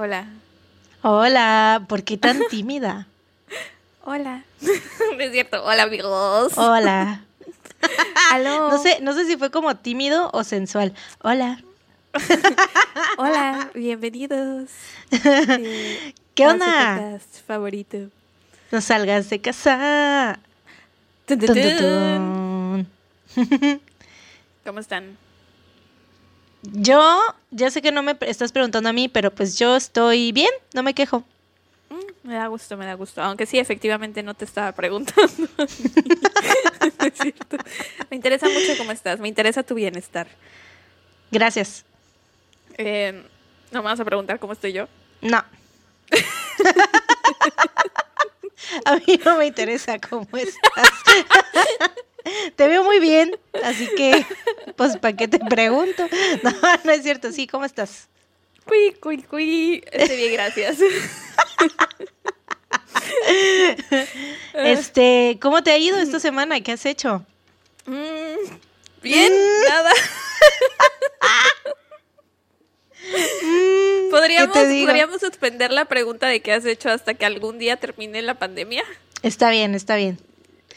Hola. Hola, ¿por qué tan tímida? Hola. No es cierto. Hola, amigos. Hola. Aló. No sé, no sé si fue como tímido o sensual. Hola. Hola, bienvenidos. Eh, ¿Qué onda? favorito. No salgas de casa. Tun, tun. ¿Cómo están? Yo, ya sé que no me estás preguntando a mí, pero pues yo estoy bien, no me quejo. Mm, me da gusto, me da gusto. Aunque sí, efectivamente no te estaba preguntando. No es cierto. Me interesa mucho cómo estás. Me interesa tu bienestar. Gracias. Eh, ¿No me vas a preguntar cómo estoy yo? No. A mí no me interesa cómo estás. Te veo muy bien, así que, pues, ¿para qué te pregunto? No, no es cierto. Sí, ¿cómo estás? Cui, cui, cui. Estoy bien, gracias. Este, ¿cómo te ha ido esta semana? ¿Qué has hecho? Mm, bien, nada. Mm, ¿Podríamos, ¿qué te digo? podríamos suspender la pregunta de qué has hecho hasta que algún día termine la pandemia. Está bien, está bien.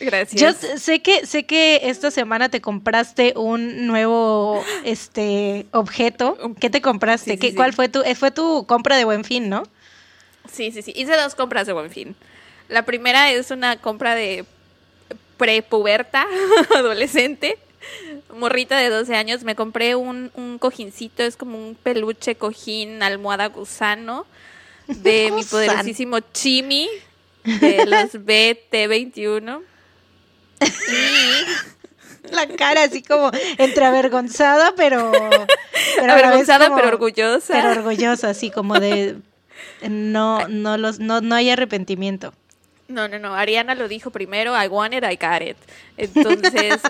Gracias. Yo sé que sé que esta semana te compraste un nuevo este objeto. ¿Qué te compraste? Sí, ¿Qué, sí. ¿Cuál fue tu eh, fue tu compra de Buen Fin, no? Sí, sí, sí. Hice dos compras de buen fin. La primera es una compra de prepuberta, adolescente, morrita de 12 años. Me compré un, un cojincito, es como un peluche cojín, almohada gusano, de mi poderosísimo Chimi, de los BT21. Y La cara así como entre avergonzada, pero, pero a la vez avergonzada como- pero orgullosa. Pero orgullosa, así como de no no los no no hay arrepentimiento. No, no, no. Ariana lo dijo primero. I want it, I got it. Entonces,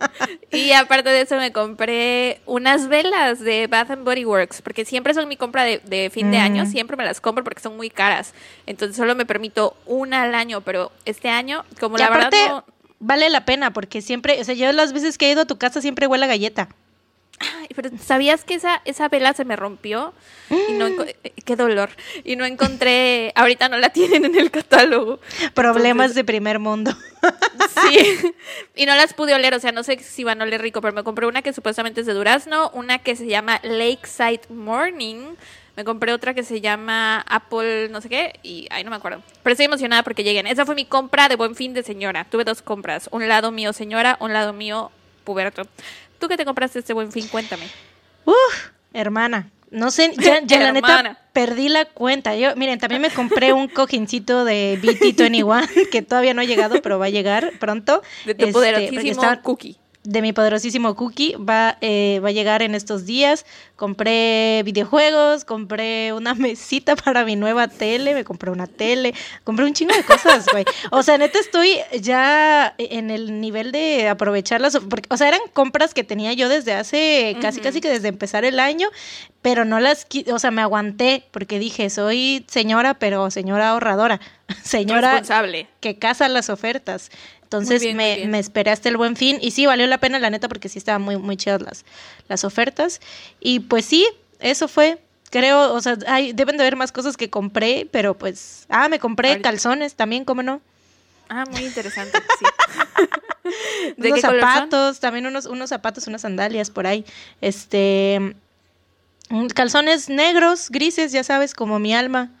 y aparte de eso me compré unas velas de Bath and Body Works, porque siempre son mi compra de, de fin de Mm. año, siempre me las compro porque son muy caras. Entonces solo me permito una al año, pero este año, como Y la aparte verdad no... vale la pena porque siempre, o sea, yo las veces que he ido a tu casa siempre huele a galleta. Ay, pero ¿sabías que esa, esa vela se me rompió? Y no enco- eh, qué dolor. Y no encontré, ahorita no la tienen en el catálogo. Problemas de primer mundo. Sí, y no las pude oler, o sea, no sé si van a oler rico, pero me compré una que supuestamente es de durazno, una que se llama Lakeside Morning, me compré otra que se llama Apple no sé qué, y ay, no me acuerdo. Pero estoy emocionada porque lleguen. Esa fue mi compra de buen fin de señora. Tuve dos compras, un lado mío señora, un lado mío puberto. ¿Tú qué te compraste este buen fin? Cuéntame. Uf, hermana. No sé, ya, ya la neta perdí la cuenta. Yo, miren, también me compré un cojincito de BT21 que todavía no ha llegado, pero va a llegar pronto. De tu Este, poderosísimo estaba- cookie. De mi poderosísimo cookie va, eh, va a llegar en estos días. Compré videojuegos, compré una mesita para mi nueva tele, me compré una tele, compré un chingo de cosas, güey. O sea, neta estoy ya en el nivel de aprovecharlas, porque, o sea, eran compras que tenía yo desde hace casi, casi que desde empezar el año, pero no las, o sea, me aguanté porque dije, soy señora, pero señora ahorradora, señora Responsable. que caza las ofertas. Entonces bien, me, esperé hasta el buen fin y sí, valió la pena la neta porque sí estaban muy, muy chidas las, las ofertas. Y pues sí, eso fue. Creo, o sea, hay, deben de haber más cosas que compré, pero pues, ah, me compré Ahorita. calzones también, ¿cómo no? Ah, muy interesante, sí. ¿De unos zapatos, también unos, unos zapatos, unas sandalias por ahí. Este, mm, calzones negros, grises, ya sabes, como mi alma.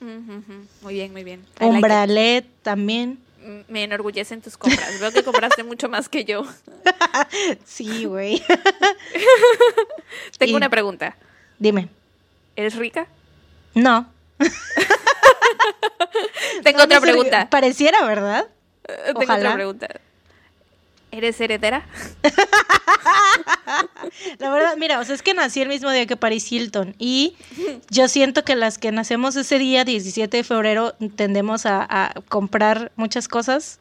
Muy bien, muy bien. I like Un bralet también. Me enorgullecen tus compras. Veo que compraste mucho más que yo. Sí, güey. Tengo Y- una pregunta. Dime. ¿Eres rica? No. Tengo No, otra pregunta. Pareciera, ¿verdad? Eh, Tengo ojalá. otra pregunta. ¿Eres heredera? La verdad, mira, o sea, es que nací el mismo día que Paris Hilton y yo siento que las que nacemos ese día, 17 de febrero, tendemos a, a comprar muchas cosas.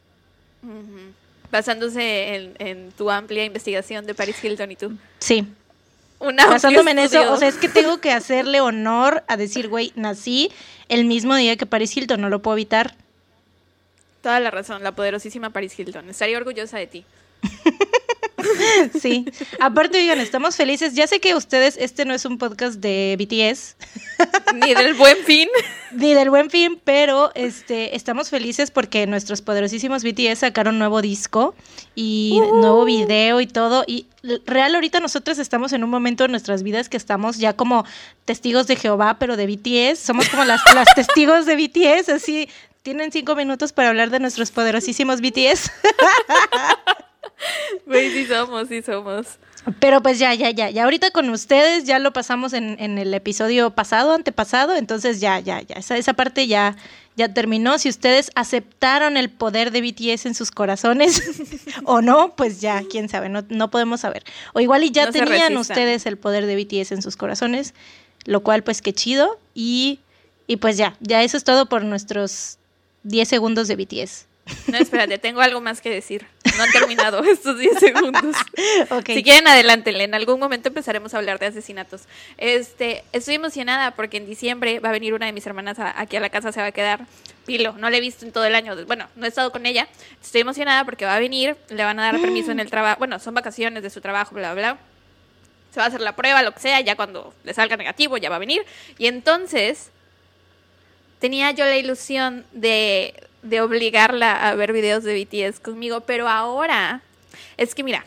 Basándose en, en tu amplia investigación de Paris Hilton y tú. Sí, Un amplio basándome en eso, o sea, es que tengo que hacerle honor a decir, güey, nací el mismo día que Paris Hilton, no lo puedo evitar. Toda la razón, la poderosísima Paris Hilton. Estaría orgullosa de ti. Sí. Aparte, oigan, estamos felices. Ya sé que ustedes, este no es un podcast de BTS. Ni del buen fin. Ni del buen fin, pero este, estamos felices porque nuestros poderosísimos BTS sacaron nuevo disco y nuevo video y todo. Y real, ahorita nosotros estamos en un momento en nuestras vidas que estamos ya como testigos de Jehová, pero de BTS. Somos como las, las testigos de BTS, así. Tienen cinco minutos para hablar de nuestros poderosísimos BTS. Güey, sí somos, sí somos. Pero pues ya, ya, ya, ya ahorita con ustedes ya lo pasamos en, en el episodio pasado, antepasado, entonces ya, ya, ya, esa, esa parte ya, ya terminó. Si ustedes aceptaron el poder de BTS en sus corazones o no, pues ya, quién sabe, no, no podemos saber. O igual y ya No tenían ustedes el poder de BTS en sus corazones, lo cual pues qué chido. Y, y pues ya, ya eso es todo por nuestros 10 segundos de BTS. No, espérate, tengo algo más que decir. No han terminado estos 10 segundos. Ok. Si quieren, adelántenle. En algún momento empezaremos a hablar de asesinatos. Este, estoy emocionada porque en diciembre va a venir una de mis hermanas a- aquí a la casa, se va a quedar. Pilo, no la he visto en todo el año. Bueno, no he estado con ella. Estoy emocionada porque va a venir, le van a dar permiso en el trabajo. Bueno, son vacaciones de su trabajo, bla, bla, bla. Se va a hacer la prueba, lo que sea, ya cuando le salga negativo, ya va a venir. Y entonces, tenía yo la ilusión de, de obligarla a ver videos de BTS conmigo, pero ahora es que mira,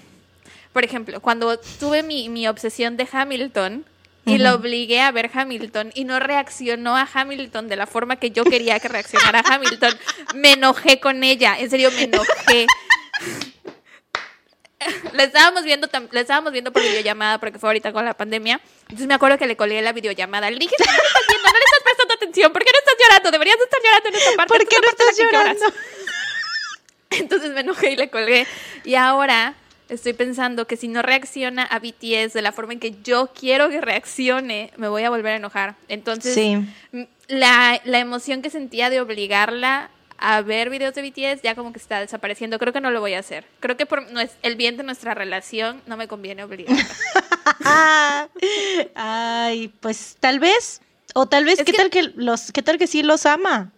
por ejemplo, cuando tuve mi, mi obsesión de Hamilton y lo obligué a ver Hamilton y no reaccionó a Hamilton de la forma que yo quería que reaccionara a Hamilton, me enojé con ella, en serio me enojé. La estábamos viendo, la estábamos viendo por videollamada porque fue ahorita con la pandemia. Entonces me acuerdo que le colgué la videollamada. Le dije, atención. ¿Por qué no estás llorando? Deberías estar llorando en esta parte. ¿Por qué no estás que lloras". llorando? Entonces me enojé y le colgué. Y ahora estoy pensando que si no reacciona a BTS de la forma en que yo quiero que reaccione, me voy a volver a enojar. Entonces, Sí. la, la emoción que sentía de obligarla a ver videos de BTS ya como que está desapareciendo. Creo que no lo voy a hacer. Creo que por el bien de nuestra relación no me conviene obligarla. Ay, pues tal vez. O tal vez, Es ¿qué que- tal que los, qué tal que sí los ama?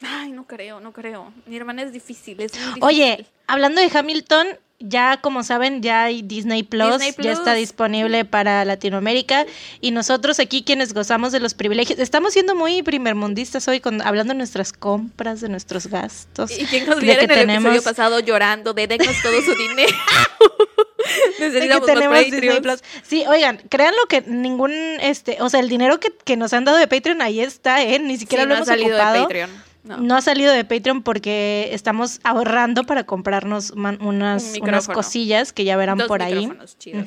Ay, no creo, no creo. Mi hermana es difícil, es muy difícil. Oye, hablando de Hamilton, ya como saben, ya hay Disney Plus, Disney ya está disponible para Latinoamérica y nosotros aquí quienes gozamos de los privilegios, estamos siendo muy primermundistas hoy con hablando de nuestras compras, de nuestros gastos. Y quien nos viera que en el episodio tenemos- pasado llorando de denos todo su dinero. de que Necesitamos más tenemos Disney. Plus. Sí, oigan, créanlo que ningún, este, o sea, el dinero que, que nos han dado de Patreon ahí está, ¿eh? Ni siquiera Sí, lo no ha hemos salido ocupado. de Patreon. No. No. ha salido de Patreon porque estamos ahorrando para comprarnos Un unas, unas cosillas que ya verán Dos por ahí. chidos.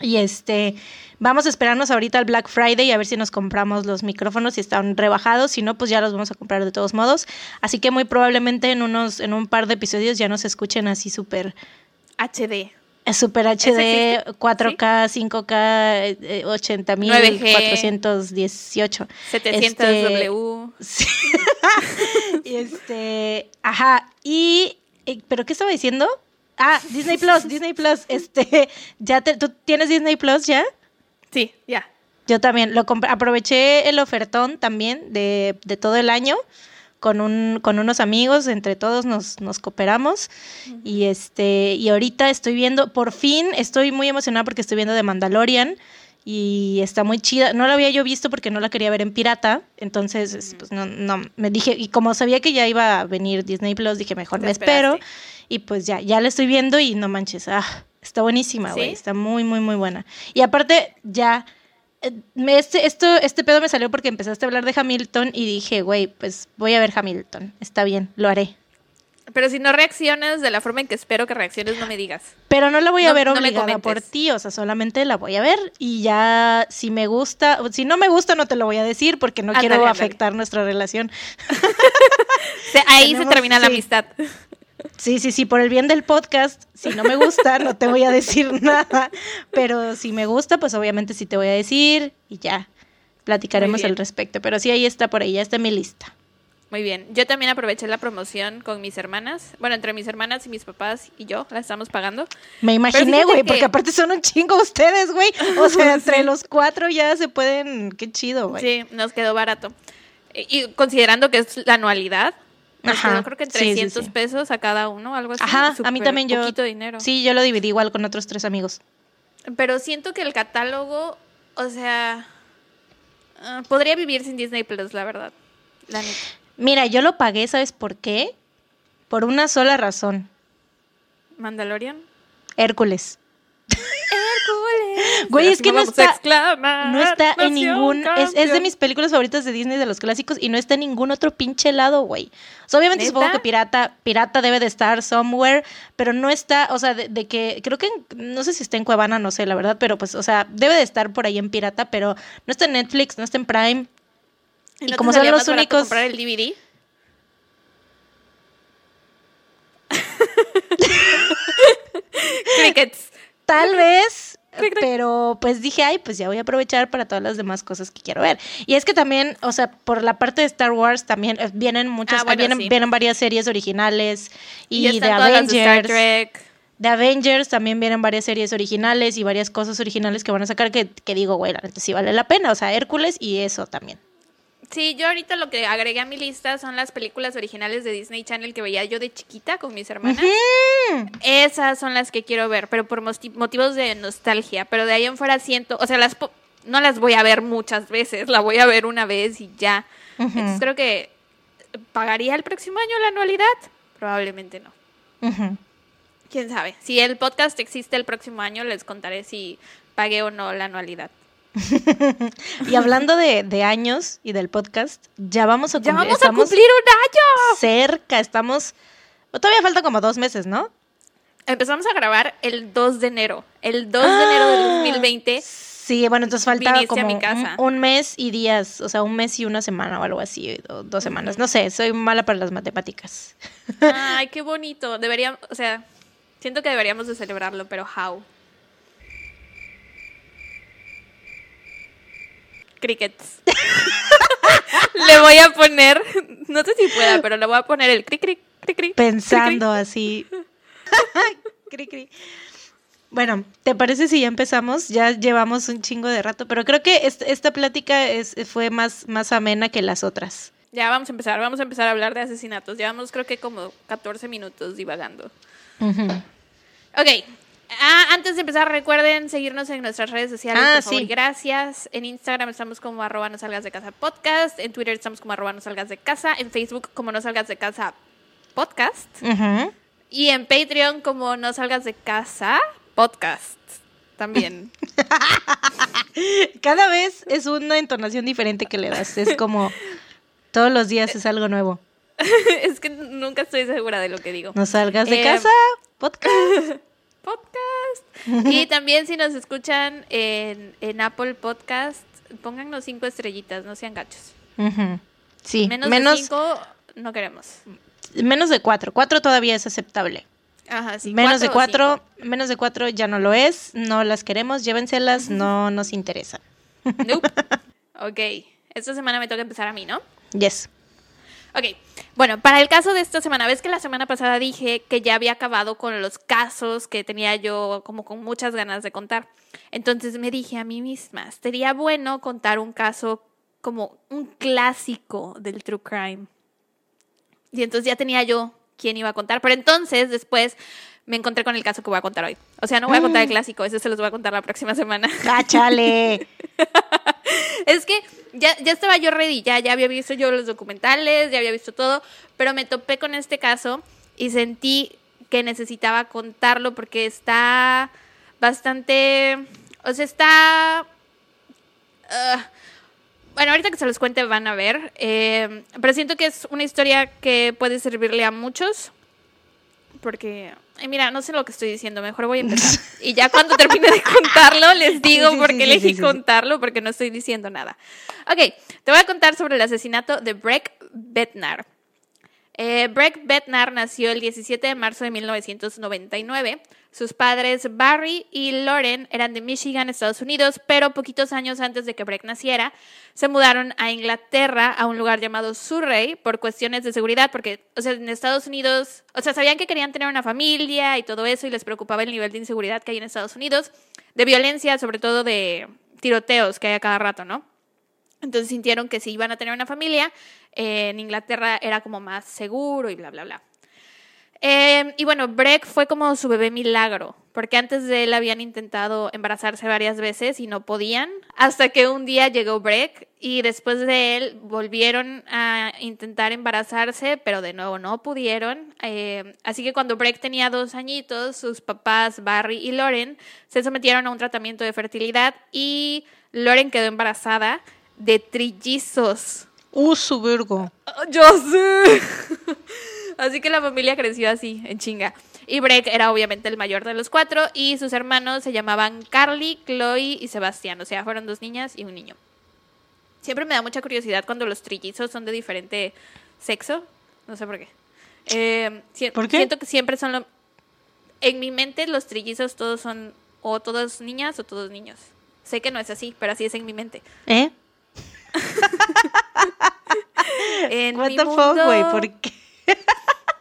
Y este, vamos a esperarnos ahorita al Black Friday a ver si nos compramos los micrófonos si están rebajados, si no, pues ya los vamos a comprar de todos modos. Así que muy probablemente en unos, en un par de episodios ya nos escuchen así súper, HD. Súper HD, existe? 4K, 5K, eh, 80.000, 9G. 418. 700 Este, W. Sí. este, ajá, y, eh, ¿pero qué estaba diciendo? Ah, Disney Plus, Disney Plus, este, ya te, ¿tú tienes Disney Plus ya? Sí, ya. Yo también, lo aproveché el ofertón también de, de todo el año con un, con unos amigos, entre todos nos, nos cooperamos y este, y ahorita estoy viendo, por fin estoy muy emocionada porque estoy viendo The Mandalorian y está muy chida. No la había yo visto porque no la quería ver en pirata, entonces es, pues no, no, me dije, y como sabía que ya iba a venir Disney Plus, dije mejor me espero y pues ya, ya la estoy viendo y no manches, ah, está buenísima, güey, ¿Sí? está muy, muy, muy buena. Y aparte, ya, este, esto, este pedo me salió porque empezaste a hablar de Hamilton y dije, güey, pues voy a ver Hamilton, está bien, lo haré. Pero si no reaccionas de la forma en que espero que reacciones, no me digas. Pero no la voy a No- ver no me obligada por comentes. ti, o sea, solamente la voy a ver y ya si me gusta, si no me gusta no te lo voy a decir porque no quiero afectar nuestra relación. Se- ahí se Tenemos- termina la sí. amistad. Sí, sí, sí, por el bien del podcast, si no me gusta no te voy a decir nada, pero si me gusta, pues obviamente sí te voy a decir y ya platicaremos al respecto, pero sí ahí está por ahí, ya está en mi lista. Muy bien. Yo también aproveché la promoción con mis hermanas. Bueno, entre mis hermanas y mis papás y yo la estamos pagando. Me imaginé, güey, que- porque aparte son un chingo ustedes, güey. O sea, entre los cuatro ya se pueden, qué chido, güey. Sí, nos quedó barato. Y y considerando que es la anualidad, Ajá, quedó creo que en sí, sí, 300 sí. pesos a cada uno, algo así. Ajá, a mí también yo. Poquito dinero. Sí, yo lo dividí igual con otros tres amigos. Pero siento que el catálogo, o sea, ah, podría vivir sin Disney Plus, la verdad. La neta. Mira, yo lo pagué, ¿sabes por qué? Por una sola razón. Mandalorian. Hércules. Hércules. Güey, es que no está- exclamar, No está en ningún. Es, es de mis películas favoritas de Disney, de los clásicos, y no está en ningún otro pinche lado, güey. O sea, obviamente ¿Neta? supongo que Pirata, Pirata debe de estar somewhere, pero no está, o sea, de, de que. Creo que. en- no sé si está en Cuevana, no sé, la verdad, pero pues, o sea, debe de estar por ahí en Pirata, pero no está en Netflix, no está en Prime. ¿Y y no te como son los únicos- comprar el DVD? Crickets. Tal vez, pero pues dije, ay, pues ya voy a aprovechar para todas las demás cosas que quiero ver. Y es que también, o sea, por la parte de Star Wars también eh, vienen muchas, Ah, bueno, vienen, sí. vienen varias series originales y, de las de Star Avengers. Trek. De Avengers también vienen varias series originales y varias cosas originales que van a sacar que, que digo, güey, la neta sí vale la pena. O sea, Hércules y eso también. Sí, yo ahorita lo que agregué a mi lista son las películas originales de Disney Channel que veía yo de chiquita con mis hermanas. Esas son las que quiero ver, pero por motivos de nostalgia. Pero de ahí en fuera siento, o sea, las po- no las voy a ver muchas veces, la voy a ver una vez y ya. Entonces creo que pagaría el próximo año la anualidad. Probablemente no. Quién sabe. Si el podcast existe el próximo año, les contaré si pagué o no la anualidad. Y hablando de, de años y del podcast, ya vamos a Ya vamos a cumplir un año. cerca, estamos. Todavía falta como dos meses, ¿no? Empezamos a grabar el 2 de enero. El 2 de enero del 2020. Sí, bueno, entonces falta como mi un, casa. un mes y días, o sea, un mes y una semana o algo así, o dos semanas. No sé, soy mala para las matemáticas. Ay, qué bonito. Deberíamos, o sea, siento que deberíamos de celebrarlo, pero how? Crickets. le voy a poner, no sé si pueda, pero le voy a poner el cric cric cric cric. Pensando así. Cri, cri. Bueno, ¿te parece si ya empezamos? Ya llevamos un chingo de rato, pero creo que est- esta plática es, fue más, más amena que las otras. Ya vamos a empezar, vamos a empezar a hablar de asesinatos. Llevamos creo que como 14 minutos divagando. Ujú. Ok. Ah, antes de empezar, recuerden seguirnos en nuestras redes sociales, Ah, por favor, sí. gracias. En Instagram estamos como arroba no salgas de casa podcast. En Twitter estamos como arroba no salgas de casa. En Facebook como no salgas de casa podcast. Y en Patreon como no salgas de casa podcast. También. Cada vez es una entonación diferente que le das. Es como todos los días es algo nuevo. es que nunca estoy segura de lo que digo. No salgas de Eh, casa, podcast. podcast. Y también si nos escuchan en, en Apple Podcast, póngannos cinco estrellitas, no sean gachos. Sí, Menos, menos, de cinco no queremos. menos de cuatro. Cuatro todavía es aceptable. Ajá, sí. menos de cuatro, menos de cuatro ya no lo es. No las queremos, llévenselas, no nos interesan. Nope. ok. Esta semana me toca empezar a mí, ¿no? Yes. Ok, bueno, para el caso de esta semana, ves que la semana pasada dije que ya había acabado con los casos que tenía yo como con muchas ganas de contar. Entonces me dije a mí misma, sería bueno contar un caso como un clásico del true crime. Y entonces ya tenía yo quién iba a contar, pero entonces después me encontré con el caso que voy a contar hoy. O sea, no voy a contar el clásico, ese se los voy a contar la próxima semana. ¡Cáchale! Es que ya, ya estaba yo ready, ya, ya había visto yo los documentales, ya había visto todo, pero me topé con este caso y sentí que necesitaba contarlo porque está bastante, o sea, está... ah, bueno, ahorita que se los cuente van a ver, eh, pero siento que es una historia que puede servirle a muchos. Porque, ay, mira, no sé lo que estoy diciendo, mejor voy a empezar. Y ya cuando termine de contarlo, les digo Sí, por qué sí, elegí sí. contarlo, porque no estoy diciendo nada. Ok, te voy a contar sobre el asesinato de Breck Bednar. Eh, Breck Bednar nació el 17 de marzo de 1999. Sus padres Barry y Lauren eran de Michigan, Estados Unidos, pero poquitos años antes de que Breck naciera, se mudaron a Inglaterra, a un lugar llamado Surrey, por cuestiones de seguridad, porque, o sea, en Estados Unidos, o sea, sabían que querían tener una familia y todo eso, y les preocupaba el nivel de inseguridad que hay en Estados Unidos, de violencia, sobre todo de tiroteos que hay a cada rato, ¿no? Entonces sintieron que si iban a tener una familia, eh, en Inglaterra era como más seguro y bla, bla, bla. Eh, y bueno, Breck fue como su bebé milagro, porque antes de él habían intentado embarazarse varias veces y no podían, hasta que un día llegó Breck y después de él volvieron a intentar embarazarse, pero de nuevo no pudieron. Eh, así que cuando Breck tenía dos añitos, sus papás Barry y Lauren se sometieron a un tratamiento de fertilidad y Lauren quedó embarazada de trillizos. Uh, su virgo. Yo sé. Así que la familia creció así, en chinga. Y Breck era obviamente el mayor de los cuatro y sus hermanos se llamaban Carly, Chloe y Sebastián. O sea, fueron dos niñas y un niño. Siempre me da mucha curiosidad cuando los trillizos son de diferente sexo. No sé por qué. Eh, si- ¿Por qué? Siento que siempre son lo... En mi mente los trillizos todos son o todos niñas o todos niños. Sé que no es así, pero así es en mi mente. ¿Eh? En What mi the fuck, güey, ¿por qué?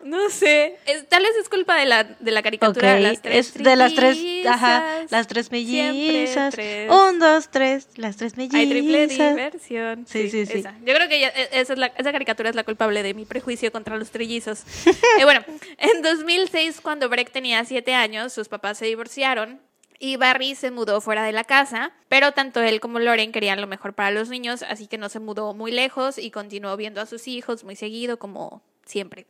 No sé, es- tal vez es culpa de la, de la caricatura. Ok, las tres es de las tres, ajá, las tres mellizas. tres. Un, dos, tres, las tres Hay triple mellizas. diversión. Sí, sí, sí. esa. Yo creo que e- esa, es la- esa caricatura es la culpable de mi prejuicio contra los trillizos. Eh, bueno, en 2006, cuando Breck tenía siete años, sus papás se divorciaron. Y Barry se mudó fuera de la casa, pero tanto él como Loren querían lo mejor para los niños, así que no se mudó muy lejos y continuó viendo a sus hijos muy seguido, como siempre.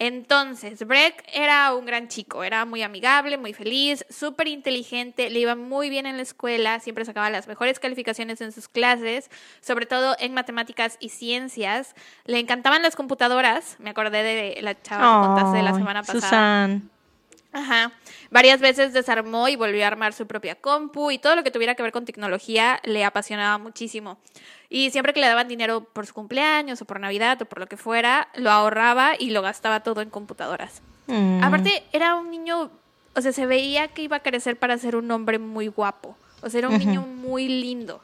Entonces, Breck era un gran chico, era muy amigable, muy feliz, súper inteligente, le iba muy bien en la escuela, siempre sacaba las mejores calificaciones en sus clases, sobre todo en matemáticas y ciencias. Le encantaban las computadoras, me acordé de la chava que contaste de la semana pasada. Susan. Ajá. Varias veces desarmó y volvió a armar su propia compu y todo lo que tuviera que ver con tecnología le apasionaba muchísimo. Y siempre que le daban dinero por su cumpleaños o por Navidad o por lo que fuera, lo ahorraba y lo gastaba todo en computadoras. Mm. Aparte, era un niño, o sea, se veía que iba a crecer para ser un hombre muy guapo. O sea, era un niño muy lindo.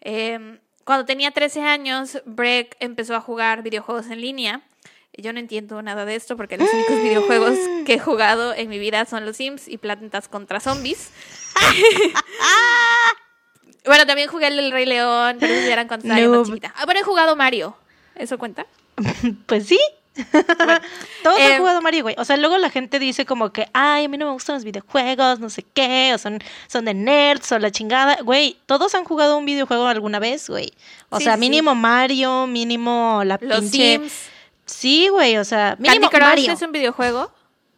Eh, cuando tenía 13 años, Breck empezó a jugar videojuegos en línea. Yo no entiendo nada de esto porque los únicos videojuegos que he jugado en mi vida son los Sims y Plantas contra Zombies. bueno, también jugué el del Rey León, pero ya eran cuando estaba No. más chiquita. Ah, bueno, he jugado Mario. ¿Eso cuenta? Pues sí. Todos eh, han jugado Mario, güey. O sea, luego la gente dice como que, ay, a mí no me gustan los videojuegos, no sé qué, o son, son de nerds o la chingada. Güey, todos han jugado un videojuego alguna vez, güey. O Sí, sea, sí. mínimo Mario, mínimo la Los pinche. Sims. Sí, güey, o sea, ¿Candy mínimo Crush Mario. es un videojuego?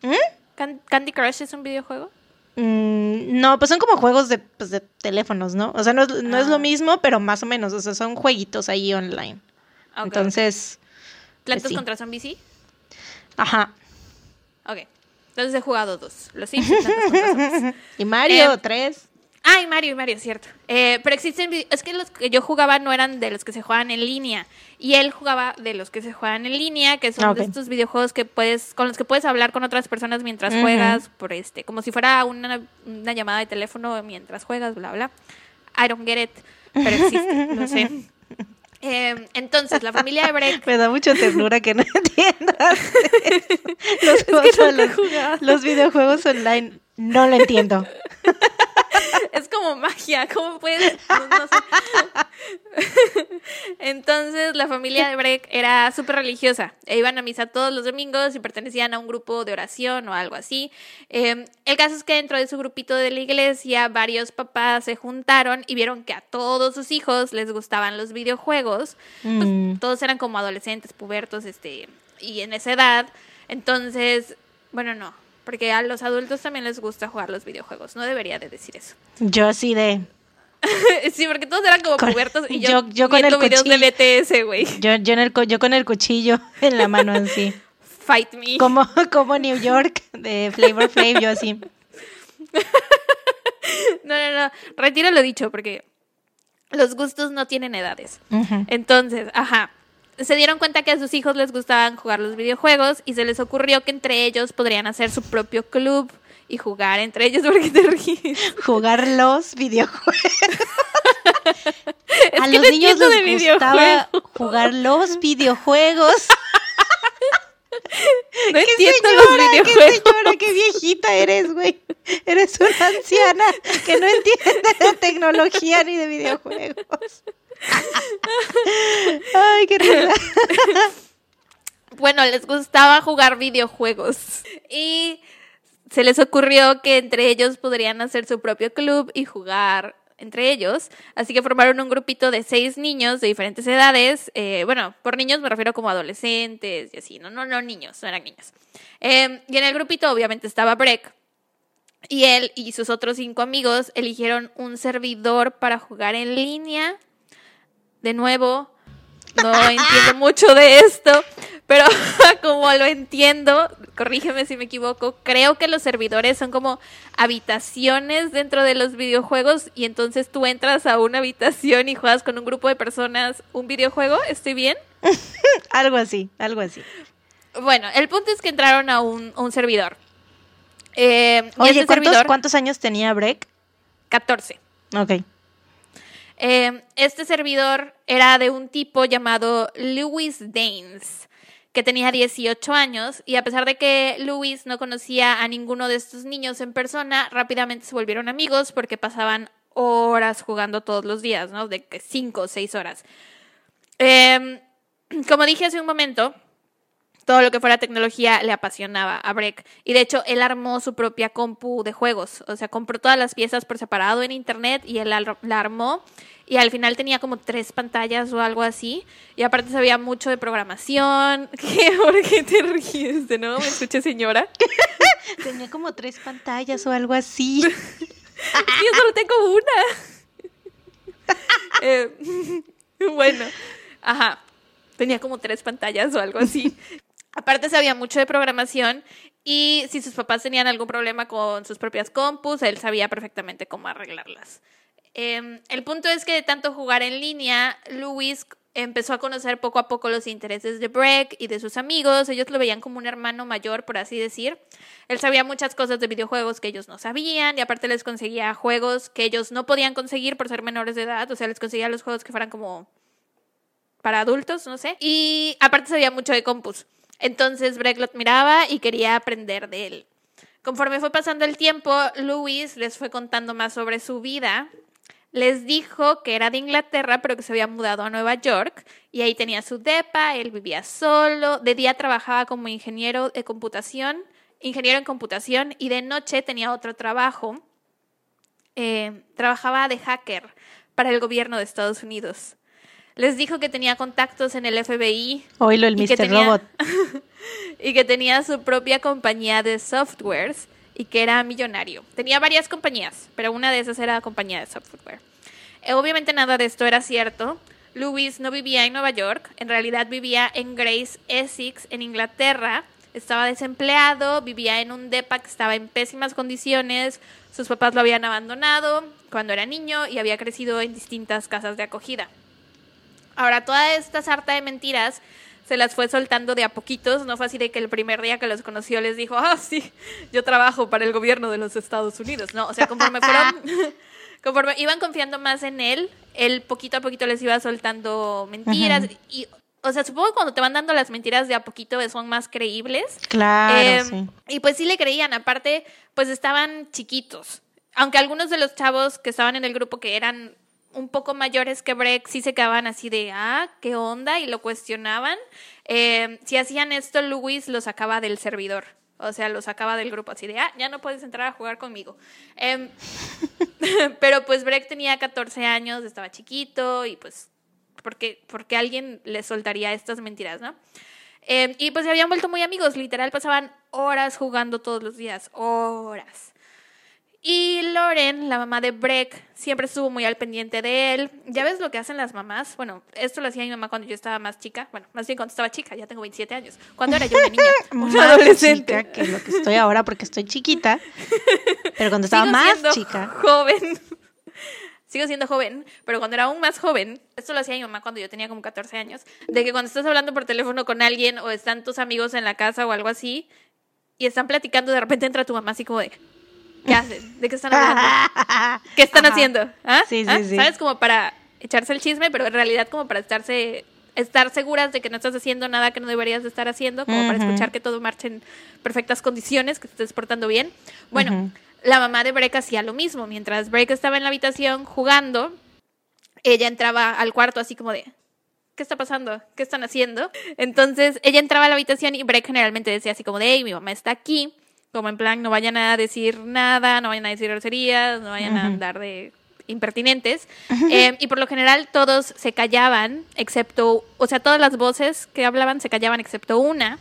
¿Mm? Can- ¿Candy Crush es un videojuego? Mm, no, pues son como juegos de, pues, de teléfonos, ¿no? O sea, no, es- no es Ah. lo mismo, pero más o menos. O sea, son jueguitos ahí online. Ok. Entonces, ¿Plantas sí. contra Zombies sí? ajá. Ok. Entonces he jugado dos. Los Sims y Plantas contra Zombies. Y Mario, Eh, tres. Ay, Mario y Mario, cierto. Eh, pero existen. Es que los que yo jugaba no eran de los que se juegan en línea. Y él jugaba de los que se juegan en línea, que son de estos videojuegos que puedes, con los que puedes hablar con otras personas mientras juegas, por este, como si fuera una, una llamada de teléfono mientras juegas, bla, bla. I don't get it, pero existe, lo sé. Eh, entonces, la familia de Breck Me da mucha ternura que no entiendas. los, los videojuegos online no lo entiendo. Es como magia, ¿cómo puedes? No, no sé. Entonces, la familia de Breck era súper religiosa. E iban a misa todos los domingos y pertenecían a un grupo de oración o algo así. Eh, el caso es que dentro de su grupito de la iglesia, varios papás se juntaron y vieron que a todos sus hijos les gustaban los videojuegos. Pues, Mm. todos eran como adolescentes, pubertos, este, y en esa edad. Entonces, bueno, no. Porque a los adultos también les gusta jugar los videojuegos. No debería de decir eso. Yo así de. sí, porque todos eran como Con- pubertos y yo- yo, yo con el videos de cuchillo. BTS, güey. Yo, yo, en el, co- yo con el cuchillo en la mano así. Fight me. Como, como New York de Flavor Flav, yo así. No, no, no. Retiro lo dicho porque los gustos no tienen edades. Entonces, ajá. Se dieron cuenta que a sus hijos les gustaban jugar los videojuegos y se les ocurrió que entre ellos podrían hacer su propio club y jugar entre ellos. ¿Por qué te ríes? Jugar los videojuegos. A los niños les gustaba jugar los videojuegos. No ¿Qué entiendo señora, los qué videojuegos. señora, qué viejita eres, güey. Eres una anciana que no entiende de tecnología ni de videojuegos. Ay, qué risa. bueno, les gustaba jugar videojuegos y se les ocurrió que entre ellos podrían hacer su propio club y jugar entre ellos. Así que formaron un grupito de seis niños de diferentes edades. Eh, bueno, por niños me refiero como adolescentes y así. No, no, no niños, no eran niños. Eh, y en el grupito obviamente estaba Breck. Y él y sus otros cinco amigos eligieron un servidor para jugar en línea. De nuevo, no entiendo mucho de esto, pero como lo entiendo, corrígeme si me equivoco, creo que los servidores son como habitaciones dentro de los videojuegos y entonces tú entras a una habitación y juegas con un grupo de personas un videojuego, ¿estoy bien? algo así, algo así. Bueno, el punto es que entraron a un, servidor. Eh, Oye, este ¿cuántos, ¿cuántos años tenía Break? 14. Ok. Eh, este servidor era de un tipo llamado Louis Danes, que tenía 18 años, y a pesar de que Louis no conocía a ninguno de estos niños en persona, rápidamente se volvieron amigos porque pasaban horas jugando todos los días, ¿no? De 5 o 6 horas. Em, como dije hace un momento, todo lo que fuera tecnología le apasionaba a Breck. Y de hecho, él armó su propia compu de juegos. O sea, compró todas las piezas por separado en internet y él la armó. Y al final tenía como tres pantallas o algo así. Y aparte sabía mucho de programación. ¿Qué? ¿Por qué te ríes de nuevo? ¿Me escuché, señora? tenía como tres pantallas o algo así. Yo solo tengo una. Eh, bueno, ajá tenía como tres pantallas o algo así. Aparte sabía mucho de programación y si sus papás tenían algún problema con sus propias compus, él sabía perfectamente cómo arreglarlas. Em, el punto es que de tanto jugar en línea, Luis empezó a conocer poco a poco los intereses de Breck y de sus amigos. Ellos lo veían como un hermano mayor, por así decir. Él sabía muchas cosas de videojuegos que ellos no sabían y aparte les conseguía juegos que ellos no podían conseguir por ser menores de edad. O sea, les conseguía los juegos que fueran como para adultos, no sé. Y aparte sabía mucho de compus. Entonces Breck lo miraba y quería aprender de él. Conforme fue pasando el tiempo, Louis les fue contando más sobre su vida. Les dijo que era de Inglaterra, pero que se había mudado a Nueva York y ahí tenía su depa, él vivía solo, de día trabajaba como ingeniero de computación, ingeniero en computación y de noche tenía otro trabajo. Eh, trabajaba de hacker para el gobierno de Estados Unidos. Les dijo que tenía contactos en el FBI. Oílo, el Mr. Robot. y que tenía su propia compañía de softwares y que era millonario. Tenía varias compañías, pero una de esas era la compañía de software. Eh, obviamente nada de esto era cierto. Louis no vivía en Nueva York, en realidad vivía en Grace, Essex, en Inglaterra. Estaba desempleado, vivía en un depa que estaba en pésimas condiciones. Sus papás lo habían abandonado cuando era niño y había crecido en distintas casas de acogida. Ahora, toda esta sarta de mentiras se las fue soltando de a poquitos, no fue así de que el primer día que los conoció les dijo, ah, sí, yo trabajo para el gobierno de los Estados Unidos, no, o sea, conforme fueron, conforme iban confiando más en él, él poquito a poquito les iba soltando mentiras y, o sea, supongo que cuando te van dando las mentiras de a poquito son más creíbles. Claro, em, sí. Y pues sí le creían, aparte, pues estaban chiquitos. Aunque algunos de los chavos que estaban en el grupo que eran un poco mayores que Breck sí se quedaban así de, ah, ¿qué onda? Y lo cuestionaban. Eh, si hacían esto, Luis lo sacaba del servidor. O sea, lo sacaba del grupo así de, ah, ya no puedes entrar a jugar conmigo. Em, pero pues Breck tenía 14 años, estaba chiquito y pues, ¿por qué, porque alguien le soltaría estas mentiras, no? Em, y pues se habían vuelto muy amigos, literal pasaban horas jugando todos los días, horas. Y Loren, la mamá de Breck, siempre estuvo muy al pendiente de él. Ya ves lo que hacen las mamás. Bueno, esto lo hacía mi mamá cuando yo estaba más chica. Bueno, más bien cuando estaba chica, ya tengo 27 años. Cuando era yo una niña, una adolescente. Chica que lo que estoy ahora porque estoy chiquita. Pero cuando estaba más chica. Joven. Sigo siendo joven, pero cuando era aún más joven, esto lo hacía mi mamá cuando yo tenía como 14 años, de que cuando estás hablando por teléfono con alguien o están tus amigos en la casa o algo así y están platicando, de repente entra tu mamá así como de, ¿Qué hacen? ¿De qué están hablando? ¿Qué están haciendo? ¿Ah? Sí, sí, ¿Ah? sí. ¿Sabes? Como para echarse el chisme, pero en realidad como para estarse estar seguras de que no estás haciendo nada que no deberías de estar haciendo, como para escuchar que todo marche en perfectas condiciones, que te estés portando bien. Bueno, la mamá de Break hacía lo mismo. Mientras Break estaba en la habitación jugando, ella entraba al cuarto así como de, ¿qué está pasando? ¿Qué están haciendo? Entonces ella entraba a la habitación y Breck generalmente decía así como de, hey, mi mamá está aquí. Como en plan, no vayan a decir nada, no vayan a decir groserías, no vayan a andar de impertinentes. Eh, y por lo general todos se callaban, excepto, o sea, todas las voces que hablaban se callaban excepto una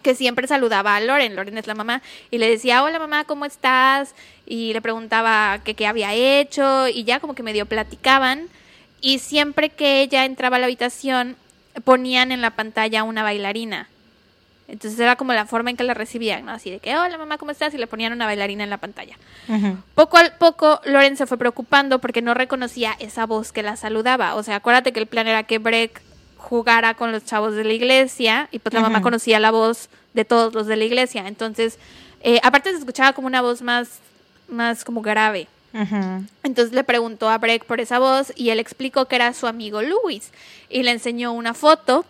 que siempre saludaba a Loren, Loren es la mamá, y le decía, hola mamá, ¿cómo estás? Y le preguntaba qué había hecho, y ya como que medio platicaban, y siempre que ella entraba a la habitación, ponían en la pantalla una bailarina. Entonces era como la forma en que la recibían, ¿no? Así de que, hola mamá, ¿cómo estás? Y le ponían una bailarina en la pantalla. Poco a poco, Loren se fue preocupando porque no reconocía esa voz que la saludaba. O sea, acuérdate que el plan era que Breck jugara con los chavos de la iglesia y pues la mamá conocía la voz de todos los de la iglesia. Entonces, eh, aparte se escuchaba como una voz más, más como grave. Entonces le preguntó a Breck por esa voz y él explicó que era su amigo Luis y le enseñó una foto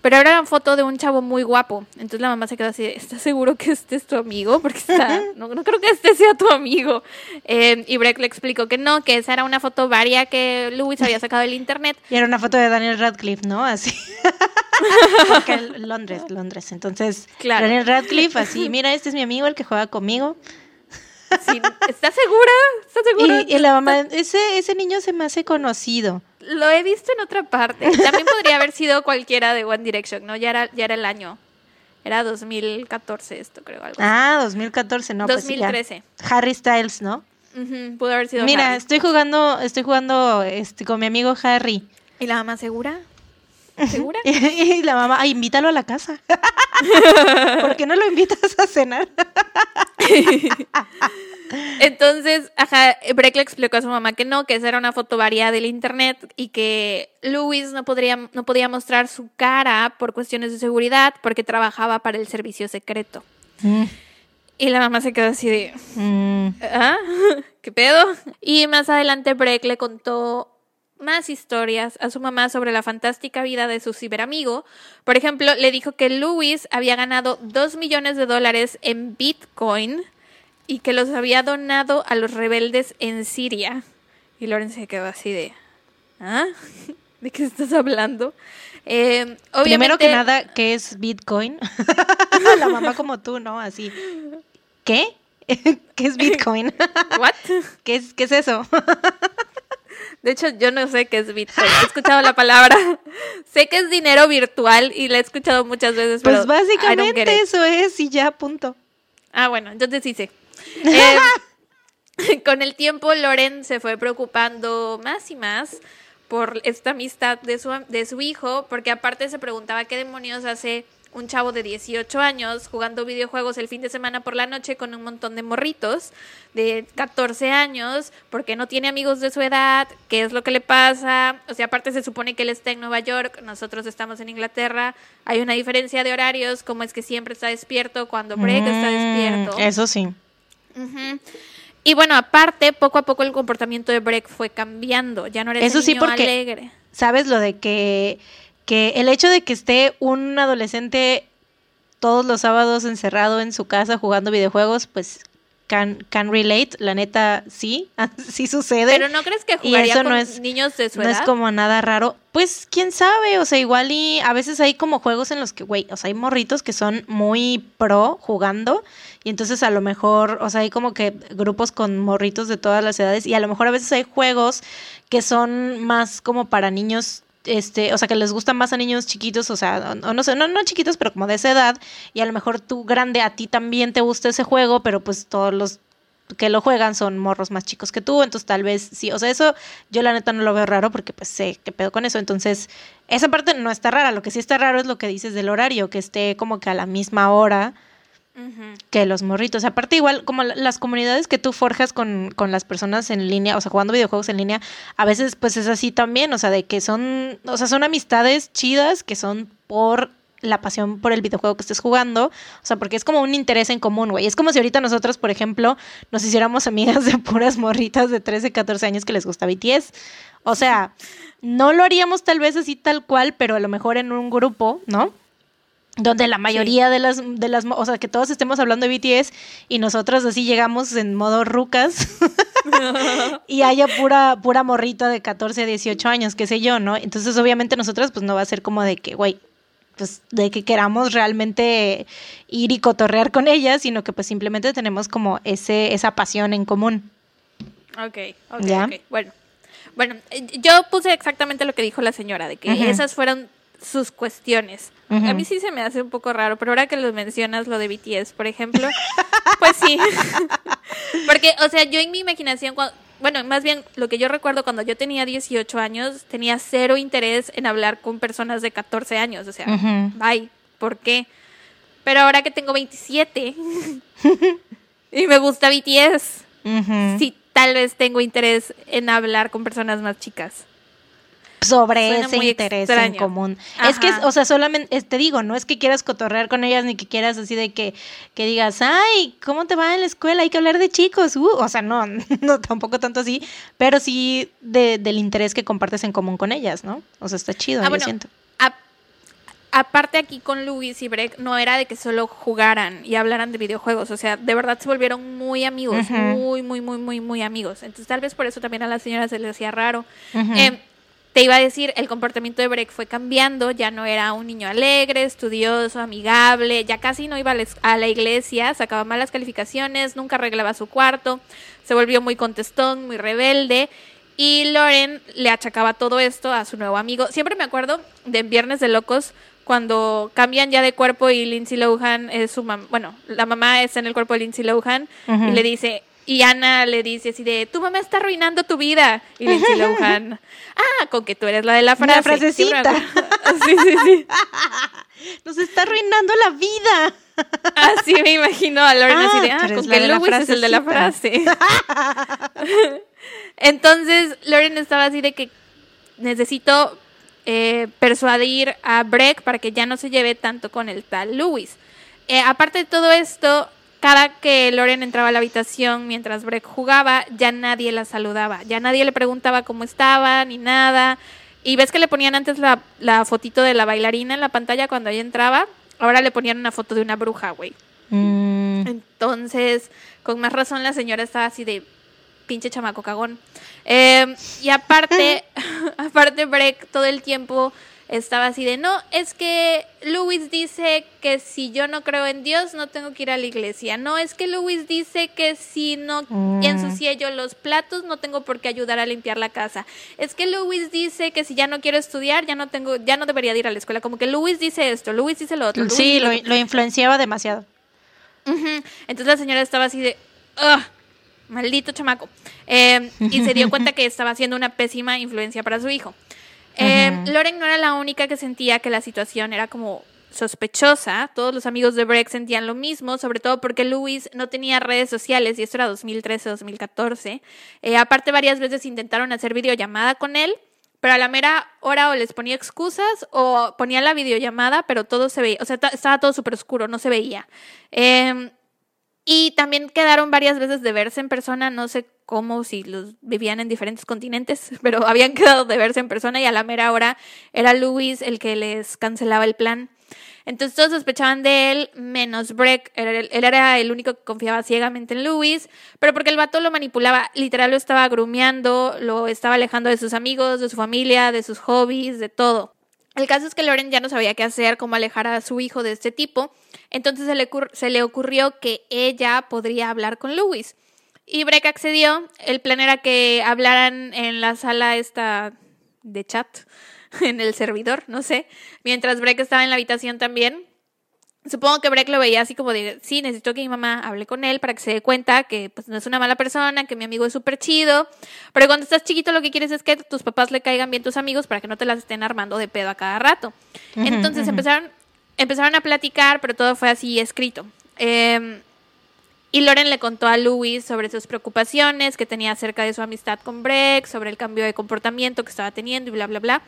pero era una foto de un chavo muy guapo. Entonces la mamá se quedó así, ¿estás seguro que este es tu amigo? Porque está, no, no creo que este sea tu amigo. Eh, y Breck le explicó que no, que esa era una foto varia que Louis había sacado del internet. Y era una foto de Daniel Radcliffe, ¿no? Así. Porque Londres, Londres. Entonces, Daniel Radcliffe, así, mira, este es mi amigo, el que juega conmigo. Sí, ¿Estás segura? ¿Estás segura? Y, la mamá, ese, ese niño se me hace conocido lo he visto en otra parte. También podría haber sido cualquiera de One Direction, ¿no? Ya era, ya era el año. Era 2014 esto, creo. Algo ah, 2014, no. 2013. Pues Harry Styles, ¿no? pudo haber sido Mira, estoy jugando, estoy jugando este, con mi amigo Harry. ¿Y la mamá segura? ¿Segura? y la mamá, ay, invítalo a la casa. ¿Por qué no lo invitas a cenar? Entonces, ajá, Breck le explicó a su mamá que no, que esa era una foto variada del internet y que Luis no, podría, no podía mostrar su cara por cuestiones de seguridad porque trabajaba para el servicio secreto. Mm. Y la mamá se quedó así de, mm. ¿ah? ¿Qué pedo? Y más adelante Breck le contó más historias a su mamá sobre la fantástica vida de su ciberamigo. Por ejemplo, le dijo que Luis había ganado dos millones de dólares en Bitcoin y que los había donado a los rebeldes en Siria. Y Loren se quedó así de, ¿ah? ¿De qué estás hablando? Eh, Primero que nada, ¿qué es Bitcoin? La mamá como tú, ¿no? Así. ¿Qué? ¿Qué es Bitcoin? ¿What? ¿Qué es, qué es eso? De hecho, yo no sé qué es Bitcoin. He escuchado la palabra. sé que es dinero virtual y la he escuchado muchas veces. Pues básicamente eso es y ya, punto. Ah, bueno, entonces sí sé. Eh, con el tiempo, Loren se fue preocupando más y más por esta amistad de su, de su hijo, porque aparte se preguntaba qué demonios hace un chavo de 18 años jugando videojuegos el fin de semana por la noche con un montón de morritos de 14 años porque no tiene amigos de su edad, qué es lo que le pasa, o sea, aparte se supone que él está en Nueva York, nosotros estamos en Inglaterra, hay una diferencia de horarios, como es que siempre está despierto cuando Break está despierto. Mm, eso sí. Y bueno, aparte, poco a poco el comportamiento de Breck fue cambiando. Ya no era Eso sí, porque, alegre. ¿Sabes lo de que, que el hecho de que esté un adolescente todos los sábados encerrado en su casa jugando videojuegos, pues can, can relate, la neta sí, sí sucede. Pero no crees que jugaría con niños de su edad? No es como nada raro. Pues quién sabe, o sea, igual y a veces hay como juegos en los que, güey, o sea, hay morritos que son muy pro jugando y entonces a lo mejor, o sea, hay como que grupos con morritos de todas las edades y a lo mejor a veces hay juegos que son más como para niños este, o sea, que les gustan más a niños chiquitos, o sea, o no sé, no, no chiquitos, pero como de esa edad, y a lo mejor tú grande a ti también te gusta ese juego, pero pues todos los que lo juegan son morros más chicos que tú, entonces tal vez sí, o sea, eso yo la neta no lo veo raro porque pues sé qué pedo con eso, entonces esa parte no está rara, lo que sí está raro es lo que dices del horario, que esté como que a la misma hora que los morritos. Aparte, igual, como las comunidades que tú forjas con, con, las personas en línea, o sea, jugando videojuegos en línea, a veces pues es así también, o sea, de que son, o sea, son amistades chidas que son por la pasión por el videojuego que estés jugando, o sea, porque es como un interés en común, güey. Es como si ahorita nosotros, por ejemplo, nos hiciéramos amigas de puras morritas de 13, 14 años que les gusta BTS. O sea, no lo haríamos tal vez así tal cual, pero a lo mejor en un grupo, ¿no? Donde la mayoría de las de las o sea que todos estemos hablando de BTS y nosotros así llegamos en modo rucas y haya pura pura morrita de 14 a 18 años, qué sé yo, ¿no? Entonces obviamente nosotros pues no va a ser como de que, güey, pues de que queramos realmente ir y cotorrear con ellas, sino que pues simplemente tenemos como ese esa pasión en común. Ok, ok, ok. Bueno. Bueno, eh, yo puse exactamente lo que dijo la señora, de que esas fueron sus cuestiones. A mí sí se me hace un poco raro, pero ahora que lo mencionas, lo de BTS, por ejemplo, pues sí. Porque, o sea, yo en mi imaginación, bueno, más bien lo que yo recuerdo cuando yo tenía 18 años, tenía cero interés en hablar con personas de 14 años. O sea, bye, ¿por qué? Pero ahora que tengo 27 y me gusta BTS, sí, tal vez tengo interés en hablar con personas más chicas sobre ese interés en común. Es que, o sea, solamente, te digo, no es que quieras cotorrear con ellas ni que quieras así de que, que digas, ay, ¿cómo te va en la escuela? Hay que hablar de chicos. Uh, o sea, no, no, tampoco tanto así, pero sí de, del interés que compartes en común con ellas, ¿no? O sea, está chido, ah, yo siento. aparte aquí con Luis y Breck, no era de que solo jugaran y hablaran de videojuegos, o sea, de verdad se volvieron muy amigos, muy, muy, muy, muy, muy amigos. Entonces tal vez por eso también a la señora se le hacía raro te iba a decir, el comportamiento de Breck fue cambiando, ya no era un niño alegre, estudioso, amigable, ya casi no iba a la iglesia, sacaba malas calificaciones, nunca arreglaba su cuarto, se volvió muy contestón, muy rebelde. Y Loren le achacaba todo esto a su nuevo amigo. Siempre me acuerdo de Viernes de Locos, cuando cambian ya de cuerpo y Lindsay Lohan es su mamá, bueno, la mamá está en el cuerpo de Lindsay Lohan y le dice, y Ana le dice así de, tu mamá está arruinando tu vida. Y Lindsay Lohan, ah, con que tú eres la de la frase. La frasecita. Sí, sí, sí. Nos está arruinando la vida. Así me imagino a Lauren así de, ah, ah con que Louis es el de la frase. Entonces, Lauren estaba así de que necesito eh, persuadir a Breck para que ya no se lleve tanto con el tal Louis. Eh, aparte de todo esto, cada que Loren entraba a la habitación mientras Breck jugaba, ya nadie la saludaba, ya nadie le preguntaba cómo estaba ni nada. Y ves que le ponían antes la, la fotito de la bailarina en la pantalla cuando ella entraba, ahora le ponían una foto de una bruja, güey. Mm. Entonces, con más razón la señora estaba así de pinche chamaco cagón. Eh, y aparte, aparte Breck todo el tiempo estaba así de, no, es que Luis dice que si yo no creo en Dios no tengo que ir a la iglesia. No, es que Luis dice que si no mm. ensucié yo los platos no tengo por qué ayudar a limpiar la casa. Es que Luis dice que si ya no quiero estudiar ya no tengo, ya no debería ir a la escuela. Como que Luis dice esto, Luis dice lo otro. sí, lo, influenciaba demasiado. Entonces la señora estaba así de, ugh, maldito chamaco. Eh, y se dio cuenta que estaba haciendo una pésima influencia para su hijo. Eh, Loren no era la única que sentía que la situación era como sospechosa. Todos los amigos de Breck sentían lo mismo, sobre todo porque Luis no tenía redes sociales y esto era 2013-2014. Eh, aparte, varias veces intentaron hacer videollamada con él, pero a la mera hora o les ponía excusas o ponía la videollamada, pero todo se veía, o sea, estaba todo súper oscuro, no se veía. Eh, y también quedaron varias veces de verse en persona, no sé cómo, si los vivían en diferentes continentes, pero habían quedado de verse en persona y a la mera hora era Luis el que les cancelaba el plan. Entonces todos sospechaban de él, menos Breck. Él, era el único que confiaba ciegamente en Luis, pero porque el vato lo manipulaba, literal lo estaba grumeando, lo estaba alejando de sus amigos, de su familia, de sus hobbies, de todo. El caso es que Loren ya no sabía qué hacer, cómo alejar a su hijo de este tipo, entonces se le, se le ocurrió que ella podría hablar con Luis. Y Breck accedió, el plan era que hablaran en la sala esta de chat, en el servidor, no sé, mientras Breck estaba en la habitación también. Supongo que Breck lo veía así como de, sí, necesito que mi mamá hable con él para que se dé cuenta que pues, no es una mala persona, que mi amigo es súper chido. Pero cuando estás chiquito lo que quieres es que tus papás le caigan bien tus amigos para que no te las estén armando de pedo a cada rato. Entonces empezaron, empezaron a platicar, pero todo fue así escrito. Em, y Loren le contó a Louis sobre sus preocupaciones que tenía acerca de su amistad con Breck, sobre el cambio de comportamiento que estaba teniendo y bla, bla, bla.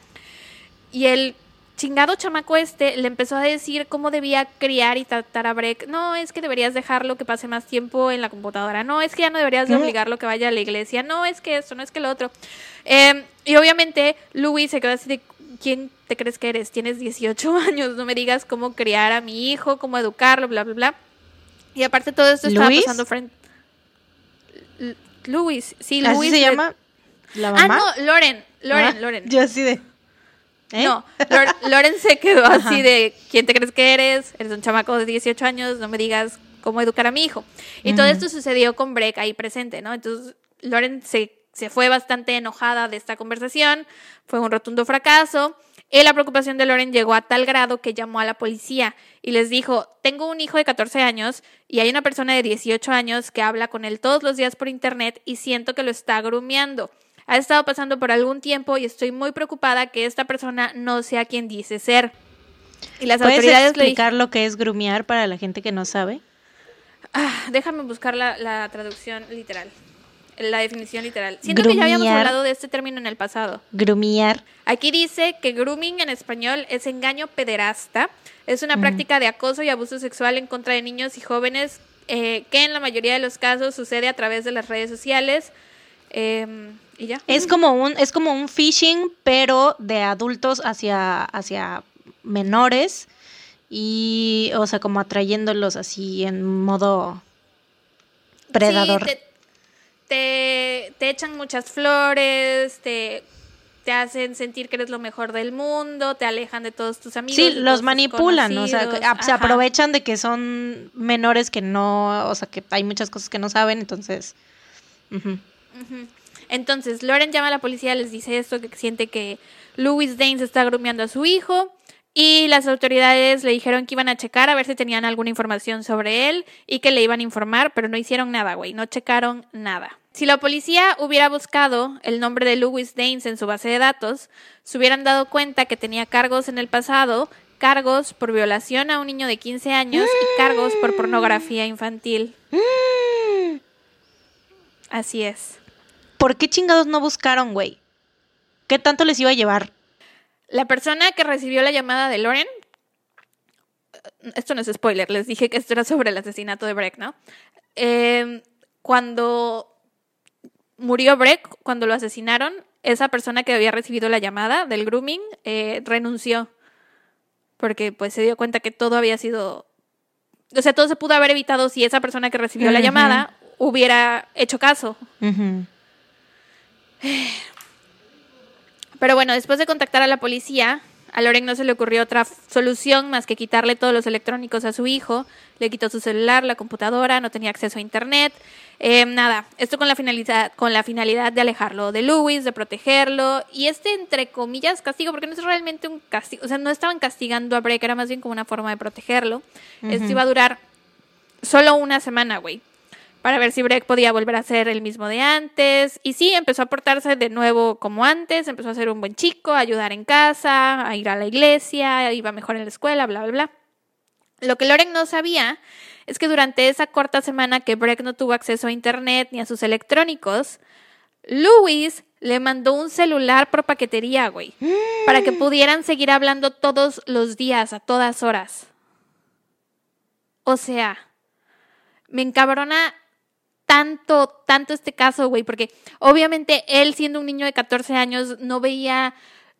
Y él chingado chamaco este le empezó a decir cómo debía criar y tratar a Breck. No, es que deberías dejarlo que pase más tiempo en la computadora. No, es que ya no deberías de obligarlo que vaya a la iglesia. No, es que esto, no es que lo otro. Em, y obviamente Louis se quedó así de, ¿quién te crees que eres? Tienes 18 años, no me digas cómo criar a mi hijo, cómo educarlo, bla, bla, bla. Y aparte todo esto estaba ¿Luis? pasando frente... L- Luis, sí, ¿Así Luis. se le- llama la Ah, mamá? no, Loren, Loren, Ah, Loren. Yo así de... ¿eh? No, Lor- Loren se quedó Ajá. así de, ¿quién te crees que eres? Eres un chamaco de 18 años, no me digas cómo educar a mi hijo. Y todo Ujú. esto sucedió con Breck ahí presente, ¿no? Entonces, Loren se, se fue bastante enojada de esta conversación, fue un rotundo fracaso. Y la preocupación de Loren llegó a tal grado que llamó a la policía y les dijo, tengo un hijo de 14 años y hay una persona de 18 años que habla con él todos los días por internet y siento que lo está grumeando. Ha estado pasando por algún tiempo y estoy muy preocupada que esta persona no sea quien dice ser. Y las ¿Puedes autoridades le explicar lo que es grumear para la gente que no sabe? Ah, déjame buscar la, la traducción literal. La definición literal. Siento que ya habíamos hablado de este término en el pasado. Grumear. Aquí dice que grooming en español es engaño pederasta. Es una práctica de acoso y abuso sexual en contra de niños y jóvenes eh, que en la mayoría de los casos sucede a través de las redes sociales. Eh, y ya. Es como un, es como un phishing, pero de adultos hacia, hacia menores. Y, o sea, como atrayéndolos así en modo predador. Sí, te, te, te echan muchas flores, te, te hacen sentir que eres lo mejor del mundo, te alejan de todos tus amigos. Sí, los manipulan, o sea, conocidos. a- se aprovechan de que son menores que no, o sea, que hay muchas cosas que no saben, entonces... Entonces, Lauren llama a la policía, les dice esto, que siente que Louis Danes está grumeando a su hijo. Y las autoridades le dijeron que iban a checar a ver si tenían alguna información sobre él y que le iban a informar, pero no hicieron nada, güey, no checaron nada. Si la policía hubiera buscado el nombre de Louis Danes en su base de datos, se hubieran dado cuenta que tenía cargos en el pasado, cargos por violación a un niño de 15 años y cargos por pornografía infantil. Así es. ¿Por qué chingados no buscaron, güey? ¿Qué tanto les iba a llevar? La persona que recibió la llamada de Lauren, esto no es spoiler, les dije que esto era sobre el asesinato de Breck, ¿no? Eh, cuando murió Breck, cuando lo asesinaron, esa persona que había recibido la llamada del grooming eh, renunció. Porque pues se dio cuenta que todo había sido... O sea, todo se pudo haber evitado si esa persona que recibió la llamada hubiera hecho caso. Pero bueno, después de contactar a la policía, a Loren no se le ocurrió otra solución más que quitarle todos los electrónicos a su hijo. Le quitó su celular, la computadora, no tenía acceso a internet. Eh, nada, esto con la finalidad, con la finalidad de alejarlo de Louis, de protegerlo. Y este, entre comillas, castigo, porque no es realmente un castigo. O sea, no estaban castigando a Breck, era más bien como una forma de protegerlo. Esto Ujú. iba a durar solo una semana, güey para ver si Breck podía volver a ser el mismo de antes. Y sí, empezó a portarse de nuevo como antes, empezó a ser un buen chico, a ayudar en casa, a ir a la iglesia, iba mejor en la escuela, bla, bla, bla. Lo que Loren no sabía es que durante esa corta semana que Breck no tuvo acceso a internet ni a sus electrónicos, Louis le mandó un celular por paquetería, güey, para que pudieran seguir hablando todos los días, a todas horas. O sea, me encabrona tanto, tanto este caso, güey, porque obviamente él siendo un niño de 14 años no veía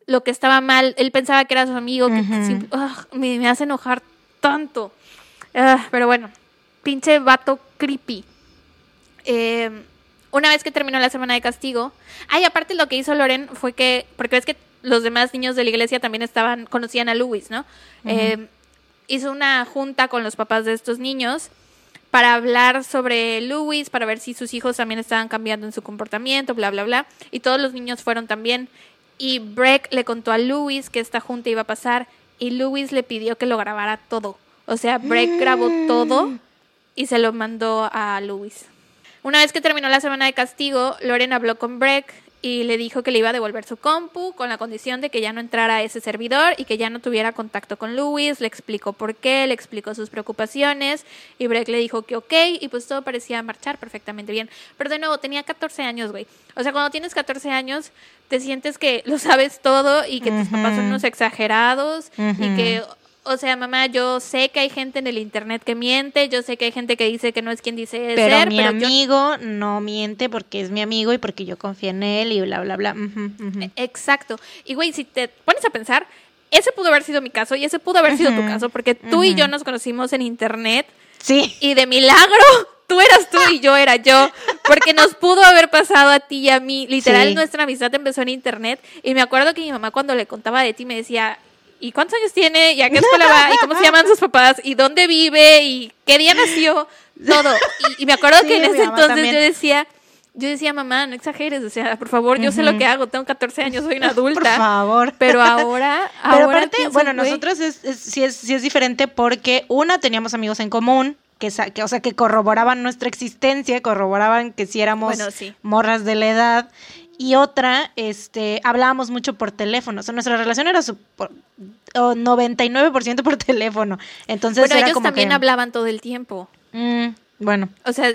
lo que estaba mal, él pensaba que era su amigo, que me hace enojar tanto. Ah, pero bueno, pinche vato creepy. Eh, una vez que terminó la semana de castigo, ay, aparte lo que hizo Loren fue que, porque ves que los demás niños de la iglesia también estaban, conocían a Louis, ¿no? Eh, hizo una junta con los papás de estos niños para hablar sobre Louis, para ver si sus hijos también estaban cambiando en su comportamiento, bla, bla, bla. Y todos los niños fueron también. Y Breck le contó a Louis que esta junta iba a pasar y Louis le pidió que lo grabara todo. O sea, Breck grabó todo y se lo mandó a Louis. Una vez que terminó la semana de castigo, Loren habló con Breck y le dijo que le iba a devolver su compu con la condición de que ya no entrara a ese servidor y que ya no tuviera contacto con Louis. Le explicó por qué, le explicó sus preocupaciones y Breck le dijo que ok y pues todo parecía marchar perfectamente bien. Pero de nuevo, tenía 14 años, güey. O sea, cuando tienes 14 años, te sientes que lo sabes todo y que tus papás son unos exagerados y que o sea, mamá, yo sé que hay gente en el internet que miente, yo sé que hay gente que dice que no es quien dice Pero ser, mi pero yo- amigo no miente porque es mi amigo y porque yo confío en él y bla, bla, bla. Ujú. Exacto. Y güey, si te pones a pensar, ese pudo haber sido mi caso y ese pudo haber sido tu caso, porque tú y yo nos conocimos en internet Sí. y de milagro tú eras tú y yo era yo, porque nos pudo haber pasado a ti y a mí. Literal, Sí. nuestra amistad empezó en internet y me acuerdo que mi mamá cuando le contaba de ti me decía, ¿y cuántos años tiene? ¿Y a qué escuela va? ¿Y cómo se llaman sus papás? ¿Y dónde vive? ¿Y qué día nació? Todo. Y, y me acuerdo Sí, que en ese entonces también. yo decía... Yo decía, mamá, no exageres, o sea, por favor, yo sé lo que hago, tengo 14 años, soy una adulta. Por favor. Pero ahora, Pero ahora aparte, bueno, güey, nosotros es, es- sí, es, sí es diferente porque una teníamos amigos en común, que, que, o sea, que corroboraban nuestra existencia, corroboraban que sí éramos Bueno, sí. morras de la edad. Y otra, este, hablábamos mucho por teléfono. O sea, nuestra relación era su, por- o 99% por teléfono. Entonces Bueno, era ellos como también que, hablaban todo el tiempo. mm, bueno, O sea,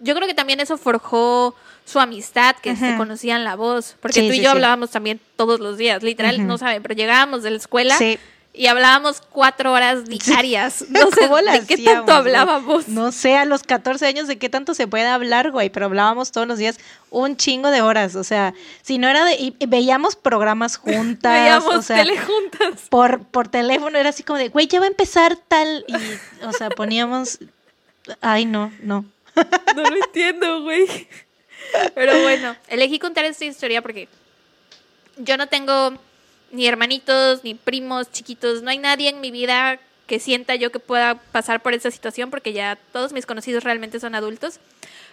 yo creo que también eso forjó su amistad, que se conocían la voz. Porque Sí, tú y sí, yo sí. hablábamos también todos los días, literal, no saben, pero llegábamos de la escuela sí. Y hablábamos cuatro horas diarias. No sé ¿Cómo de qué hacíamos, tanto güey? hablábamos. No sé, a los 14 años de qué tanto se puede hablar, güey, pero hablábamos todos los días un chingo de horas, o sea, si no era de... Y, y veíamos programas juntas, Veíamos o sea, tele juntas. por, por teléfono era así como de, güey, ya va a empezar tal, y, o sea, poníamos... Ay, no, no. No lo entiendo, güey. Pero bueno, elegí contar esta historia porque yo no tengo ni hermanitos, ni primos chiquitos, no hay nadie en mi vida que sienta yo que pueda pasar por esta situación porque ya todos mis conocidos realmente son adultos.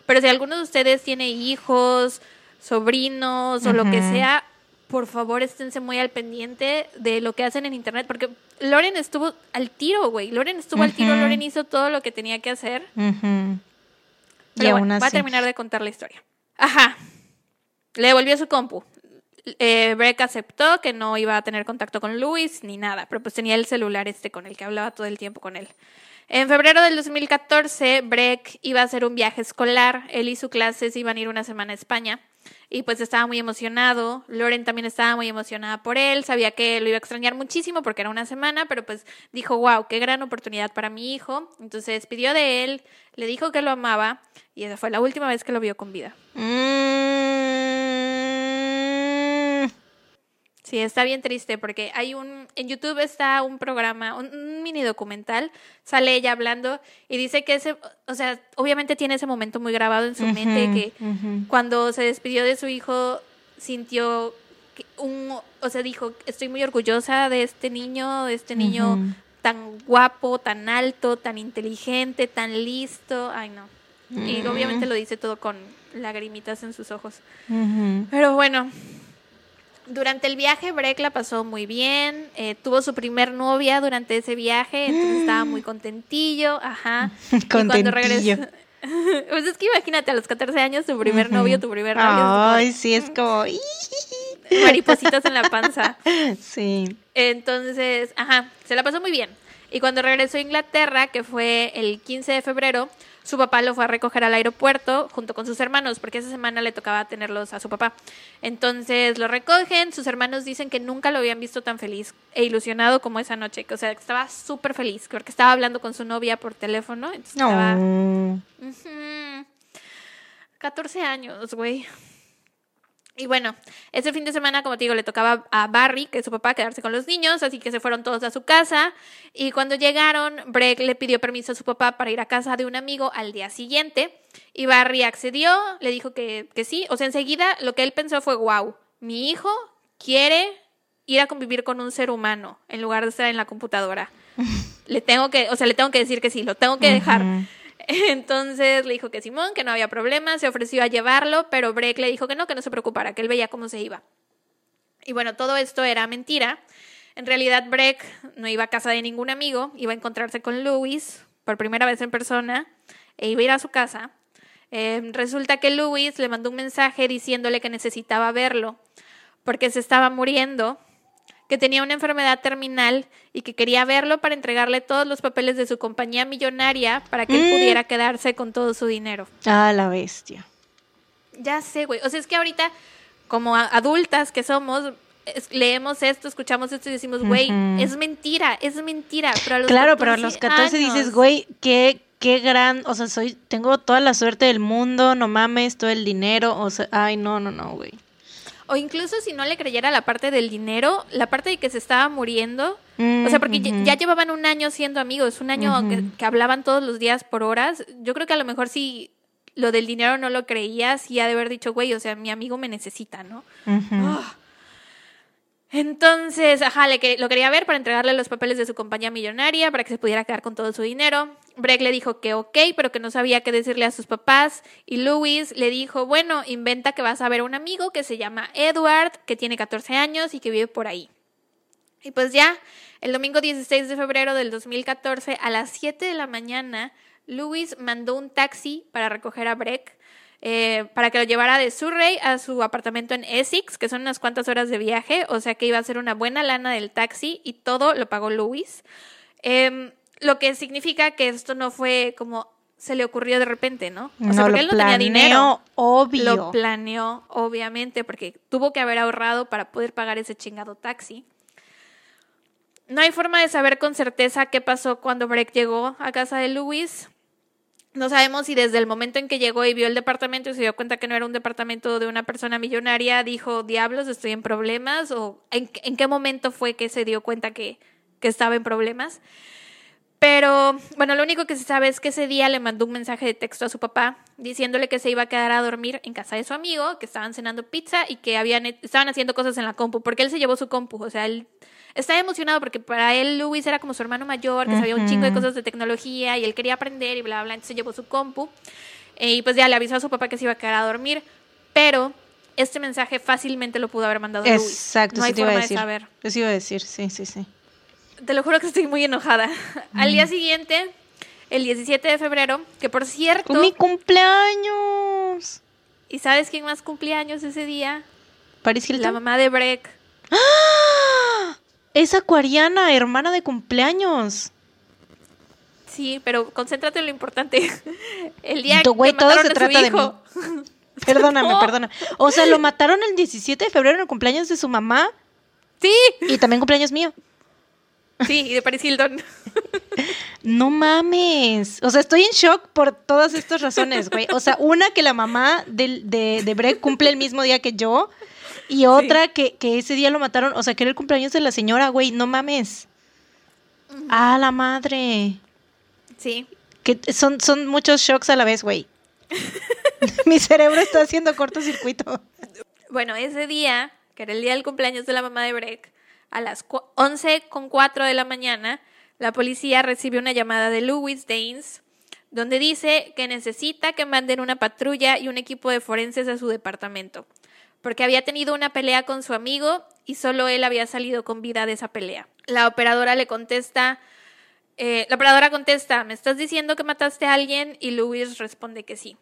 Pero si alguno de ustedes tiene hijos, sobrinos o lo que sea, por favor esténse muy al pendiente de lo que hacen en internet porque Loren estuvo al tiro, güey. Loren estuvo al tiro. Loren hizo todo lo que tenía que hacer. Y aún bueno, voy a terminar de contar la historia. Ajá. Le devolvió su compu. Eh, Breck aceptó que no iba a tener contacto con Luis ni nada, pero pues tenía el celular este con el que hablaba todo el tiempo con él. En febrero del 2014, Breck iba a hacer un viaje escolar. Él y su clase se iban a ir una semana a España. Y pues estaba muy emocionado. Loren también estaba muy emocionada por él. Sabía que lo iba a extrañar muchísimo porque era una semana, pero pues dijo, wow, qué gran oportunidad para mi hijo. Entonces se despidió de él, le dijo que lo amaba y esa fue la última vez que lo vio con vida. Mm. Sí, está bien triste porque hay un en YouTube está un programa, un, un mini documental, sale ella hablando y dice que ese, o sea, obviamente tiene ese momento muy grabado en su mente que cuando se despidió de su hijo sintió que un, o sea, dijo, estoy muy orgullosa de este niño, de este niño tan guapo, tan alto, tan inteligente, tan listo. Ay, no. Y obviamente lo dice todo con lagrimitas en sus ojos. Pero bueno, durante el viaje Breck la pasó muy bien, eh, tuvo su primer novia durante ese viaje, entonces estaba muy contentillo, ajá. Y cuando Contentillo. regresó... pues es que imagínate a los 14 años tu primer novio, tu primer novio, Ay, sí, es como... maripositas en la panza. Sí. Entonces, ajá, se la pasó muy bien. Y cuando regresó a Inglaterra, que fue el 15 de febrero, su papá lo fue a recoger al aeropuerto junto con sus hermanos, porque esa semana le tocaba tenerlos a su papá. Entonces lo recogen, sus hermanos dicen que nunca lo habían visto tan feliz e ilusionado como esa noche, que o sea, estaba súper feliz, porque estaba hablando con su novia por teléfono. Entonces estaba... No. Ujú. 14 años, güey. Y bueno, ese fin de semana, como te digo, le tocaba a Barry, que es su papá, quedarse con los niños, así que se fueron todos a su casa. Y cuando llegaron, Breck le pidió permiso a su papá para ir a casa de un amigo al día siguiente. Y Barry accedió, le dijo que, que sí. O sea, enseguida lo que él pensó fue, wow, mi hijo quiere ir a convivir con un ser humano en lugar de estar en la computadora. le tengo que, o sea, le tengo que decir que sí, lo tengo que dejar. Entonces le dijo que Simón, que no había problema, se ofreció a llevarlo, pero Breck le dijo que no, que no se preocupara, que él veía cómo se iba. Y bueno, todo esto era mentira. En realidad Breck no iba a casa de ningún amigo, iba a encontrarse con Louis por primera vez en persona e iba a ir a su casa. Eh, resulta que Louis le mandó un mensaje diciéndole que necesitaba verlo porque se estaba muriendo, que tenía una enfermedad terminal y que quería verlo para entregarle todos los papeles de su compañía millonaria para que él Mm. pudiera quedarse con todo su dinero. Ah, la bestia. Ya sé, güey. O sea, es que ahorita, como adultas que somos, leemos esto, escuchamos esto y decimos, güey, es mentira, es mentira. Pero a los Claro, pero a 14 los 14 dices, güey, qué, qué gran, o sea, soy, tengo toda la suerte del mundo, no mames, todo el dinero, o sea, ay, no, no, no, güey. O incluso si no le creyera la parte del dinero, la parte de que se estaba muriendo. Mm, o sea, porque ya- llevaban un año siendo amigos, un año que, hablaban todos los días por horas. Yo creo que a lo mejor si lo del dinero no lo creía, sí ha de haber dicho, güey, o sea, mi amigo me necesita, ¿no? Ah. Entonces, ajá, le que- lo quería ver para entregarle los papeles de su compañía millonaria para que se pudiera quedar con todo su dinero. Breck le dijo que ok, pero que no sabía qué decirle a sus papás. Y Louis le dijo, bueno, inventa que vas a ver a un amigo que se llama Edward, que tiene 14 años y que vive por ahí. Y pues ya, el domingo 16 de febrero del 2014, a las 7 de la mañana, Louis mandó un taxi para recoger a Breck, eh, para que lo llevara de Surrey a su apartamento en Essex, que son unas cuantas horas de viaje, o sea que iba a ser una buena lana del taxi y todo lo pagó Louis. Em, lo que significa que esto no fue como se le ocurrió de repente, ¿no? O sea, no, porque lo él no tenía dinero. planeó, obvio. Lo planeó, obviamente, porque tuvo que haber ahorrado para poder pagar ese chingado taxi. No hay forma de saber con certeza qué pasó cuando Breck llegó a casa de Louis. No sabemos si desde el momento en que llegó y vio el departamento y se dio cuenta que no era un departamento de una persona millonaria, dijo, diablos, estoy en problemas, o en, en qué momento fue que se dio cuenta que, que estaba en problemas. Pero bueno, lo único que se sabe es que ese día le mandó un mensaje de texto a su papá diciéndole que se iba a quedar a dormir en casa de su amigo, que estaban cenando pizza y que habían, estaban haciendo cosas en la compu, porque él se llevó su compu, o sea, él estaba emocionado porque para él Luis era como su hermano mayor, que sabía un chingo de cosas de tecnología y él quería aprender y bla, bla, bla, entonces llevó su compu eh, y pues ya le avisó a su papá que se iba a quedar a dormir, pero este mensaje fácilmente lo pudo haber mandado Luis. Exacto, no hay te iba a forma decir. de saber. Eso iba a decir, sí, sí, sí. Te lo juro que estoy muy enojada. Al día siguiente, el 17 de febrero, que por cierto, ¡Con mi cumpleaños! ¿y sabes quién más cumplía años ese día? Paris La Hilton. mamá de Breck. ¡Ah! Es acuariana, hermana de cumpleaños. Sí, pero concéntrate en lo importante. El día Do- güey, que todo mataron se a su trata de hijo. Perdóname, No. perdona. O sea, lo mataron el 17 de febrero en el cumpleaños de su mamá Sí, y también cumpleaños mío. Sí, y de Paris Hilton. No mames. O sea, estoy en shock por todas estas razones, güey. O sea, una que la mamá de, de Breck cumple el mismo día que yo. Y otra que, que ese día lo mataron. O sea, que era el cumpleaños de la señora, güey. No mames. Ah, la madre. Sí. Que son, son muchos shocks a la vez, güey. Mi cerebro está haciendo cortocircuito. Bueno, ese día, que era el día del cumpleaños de la mamá de Breck, a las cu- 11 con 4 de la mañana, la policía recibe una llamada de Louis Daines, donde dice que necesita que manden una patrulla y un equipo de forenses a su departamento, porque había tenido una pelea con su amigo y solo él había salido con vida de esa pelea. La operadora le contesta, eh, la operadora contesta, ¿me estás diciendo que mataste a alguien? Y Louis responde que sí.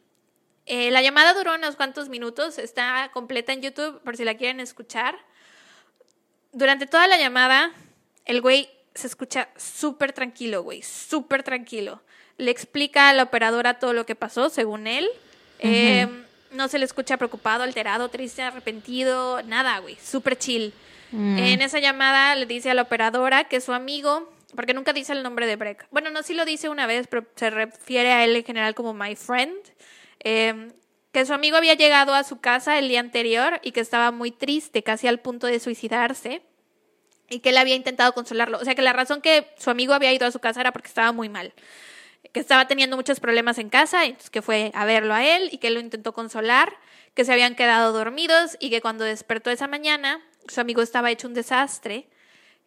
Eh, la llamada duró unos cuantos minutos, está completa en YouTube por si la quieren escuchar. Durante toda la llamada, el güey se escucha súper tranquilo, güey, súper tranquilo. Le explica a la operadora todo lo que pasó, según él. Eh, no se le escucha preocupado, alterado, triste, arrepentido, nada, güey, súper chill. En esa llamada le dice a la operadora que su amigo, porque nunca dice el nombre de Breck. Bueno, no, sí lo dice una vez, pero se refiere a él en general como my friend. eh, que su amigo había llegado a su casa el día anterior y que estaba muy triste, casi al punto de suicidarse. Y que él había intentado consolarlo. O sea, que la razón que su amigo había ido a su casa era porque estaba muy mal. Que estaba teniendo muchos problemas en casa, entonces que fue a verlo a él y que lo intentó consolar, que se habían quedado dormidos y que cuando despertó esa mañana, su amigo estaba hecho un desastre,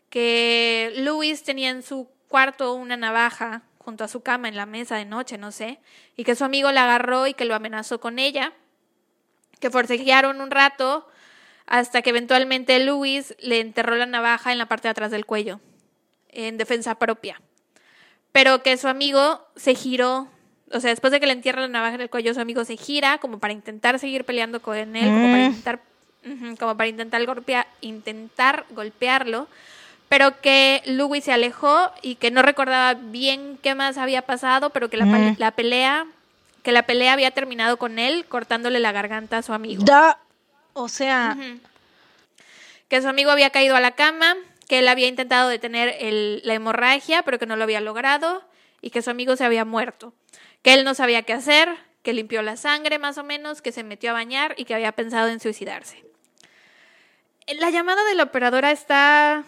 que Luis tenía en su cuarto una navaja junto a su cama en la mesa de noche, no sé, y que su amigo la agarró y que lo amenazó con ella, que forcejearon un rato hasta que eventualmente Luis le enterró la navaja en la parte de atrás del cuello, en defensa propia. Pero que su amigo se giró, o sea, después de que le entierra la navaja en el cuello, su amigo se gira como para intentar seguir peleando con él, como para Mm. intentar, como para intentar golpear, intentar golpearlo, pero que Louis se alejó y que no recordaba bien qué más había pasado, pero que la, Mm. la pelea, que la pelea había terminado con él cortándole la garganta a su amigo. Da. O sea, que su amigo había caído a la cama, que él había intentado detener el- la hemorragia, pero que no lo había logrado, y que su amigo se había muerto, que él no sabía qué hacer, que limpió la sangre más o menos, que se metió a bañar y que había pensado en suicidarse. La llamada de la operadora está...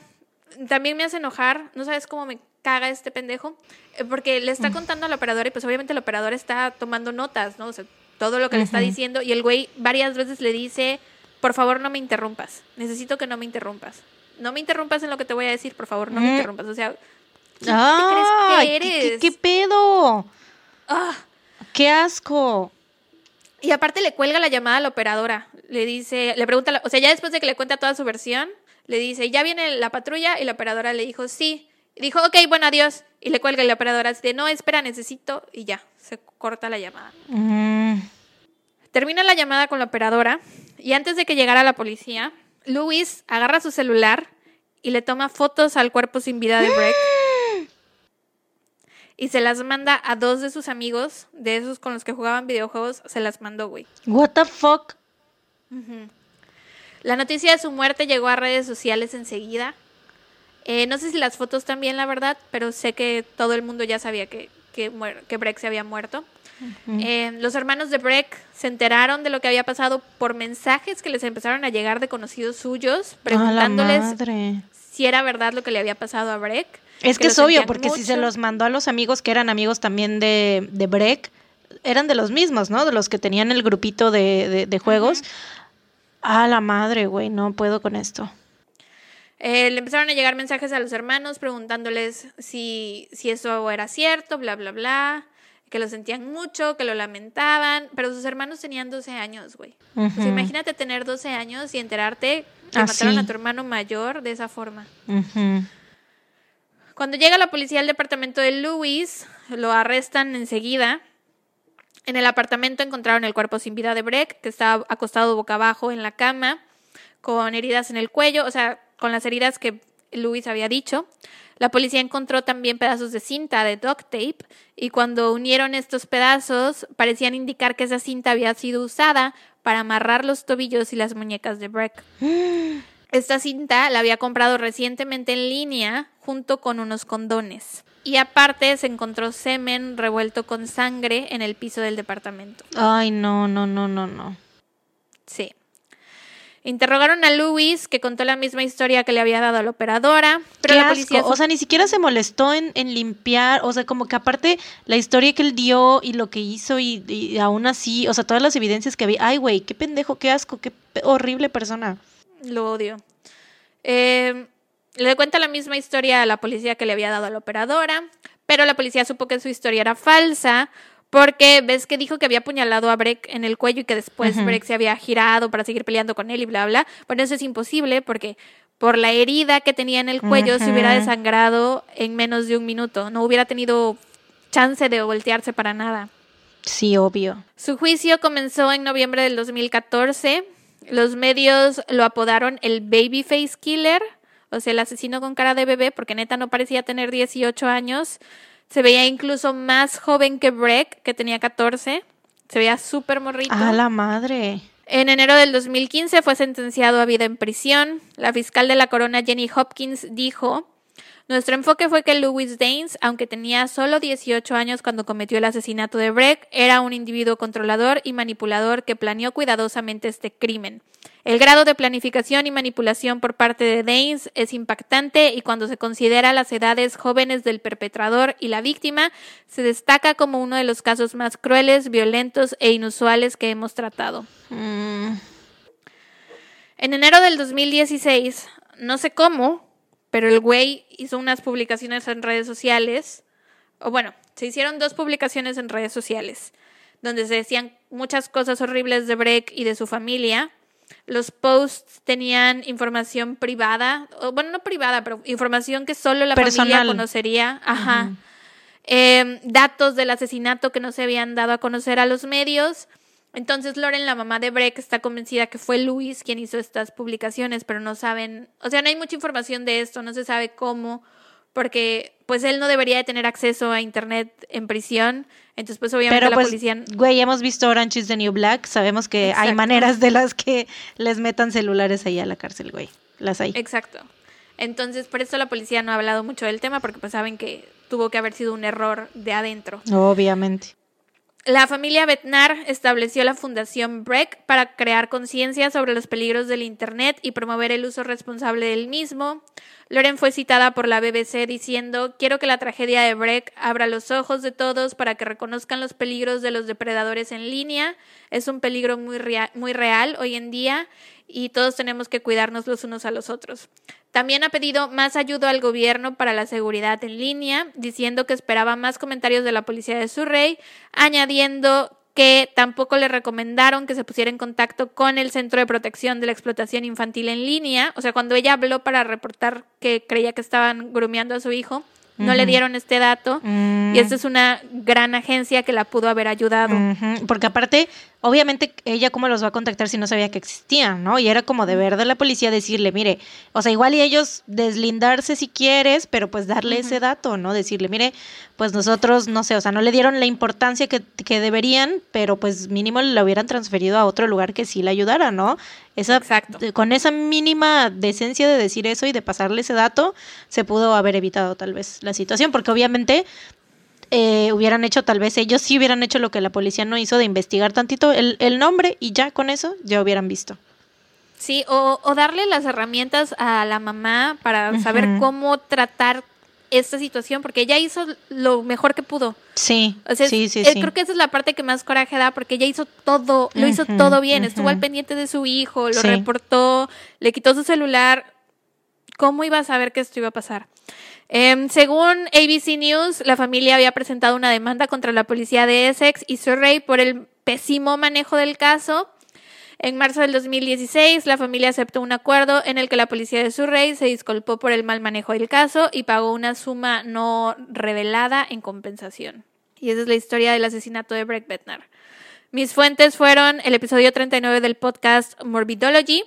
También me hace enojar, no sabes cómo me caga este pendejo, Eh, porque le está contando a la operadora y pues obviamente la operadora está tomando notas, ¿no? O sea, todo lo que le está diciendo y el güey varias veces le dice, por favor no me interrumpas, necesito que no me interrumpas. No me interrumpas en lo que te voy a decir, por favor, no me interrumpas. O sea, ¿quién ¿qué- crees que qué, eres? qué pedo? Ah. ¡Qué asco! Y aparte le cuelga la llamada a la operadora. Le dice, le pregunta, o sea, ya después de que le cuenta toda su versión, le dice, ¿ya viene la patrulla? Y la operadora le dijo, sí. Y dijo, ok, bueno, adiós. Y le cuelga y la operadora dice, no, espera, necesito. Y ya, se corta la llamada. Mm, Termina la llamada con la operadora y antes de que llegara la policía, Luis agarra su celular y le toma fotos al cuerpo sin vida de Breck. Y se las manda a dos de sus amigos, de esos con los que jugaban videojuegos, se las mandó, güey. What the fuck? La noticia de su muerte llegó a redes sociales enseguida. Eh, no sé si las fotos también, la verdad, pero sé que todo el mundo ya sabía que, que, que Breck se había muerto. Eh, los hermanos de Breck se enteraron de lo que había pasado por mensajes que les empezaron a llegar de conocidos suyos, preguntándoles si era verdad lo que le había pasado a Breck. Es que, es obvio, porque si se los mandó a los amigos que eran amigos también de, de Breck, eran de los mismos, ¿no? De los que tenían el grupito de, de- de juegos. A la madre, güey, no puedo con esto. Eh, le empezaron a llegar mensajes a los hermanos preguntándoles si, si eso era cierto, bla, bla, bla, que lo sentían mucho, que lo lamentaban, pero sus hermanos tenían 12 años, güey. Imagínate tener 12 años y enterarte que Ah, mataron sí. a tu hermano mayor de esa forma. Cuando llega la policía al departamento de Louis, lo arrestan enseguida. En el apartamento encontraron el cuerpo sin vida de Breck, que estaba acostado boca abajo en la cama, con heridas en el cuello, o sea, con las heridas que Louis había dicho. La policía encontró también pedazos de cinta de duct tape y cuando unieron estos pedazos parecían indicar que esa cinta había sido usada para amarrar los tobillos y las muñecas de Breck. Esta cinta la había comprado recientemente en línea junto con unos condones. Y aparte se encontró semen revuelto con sangre en el piso del departamento. Ay, no, no, no, no, no. Sí. Interrogaron a Luis, que contó la misma historia que le había dado a la operadora, pero Qué la policía... asco. O sea, ni siquiera se molestó en, en limpiar. O sea, como que aparte la historia que él dio y lo que hizo y, y aún así, o sea, todas las evidencias que había. Ay, güey, qué pendejo, qué asco, qué horrible persona. Lo odio. Eh, le cuenta la misma historia a la policía que le había dado a la operadora, pero la policía supo que su historia era falsa porque ves que dijo que había apuñalado a Breck en el cuello y que después. Breck se había girado para seguir peleando con él y bla, bla. Bueno, eso es imposible porque por la herida que tenía en el cuello se hubiera desangrado en menos de un minuto. No hubiera tenido chance de voltearse para nada. Sí, obvio. Su juicio comenzó en noviembre del 2014. Los medios lo apodaron el Babyface Killer, o sea, el asesino con cara de bebé, porque neta no parecía tener 18 años. Se veía incluso más joven que Breck, que tenía 14. Se veía súper morrito. A la madre. En enero del 2015 fue sentenciado a vida en prisión. La fiscal de la corona Jenny Hopkins dijo, nuestro enfoque fue que Louis Daines, aunque tenía solo 18 años cuando cometió el asesinato de Breck, era un individuo controlador y manipulador que planeó cuidadosamente este crimen. El grado de planificación y manipulación por parte de Daines es impactante y cuando se considera las edades jóvenes del perpetrador y la víctima, se destaca como uno de los casos más crueles, violentos e inusuales que hemos tratado. Mm, En enero del 2016, no sé cómo, pero el güey hizo unas publicaciones en redes sociales, o bueno, se hicieron dos publicaciones en redes sociales, donde se decían muchas cosas horribles de Breck y de su familia. Los posts tenían información privada, o bueno, no privada, pero información que solo la familia Personal. conocería. Ajá. Eh, datos del asesinato que no se habían dado a conocer a los medios. Entonces Loren, la mamá de Breck, está convencida que fue Luis quien hizo estas publicaciones, pero no saben, o sea, no hay mucha información de esto, no se sabe cómo, porque pues él no debería de tener acceso a internet en prisión, entonces pues obviamente Pero la pues, policía... güey, hemos visto Orange is the New Black. Sabemos que hay maneras de las que les metan celulares ahí a la cárcel, güey. las hay. Exacto. Entonces, por eso la policía no ha hablado mucho del tema, porque pues saben que tuvo que haber sido un error de adentro. Obviamente. La familia Betnar estableció la Fundación BREC para crear conciencia sobre los peligros del Internet y promover el uso responsable del mismo. Loren fue citada por la BBC diciendo, quiero que la tragedia de Breck abra los ojos de todos para que reconozcan los peligros de los depredadores en línea. Es un peligro muy, muy real hoy en día y todos tenemos que cuidarnos los unos a los otros. También ha pedido más ayuda al gobierno para la seguridad en línea, diciendo que esperaba más comentarios de la policía de Surrey, añadiendo que tampoco le recomendaron que se pusiera en contacto con el Centro de Protección de la Explotación Infantil en línea. O sea, cuando ella habló para reportar que creía que estaban grumeando a su hijo, no le dieron este dato. Y esta es una gran agencia que la pudo haber ayudado. Porque aparte, obviamente ella cómo los va a contactar si no sabía que existían, ¿no? Y era como deber de la policía decirle, mire, o sea, igual y ellos deslindarse si quieres, pero pues darle ese dato, ¿no? Decirle, mire, pues nosotros, no sé, o sea, no le dieron la importancia que, que deberían, pero pues mínimo la hubieran transferido a otro lugar que sí le ayudara, ¿no? Esa, Exacto. Con esa mínima decencia de decir eso y de pasarle ese dato, se pudo haber evitado tal vez la situación, porque obviamente eh, hubieran hecho, tal vez ellos sí hubieran hecho lo que la policía no hizo de investigar tantito el, el nombre y ya con eso ya hubieran visto. Sí, o, o darle las herramientas a la mamá para saber cómo tratar esta situación, porque ella hizo lo mejor que pudo. Sí, sí, sí, Creo que esa es la parte que más coraje da, porque ella hizo todo, lo hizo todo bien, estuvo al pendiente de su hijo, lo reportó, le quitó su celular. ¿Cómo iba a saber que esto iba a pasar? Em, según ABC News, la familia había presentado una demanda contra la policía de Essex y Surrey por el pésimo manejo del caso. En marzo del 2016, la familia aceptó un acuerdo en el que la policía de Surrey se disculpó por el mal manejo del caso y pagó una suma no revelada en compensación. Y esa es la historia del asesinato de Breck Bednar. Mis fuentes fueron el episodio 39 del podcast Morbidology,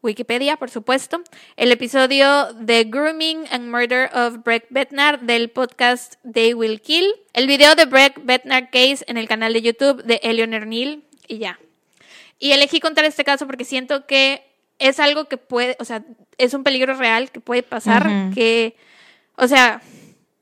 Wikipedia, por supuesto, el episodio de Grooming and Murder of Breck Bednar del podcast They Will Kill, el video de Breck Bednar Case en el canal de YouTube de Eleanor Neal y ya. Y elegí contar este caso porque siento que es algo que puede, o sea, es un peligro real que puede pasar, que, o sea,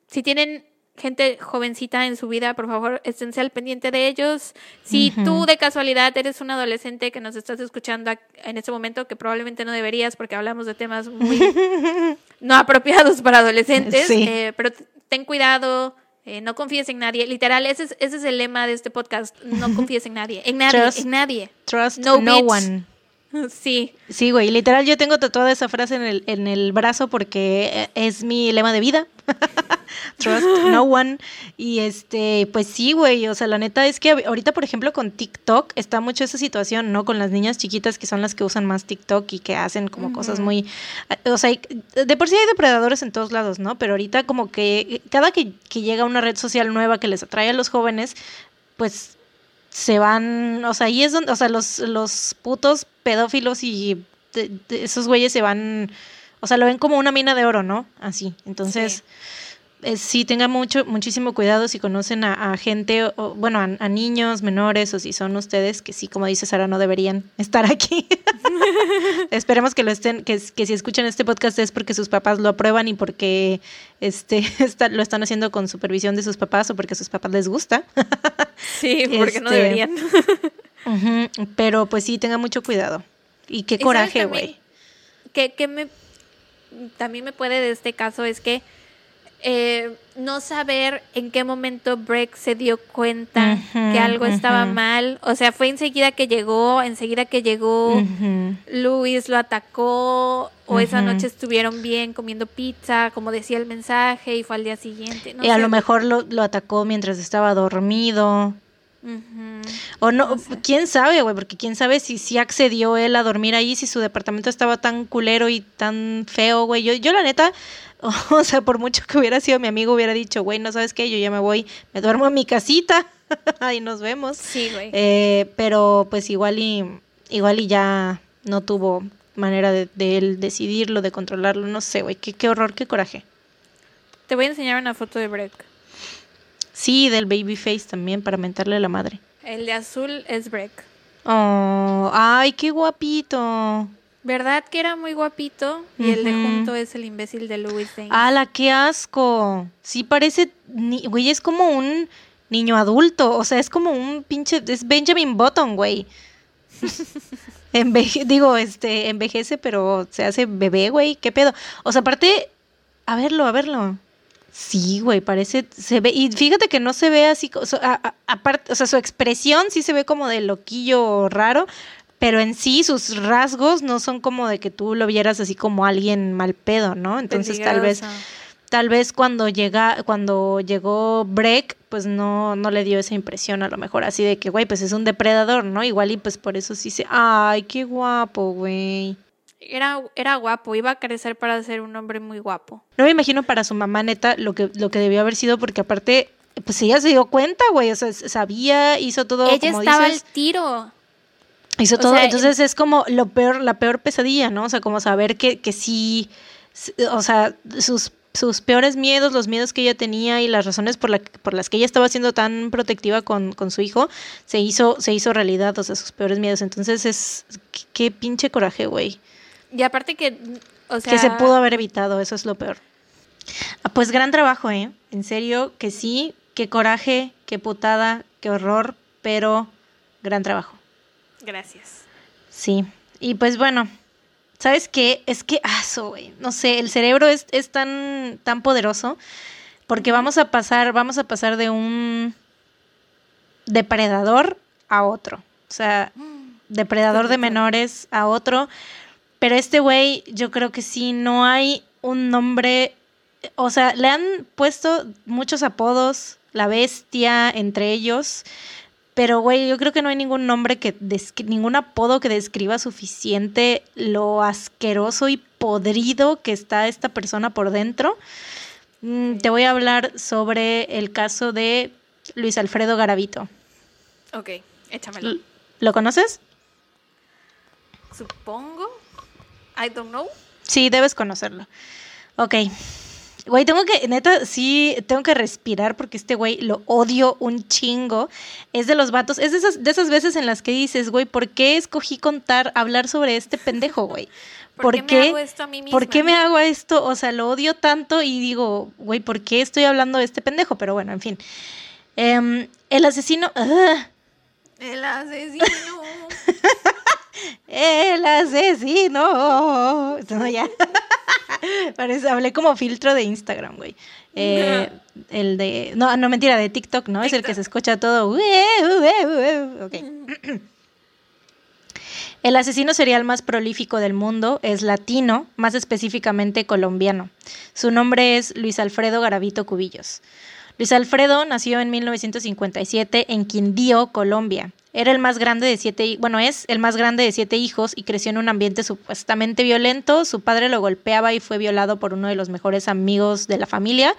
si tienen gente jovencita en su vida, por favor, esténse al pendiente de ellos. Si tú de casualidad eres un adolescente que nos estás escuchando en este momento, que probablemente no deberías porque hablamos de temas muy no apropiados para adolescentes, eh, pero ten cuidado. Eh, no confíes en nadie. Literal, ese es, ese es el lema de este podcast. No confíes en nadie. En nadie. en nadie. Trust no, one. Sí. Sí, güey. Literal, yo tengo tatuada esa frase en el, en el brazo porque es mi lema de vida. Trust no one. Y este, pues sí, güey. O sea, la neta es que ahorita, por ejemplo, con TikTok está mucho esa situación, ¿no? Con las niñas chiquitas que son las que usan más TikTok y que hacen como cosas muy. O sea, de por sí hay depredadores en todos lados, ¿no? Pero ahorita, como que cada que, que llega una red social nueva que les atrae a los jóvenes, pues se van, o sea, ahí es donde, o sea, los, los putos pedófilos y esos güeyes se van, o sea, lo ven como una mina de oro, ¿no? Así, entonces... Eh, sí, tengan mucho, muchísimo cuidado si conocen a, gente, o, bueno, a, niños menores o si son ustedes, que sí, como dice Sara, no deberían estar aquí. Esperemos que lo estén, que, que, si escuchan este podcast es porque sus papás lo aprueban y porque este lo están haciendo con supervisión de sus papás o porque a sus papás les gusta. sí, porque no este, deberían. pero pues sí, tengan mucho cuidado. Y qué coraje, güey. Que, que me también me puede de este caso es que eh, no saber en qué momento Breck se dio cuenta que algo estaba mal. O sea, fue enseguida que llegó, enseguida que llegó, Luis lo atacó, o esa noche estuvieron bien comiendo pizza, como decía el mensaje, y fue al día siguiente. y a lo mejor lo, lo, atacó mientras estaba dormido. O no, quién sabe, güey, porque quién sabe si, si accedió él a dormir ahí, si su departamento estaba tan culero y tan feo, güey. Yo, yo la neta, O sea, por mucho que hubiera sido mi amigo, hubiera dicho, güey, no sabes qué, yo ya me voy, me duermo en mi casita, ahí nos vemos. Sí, güey. Eh, pero pues igual y, igual y ya no tuvo manera de, él decidirlo, de controlarlo, no sé, güey, qué, qué horror, qué coraje. Te voy a enseñar una foto de Breck. Sí, del baby face también, para mentarle a la madre. El de azul es Breck. Oh, ay, qué guapito. ¿Verdad que era muy guapito? Y el de junto es el imbécil de Louis Dane. ¡Hala, qué asco! Sí parece, ni- güey, es como un niño adulto, o sea, es como un pinche, es Benjamin Button, güey. Enveje- digo, este, envejece, pero se hace bebé, güey, ¿qué pedo? O sea, aparte, a verlo, a verlo. Sí, güey, parece, se ve, y fíjate que no se ve así, aparte, o sea, su expresión sí se ve como de loquillo raro, pero en sí sus rasgos no son como de que tú lo vieras así como alguien mal pedo, ¿no? Entonces tal vez tal vez cuando llega cuando llegó Breck pues no no le dio esa impresión a lo mejor así de que güey pues es un depredador no igual y pues por eso sí se ay qué guapo güey Era, era guapo, iba a crecer para ser un hombre muy guapo. no me imagino para su mamá neta lo que lo que debió haber sido porque aparte pues ella se dio cuenta güey o sea sabía hizo todo Ella como estaba dices al tiro. Hizo o todo sea, entonces es como lo peor la peor pesadilla no o sea como saber que que sí o sea sus sus peores miedos, los miedos que ella tenía y las razones por, la, por las que ella estaba siendo tan protectiva con, con su hijo, se hizo, se hizo realidad, o sea, sus peores miedos. Entonces es, qué, qué pinche coraje, güey. Y aparte que, o sea... que se pudo haber evitado, eso es lo peor. Ah, pues gran trabajo, ¿eh? En serio, que sí, qué coraje, qué putada, qué horror, pero gran trabajo. Gracias. Sí, y pues bueno, ¿sabes qué? Es que, ah, so, güey, no sé, el cerebro es, es tan, tan poderoso porque vamos a pasar, vamos a pasar de un depredador a otro. O sea, depredador de menores a otro. Pero este güey, yo creo que sí, no hay un nombre. O sea, le han puesto muchos apodos, la bestia, entre ellos. Pero, güey, yo creo que no hay ningún nombre que, ningún apodo que describa suficiente lo asqueroso y podrido que está esta persona por dentro. Mm, te voy a hablar sobre el caso de Luis Alfredo Garavito. Ok, échamelo. ¿Lo conoces? Supongo. I don't know. Sí, debes conocerlo. Ok. Güey, tengo que, neta, sí, tengo que respirar porque este güey lo odio un chingo. Es de los vatos, es de esas, de esas veces en las que dices, güey, ¿por qué escogí contar, hablar sobre este pendejo, güey? ¿Por, qué, me hago esto a mí misma? ¿Por qué me hago esto? O sea, lo odio tanto y digo, güey, ¿por qué estoy hablando de este pendejo? Pero bueno, en fin. Em, el asesino. El asesino. El asesino. No, ya. Parece, hablé como filtro de Instagram, güey. Eh, el de. No, no, mentira, de TikTok, ¿no? Es el que se escucha todo. Ok. El asesino serial más prolífico del mundo es latino, más específicamente colombiano. Su nombre es Luis Alfredo Garavito Cubillos. Luis Alfredo nació en 1957 en Quindío, Colombia. Era el más grande de siete, bueno, es el más grande de siete hijos y creció en un ambiente supuestamente violento. Su padre lo golpeaba y fue violado por uno de los mejores amigos de la familia,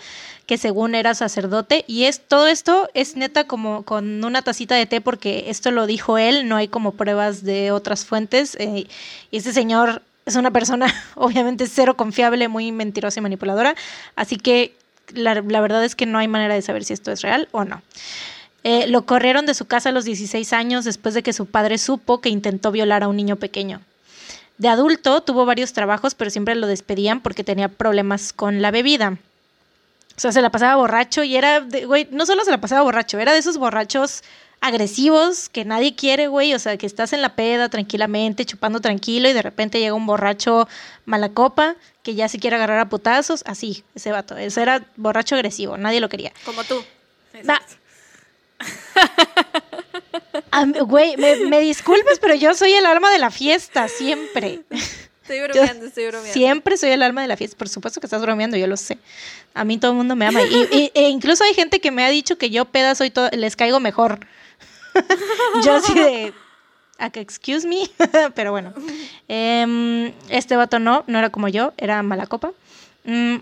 que según era sacerdote. Y es todo esto es neta como con una tacita de té porque esto lo dijo él, no hay como pruebas de otras fuentes. eh, y este señor es una persona obviamente cero confiable, muy mentirosa y manipuladora. Así que la verdad es que no hay manera de saber si esto es real o no. Eh, lo corrieron de su casa a los 16 años después de que su padre supo que intentó violar a un niño pequeño. De adulto tuvo varios trabajos, pero siempre lo despedían porque tenía problemas con la bebida. O sea, se la pasaba borracho y era, de- güey, no solo se la pasaba borracho, era de esos borrachos agresivos que nadie quiere, güey. O sea, que estás en la peda tranquilamente, chupando tranquilo y de repente llega un borracho mala copa que ya se quiere agarrar a putazos. Así, ese vato. Ese era borracho agresivo, nadie lo quería. Como tú. Güey, me, me disculpes, pero yo soy el alma de la fiesta, siempre. Estoy bromeando, estoy bromeando. Siempre soy el alma de la fiesta. Por supuesto que estás bromeando, yo lo sé. A mí todo el mundo me ama. Y, y- e incluso hay gente que me ha dicho que yo peda soy todo, les caigo mejor. yo así de. "Ah, que Excuse me. Pero bueno. Em, este vato no, no era como yo, era mala copa. Mm,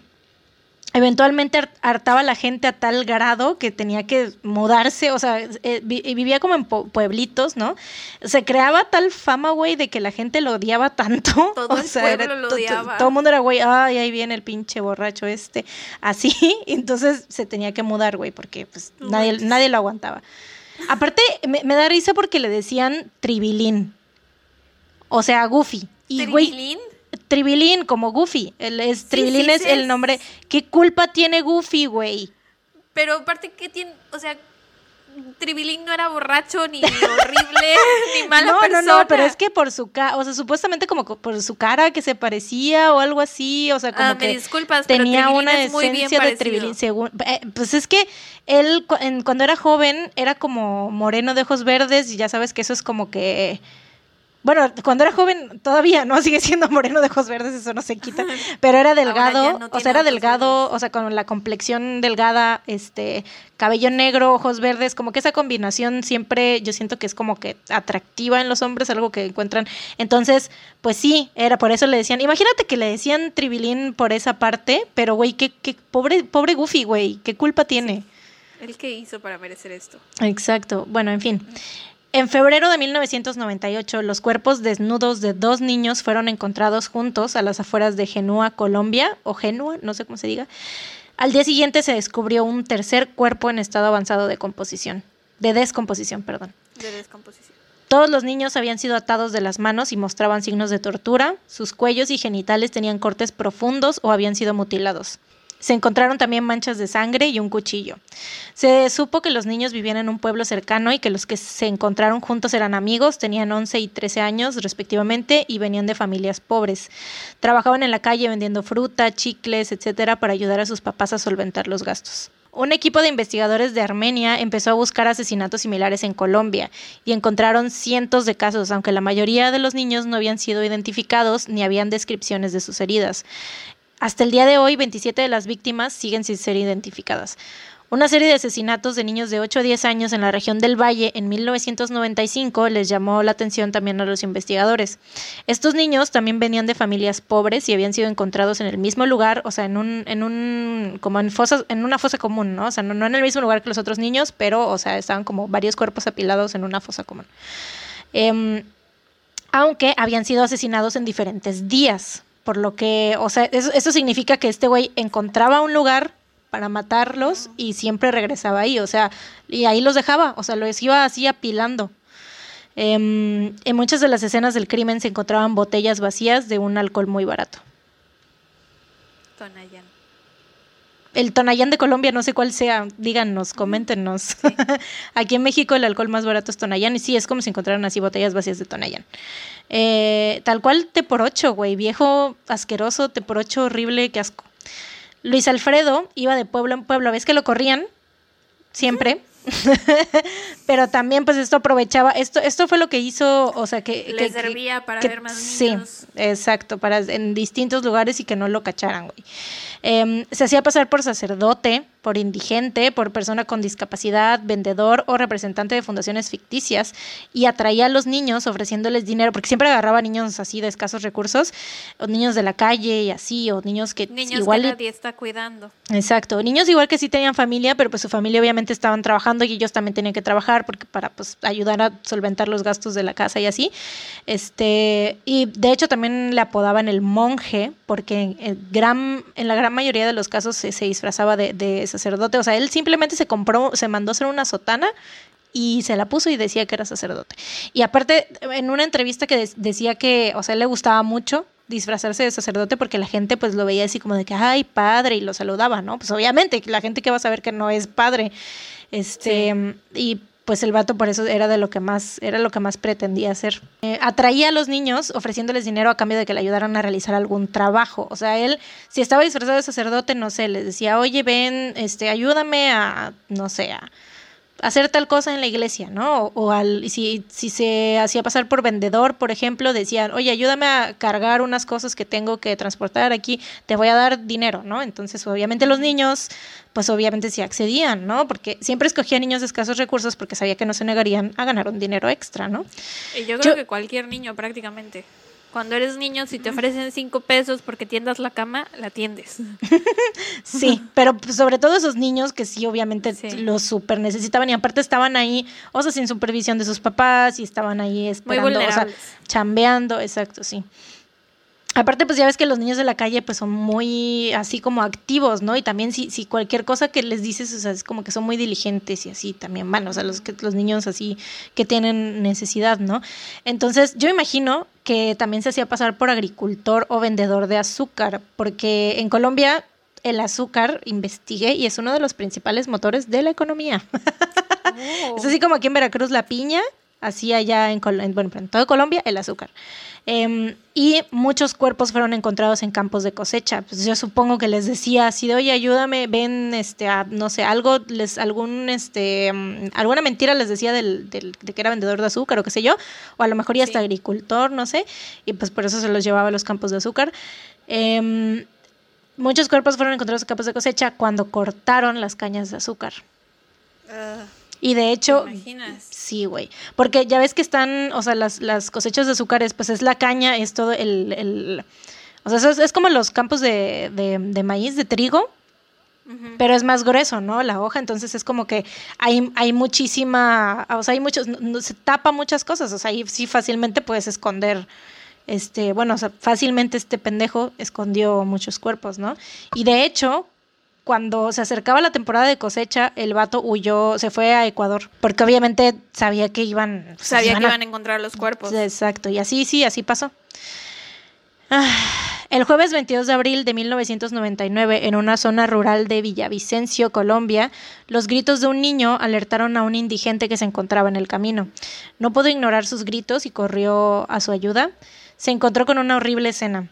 eventualmente har- hartaba a la gente a tal grado que tenía que mudarse, o sea, eh, vi- vivía como en pueblitos, ¿no? Se creaba tal fama, güey, de que la gente lo odiaba tanto. Todo o el sea, pueblo lo odiaba. Todo el mundo era, güey, ay, ahí viene el pinche borracho este. Así, entonces se tenía que mudar, güey, porque pues No nadie, nadie lo aguantaba. Aparte, me, me da risa porque le decían tribilín. O sea, Goofy. Y, güey, ¿Tribilín? Como Goofy. El, es, Tribilín sí, es sí, el es- nombre. ¿Qué culpa tiene Goofy, güey? Pero aparte, ¿qué tiene? O sea, Tribilín no era borracho, ni horrible, ni mala no, persona. no, no, pero es que por su cara, o sea, supuestamente como co- por su cara que se parecía o algo así, o sea, como Ah, me disculpas, tenía una es muy bien esencia de. Tribilín, según, eh, pues es que él cu- en- cuando era joven era como moreno de ojos verdes y ya sabes que eso es como que bueno, cuando era joven todavía, ¿no? Sigue siendo moreno de ojos verdes, eso no se quita. Pero era delgado, no o sea, era delgado, o sea, con la complexión delgada, este, cabello negro, ojos verdes, como que esa combinación siempre yo siento que es como que atractiva en los hombres, algo que encuentran. Entonces, pues sí, era por eso le decían, imagínate que le decían tribilín por esa parte, pero güey, qué, qué pobre, pobre Goofy, güey, qué culpa tiene. ¿El que hizo para merecer esto? Exacto. Bueno, en fin. En febrero de 1998, los cuerpos desnudos de dos niños fueron encontrados juntos a las afueras de Genua, Colombia, o Genua, no sé cómo se diga. Al día siguiente se descubrió un tercer cuerpo en estado avanzado de composición, de descomposición, perdón. De descomposición. Todos los niños habían sido atados de las manos y mostraban signos de tortura. Sus cuellos y genitales tenían cortes profundos o habían sido mutilados. Se encontraron también manchas de sangre y un cuchillo. Se supo que los niños vivían en un pueblo cercano y que los que se encontraron juntos eran amigos, tenían 11 y 13 años respectivamente y venían de familias pobres. Trabajaban en la calle vendiendo fruta, chicles, etcétera, para ayudar a sus papás a solventar los gastos. Un equipo de investigadores de Armenia empezó a buscar asesinatos similares en Colombia y encontraron cientos de casos, aunque la mayoría de los niños no habían sido identificados ni habían descripciones de sus heridas. Hasta el día de hoy, 27 de las víctimas siguen sin ser identificadas. Una serie de asesinatos de niños de 8 a 10 años en la región del Valle en 1995 les llamó la atención también a los investigadores. Estos niños también venían de familias pobres y habían sido encontrados en el mismo lugar, o sea, en un, en un, como en fosas, en una fosa común, ¿no? O sea, no, en el mismo lugar que los otros niños, pero, o sea, estaban como varios cuerpos apilados en una fosa común. Em, aunque habían sido asesinados en diferentes días. Por lo que, o sea, eso, eso significa que este güey encontraba un lugar para matarlos y siempre regresaba ahí, o sea, y ahí los dejaba, o sea, los iba así apilando. Em, en muchas de las escenas del crimen se encontraban botellas vacías de un alcohol muy barato. Tonayán. El Tonayán de Colombia, no sé cuál sea, díganos, coméntenos. Aquí en México el alcohol más barato es Tonayán y sí, es como si encontraran así botellas vacías de Tonayán. Eh, tal cual te por ocho, güey, viejo asqueroso, te por ocho horrible, qué asco. Luis Alfredo iba de pueblo en pueblo, ¿ves que lo corrían? Siempre. Pero también pues esto aprovechaba, esto, esto fue lo que hizo, o sea, que... Le que- servía para que- ver más sí, niños. exacto, para en distintos lugares y que no lo cacharan, güey. Em, se hacía pasar por sacerdote, por indigente, por persona con discapacidad, vendedor o representante de fundaciones ficticias y atraía a los niños ofreciéndoles dinero, porque siempre agarraba niños así de escasos recursos, o niños de la calle y así, o niños que Niños igual... que nadie está cuidando. Exacto, niños igual que sí tenían familia, pero pues su familia obviamente estaban trabajando y ellos también tenían que trabajar porque para pues ayudar a solventar los gastos de la casa y así. Este, y de hecho también le apodaban el monje porque en, en gran, en la gran mayoría de los casos se, se disfrazaba de, de sacerdote, o sea, él simplemente se compró, se mandó a hacer una sotana y se la puso y decía que era sacerdote. Y aparte, en una entrevista que decía que, o sea, le gustaba mucho disfrazarse de sacerdote porque la gente pues lo veía así como de que, ay, padre, y lo saludaba, ¿no? Pues obviamente, la gente que va a saber que no es padre. Este, y pues el vato por eso era de lo que más, era lo que más pretendía hacer. Eh, atraía a los niños ofreciéndoles dinero a cambio de que le ayudaran a realizar algún trabajo. O sea, él, si estaba disfrazado de sacerdote, no sé, les decía, oye, ven, este, ayúdame a, no sé, a hacer tal cosa en la iglesia, ¿no? O, o al, si, si se hacía pasar por vendedor, por ejemplo, decían, oye, ayúdame a cargar unas cosas que tengo que transportar aquí, te voy a dar dinero, ¿no? Entonces, obviamente los niños, pues obviamente sí accedían, ¿no? Porque siempre escogía niños de escasos recursos porque sabía que no se negarían a ganar un dinero extra, ¿no? Y yo creo Yo- que cualquier niño prácticamente. Cuando eres niño, si te ofrecen cinco pesos porque tiendas la cama, la tiendes. Sí, pero sobre todo esos niños que sí, obviamente Sí. los súper necesitaban y aparte estaban ahí, o sea, sin supervisión de sus papás y estaban ahí esperando, o sea, chambeando, exacto, sí. Aparte, pues ya ves que los niños de la calle pues son muy así como activos, ¿no? Y también si, si cualquier cosa que les dices, o sea, es como que son muy diligentes y así también van, o sea, los, que, los niños así que tienen necesidad, ¿no? Entonces, yo imagino que también se hacía pasar por agricultor o vendedor de azúcar, porque en Colombia el azúcar, investigué, y es uno de los principales motores de la economía. Es así como aquí en Veracruz la piña, así allá en, Col- en- bueno, en toda Colombia el azúcar. Em, y muchos cuerpos fueron encontrados en campos de cosecha. Pues yo supongo que les decía así de, oye, ayúdame, ven, este, a- no sé, algo, les, algún, este, mm, alguna mentira les decía del, del- de que era vendedor de azúcar o qué sé yo, o a lo mejor ya hasta Sí. agricultor, no sé, y pues por eso se los llevaba a los campos de azúcar. Em, muchos cuerpos fueron encontrados en campos de cosecha cuando cortaron las cañas de azúcar. Ah, Y de ¿te hecho, imaginas? Sí, güey. Porque ya ves que están, o sea, las, las cosechas de azúcares, pues es la caña, es todo el... el- o sea, eso es, es como los campos de, de, de maíz, de trigo, pero es más grueso, ¿no? La hoja, entonces es como que hay, hay muchísima, o sea, hay muchos, no- se tapa muchas cosas, o sea, ahí sí fácilmente puedes esconder, este, bueno, o sea, fácilmente este pendejo escondió muchos cuerpos, ¿no? Y de hecho, cuando se acercaba la temporada de cosecha, el vato huyó, se fue a Ecuador, porque obviamente sabía que iban... pues, Sabía que a- iban a encontrar los cuerpos. Exacto, y así, sí, así pasó. Ah, El jueves 22 de abril de 1999, en una zona rural de Villavicencio, Colombia, los gritos de un niño alertaron a un indigente que se encontraba en el camino. No pudo ignorar sus gritos y corrió a su ayuda. Se encontró con una horrible escena.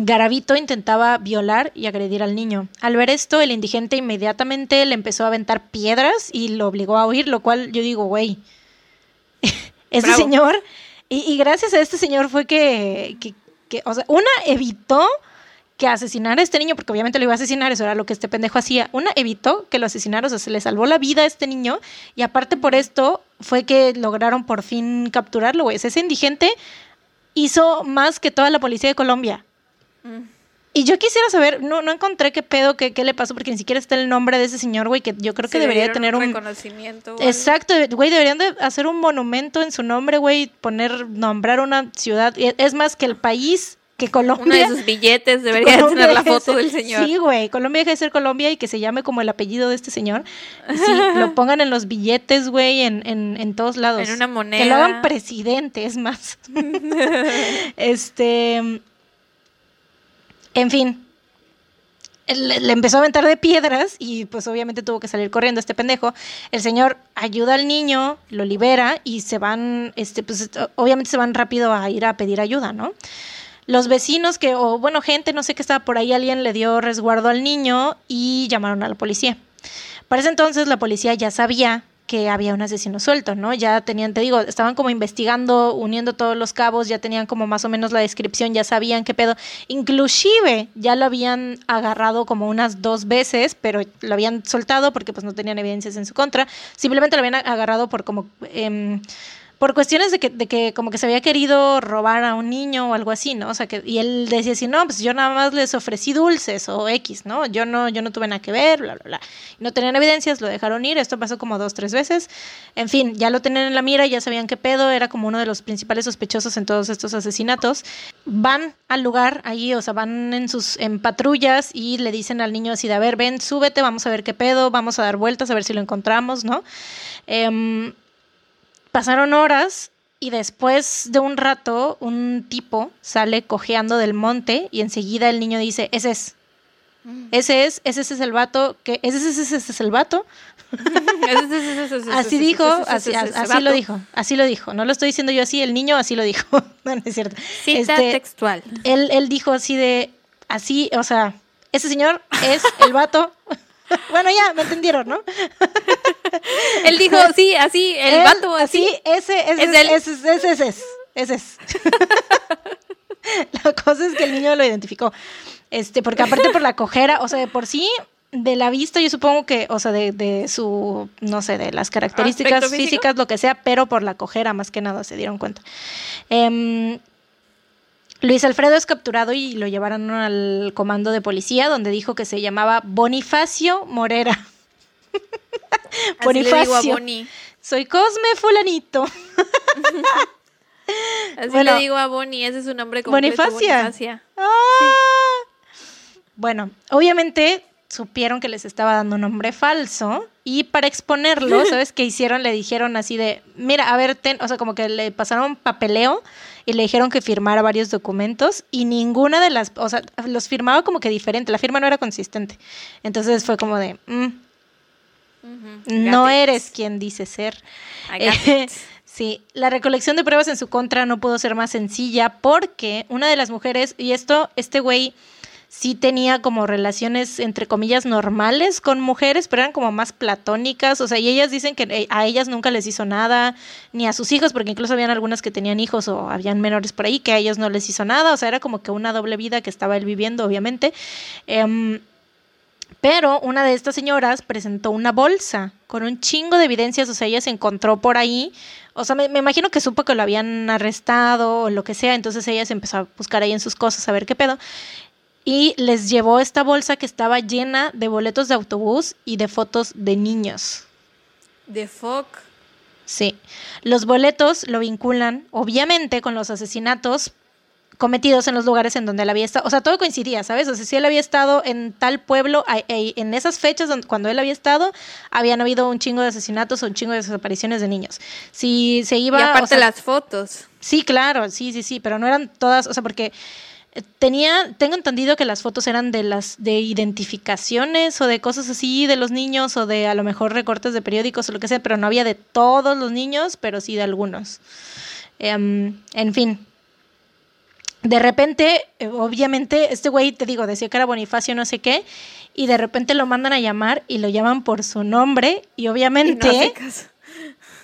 Garavito intentaba violar y agredir al niño. Al ver esto, el indigente inmediatamente le empezó a aventar piedras y lo obligó a huir, lo cual yo digo, güey, este Bravo. señor, y, y gracias a este señor fue que, que, que, o sea, una evitó que asesinara a este niño, porque obviamente lo iba a asesinar, eso era lo que este pendejo hacía. Una evitó que lo asesinara, o sea, se le salvó la vida a este niño, y aparte por esto fue que lograron por fin capturarlo, güey. Ese indigente hizo más que toda la policía de Colombia. Mm. Y yo quisiera saber, no, no encontré qué pedo, qué, qué le pasó, porque ni siquiera está el nombre de ese señor, güey, que yo creo que Sí, debería tener un... reconocimiento. Exacto, güey, deberían de hacer un monumento en su nombre, güey, poner, nombrar una ciudad. Y Es más que el país, que Uno de Colombia. sus billetes debería Colombia tener la foto del señor. Sí, güey, Colombia deja de ser Colombia y que se llame como el apellido de este señor. Sí, lo pongan en los billetes, güey, en, en, en todos lados. En una Que lo moneda. hagan presidente, es más. este. En fin. Le, empezó a aventar de piedras y pues obviamente tuvo que salir corriendo este pendejo. El señor ayuda al niño, lo libera y se van, este, pues obviamente se van rápido a ir a pedir ayuda, ¿no? Los vecinos que, o bueno, gente, no sé qué estaba por ahí, alguien le dio resguardo al niño y llamaron a la policía. Para ese entonces la policía ya sabía que había un asesino suelto, ¿no? Ya tenían, te digo, estaban como investigando, uniendo todos los cabos, ya tenían como más o menos la descripción, ya sabían qué pedo. Inclusive ya lo habían agarrado como unas dos veces, pero lo habían soltado porque pues no tenían evidencias en su contra. Simplemente lo habían agarrado por como... em, por cuestiones de que, de que como que se había querido robar a un niño o algo así, ¿no? O sea, que, y él decía así, no, pues yo nada más les ofrecí dulces o X, ¿no? Yo no, yo no tuve nada que ver, bla, bla, bla. No tenían evidencias, lo dejaron ir, esto pasó como dos, tres veces. En fin, ya lo tenían en la mira, ya sabían qué pedo, era como uno de los principales sospechosos en todos estos asesinatos. Van al lugar ahí, o sea, van en sus en patrullas y le dicen al niño así de, a ver, ven, súbete, vamos a ver qué pedo, vamos a dar vueltas a ver si lo encontramos, ¿no? Em, Pasaron horas y después de un rato un tipo sale cojeando del monte y enseguida el niño dice, ese es, ese es, ese es el vato, que ese es, ese es, ese es el vato. Así dijo, así, así lo dijo, así lo dijo. No lo estoy diciendo yo así, el niño así lo dijo. No, no es cierto. Cita Este, textual. él, él dijo así de, así, o sea, ese señor es el vato. bueno, ya, me entendieron, ¿no? Él dijo, sí, así, el Él, vato así. ese, ese, es él. ese, ese, ese, ese es, ese es. la cosa es que el niño lo identificó. Este, porque aparte por la cojera, o sea, de por sí, de la vista, yo supongo que, o sea, de, de su, no sé, de las características físicas, lo que sea, pero por la cojera más que nada se dieron cuenta. Em, Luis Alfredo es capturado y lo llevaron al comando de policía, donde dijo que se llamaba Bonifacio Morera. Así le digo a Bonifacio. Bonnie. Soy Cosme Fulanito. Así Bueno. le digo a Bonnie, ese es su nombre completo. Bonifacia. Bonifacia. Ah. Bueno, obviamente supieron que les estaba dando un nombre falso y para exponerlo, ¿sabes qué hicieron? Le dijeron así de, mira, a ver, ten, o sea, como que le pasaron papeleo y le dijeron que firmara varios documentos y ninguna de las, o sea, los firmaba como que diferente, la firma no era consistente. Entonces fue como de, mm, no eres quien dice ser. Sí, la recolección de pruebas en su contra no pudo ser más sencilla porque una de las mujeres, y esto, este güey sí tenía como relaciones entre comillas normales con mujeres, pero eran como más platónicas, o sea, y ellas dicen que eh, a ellas nunca les hizo nada, ni a sus hijos, porque incluso habían algunas que tenían hijos o habían menores por ahí que a ellos no les hizo nada, o sea, era como que una doble vida que estaba él viviendo, obviamente. Em, pero una de estas señoras presentó una bolsa con un chingo de evidencias, o sea, ella se encontró por ahí, o sea, me, me, imagino que supo que lo habían arrestado o lo que sea, entonces ella se empezó a buscar ahí en sus cosas a ver qué pedo y les llevó esta bolsa que estaba llena de boletos de autobús y de fotos de niños. ¿De fuck? Sí. Los boletos lo vinculan, obviamente, con los asesinatos cometidos en los lugares en donde él había estado. O sea, todo coincidía, ¿sabes? O sea, si él había estado en tal pueblo, en esas fechas cuando él había estado, habían habido un chingo de asesinatos o un chingo de desapariciones de niños. Si se iba... Y aparte las fotos. Sí, claro, sí, sí, sí, pero no eran todas, o sea, porque tenía, tengo entendido que las fotos eran de las de identificaciones o de cosas así de los niños o de a lo mejor recortes de periódicos o lo que sea, pero no había de todos los niños, pero sí de algunos. Em, en fin. De repente, eh, obviamente, este güey, te digo, decía que era Bonifacio no sé qué, y de repente lo mandan a llamar y lo llaman por su nombre, y obviamente,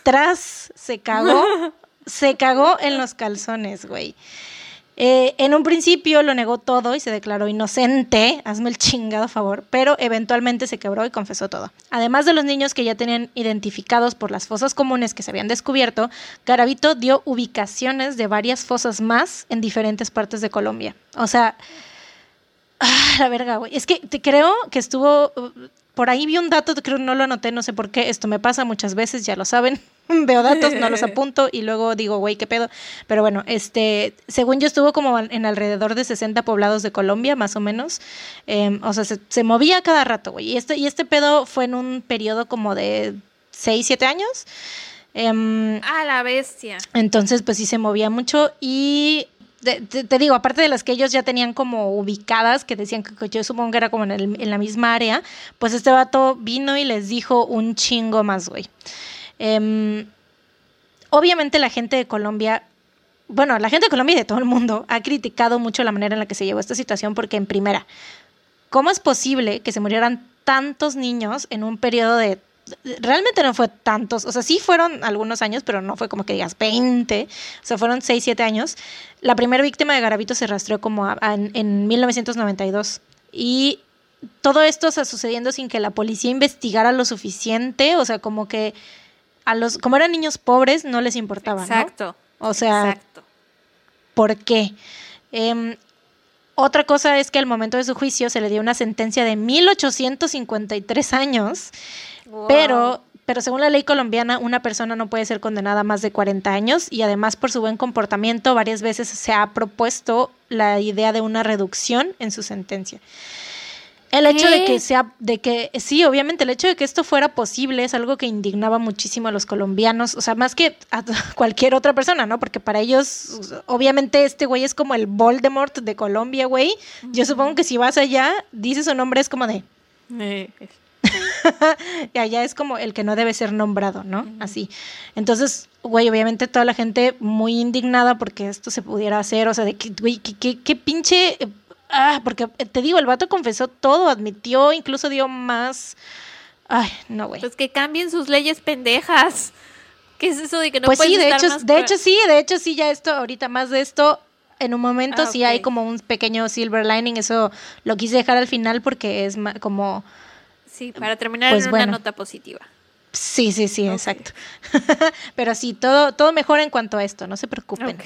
tras se cagó, se cagó en los calzones, güey. Eh, en un principio lo negó todo y se declaró inocente, hazme el chingado favor, pero eventualmente se quebró y confesó todo. Además de los niños que ya tenían identificados por las fosas comunes que se habían descubierto, Garavito dio ubicaciones de varias fosas más en diferentes partes de Colombia. O sea, ah, la verga, güey. Es que te creo que estuvo por ahí vi un dato, creo que no lo anoté, no sé por qué, esto me pasa muchas veces, ya lo saben. Veo datos, no los apunto y luego digo, güey, qué pedo. Pero bueno, este, según yo estuvo como en alrededor de 60 poblados de Colombia, más o menos. Em, o sea, se, movía cada rato, güey. Y este, y este pedo fue en un periodo como de 6, 7 años. Eh, ah, la bestia. Entonces, pues sí se movía mucho y te, digo, aparte de las que ellos ya tenían como ubicadas, que decían que yo supongo que era como en, la misma área, pues este vato vino y les dijo un chingo más, güey. Em, obviamente la gente de Colombia, bueno, la gente de Colombia y de todo el mundo ha criticado mucho la manera en la que se llevó esta situación porque en primera, ¿cómo es posible que se murieran tantos niños en un periodo de realmente no fue tantos, o sea, sí fueron algunos años, pero no fue como que digas 20, o sea, fueron 6, 7 años. La primera víctima de Garavito se rastreó como en, 1992 y todo esto está sucediendo sin que la policía investigara lo suficiente, o sea, como que a los, como eran niños pobres, no les importaba, Exacto. O sea, ¿por qué? Em, otra cosa es que al momento de su juicio se le dio una sentencia de 1853 años pero, pero según la ley colombiana, una persona no puede ser condenada a más de 40 años y además por su buen comportamiento varias veces se ha propuesto la idea de una reducción en su sentencia. El hecho de que sea, de que, sí, obviamente, el hecho de que esto fuera posible es algo que indignaba muchísimo a los colombianos, o sea, más que a cualquier otra persona, ¿no? Porque para ellos, obviamente, este güey es como el Voldemort de Colombia, güey. Yo supongo que si vas allá, dices su nombre, es como de. Eh, y allá es como el que no debe ser nombrado, ¿no? Así. Entonces, güey, obviamente toda la gente muy indignada porque esto se pudiera hacer, o sea, de que, güey, qué pinche... Ah, porque te digo, el vato confesó todo, admitió, incluso dio más... Ay, no, güey. Pues que cambien sus leyes pendejas. ¿Qué es eso de que no pues sí, de hecho, de hecho sí, de hecho sí, ya esto, ahorita más de esto, en un momento ah, sí hay como un pequeño silver lining, eso lo quise dejar al final porque es como Sí, para terminar pues en una nota positiva. Sí, sí, sí, exacto. Pero sí, todo, todo mejor en cuanto a esto, no se preocupen.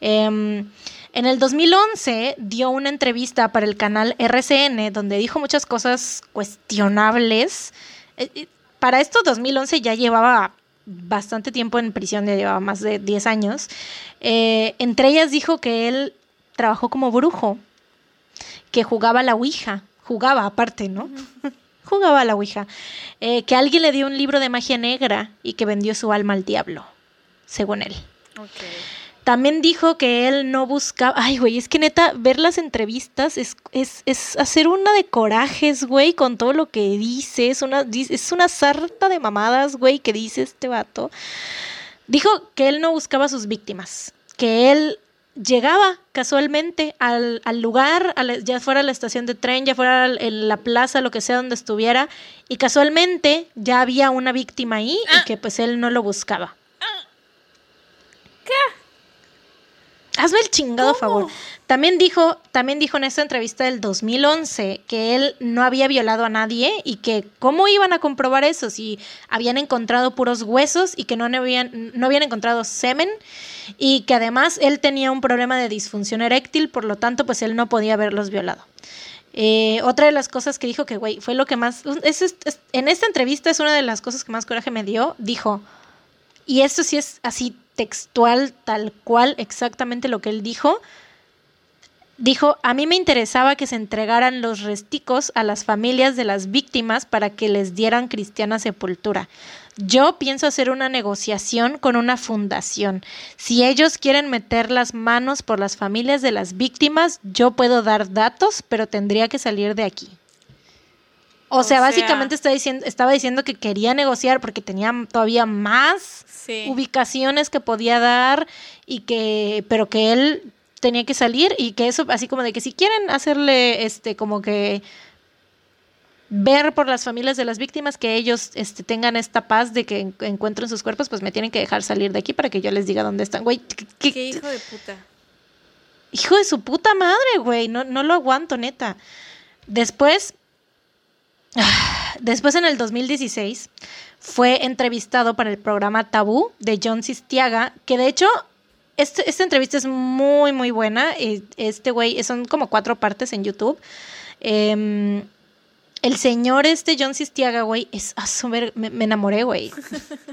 Em, en el 2011 dio una entrevista para el canal RCN donde dijo muchas cosas cuestionables. Eh, eh, para esto 2011 ya llevaba bastante tiempo en prisión, ya llevaba más de 10 años. Eh, entre ellas dijo que él trabajó como brujo, que jugaba la Ouija jugaba aparte, ¿no? jugaba a la Ouija. Eh, que alguien le dio un libro de magia negra y que vendió su alma al diablo, según él. También dijo que él no buscaba. Ay, güey, es que neta, ver las entrevistas es, es, es hacer una de corajes, güey, con todo lo que dice. Es una, es una sarta de mamadas, güey, que dice este vato. Dijo que él no buscaba a sus víctimas, que él llegaba casualmente al, lugar, ya fuera la estación de tren, ya fuera en la plaza, lo que sea donde estuviera, y casualmente ya había una víctima ahí y ah. que pues él no lo buscaba. ¿Qué? Hazme el chingado favor. También dijo, también dijo en esta entrevista del 2011 que él no había violado a nadie y que cómo iban a comprobar eso si habían encontrado puros huesos y que no habían, no habían encontrado semen y que además él tenía un problema de disfunción eréctil, por lo tanto pues él no podía haberlos violado. Eh, otra de las cosas que dijo que, güey, fue lo que más... en esta entrevista es una de las cosas que más coraje me dio. Dijo, y esto sí es así textual, tal cual, exactamente lo que él dijo. Dijo, a mí me interesaba que se entregaran los resticos a las familias de las víctimas para que les dieran cristiana sepultura. Yo pienso hacer una negociación con una fundación. Si ellos quieren meter las manos por las familias de las víctimas, yo puedo dar datos, pero tendría que salir de aquí. O, sea, básicamente diciendo, estaba diciendo que quería negociar porque tenía todavía más ubicaciones que podía dar y que, pero que él tenía que salir y que eso, así como de que si quieren hacerle, este, como que ver por las familias de las víctimas que ellos este, tengan esta paz de que encuentren sus cuerpos, pues me tienen que dejar salir de aquí para que yo les diga dónde están. Güey, ¿qué, hijo de puta? Hijo de su puta madre, güey. No, no lo aguanto, neta. Después, después en el 2016, fue entrevistado para el programa Tabú de John Sistiaga, que de hecho este, esta entrevista es muy, muy buena. Este güey, son como cuatro partes en YouTube. Em, el señor este John Sistiaga, güey, es a me, me, enamoré, güey.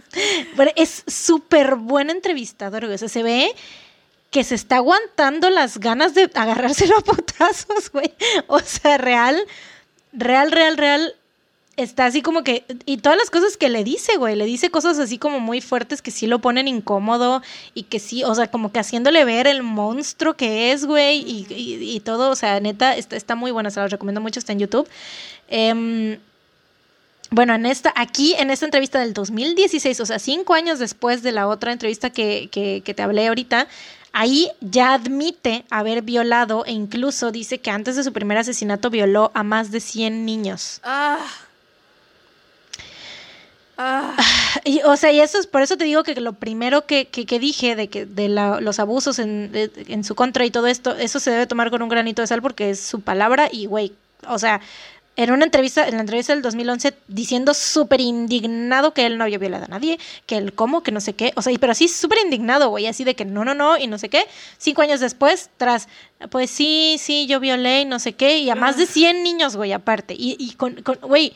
es súper buen entrevistador, güey. O sea, se ve que se está aguantando las ganas de agarrárselo a putazos, güey. O sea, real, real, real, real está así como que, y todas las cosas que le dice, güey, le dice cosas así como muy fuertes que sí lo ponen incómodo y que sí, o sea, como que haciéndole ver el monstruo que es, güey, y, todo, o sea, neta, está, está muy buena, se la recomiendo mucho, está en YouTube. Em, bueno, en esta, aquí, en esta entrevista del 2016, o sea, cinco años después de la otra entrevista que, que, que te hablé ahorita, ahí ya admite haber violado e incluso dice que antes de su primer asesinato violó a más de 100 niños. Ah. Ah. Y, o sea, y eso es por eso te digo que lo primero que, que, dije de que de los abusos en, en, su contra y todo esto, eso se debe tomar con un granito de sal porque es su palabra y güey, o sea, en una entrevista, en la entrevista del 2011, diciendo súper indignado que él no había violado a nadie, que él cómo, que no sé qué, o sea, pero así súper indignado, güey, así de que no, no, no, y no sé qué. Cinco años después, tras, pues sí, sí, yo violé y no sé qué, y a más de 100 niños, güey, aparte, y, y con, güey,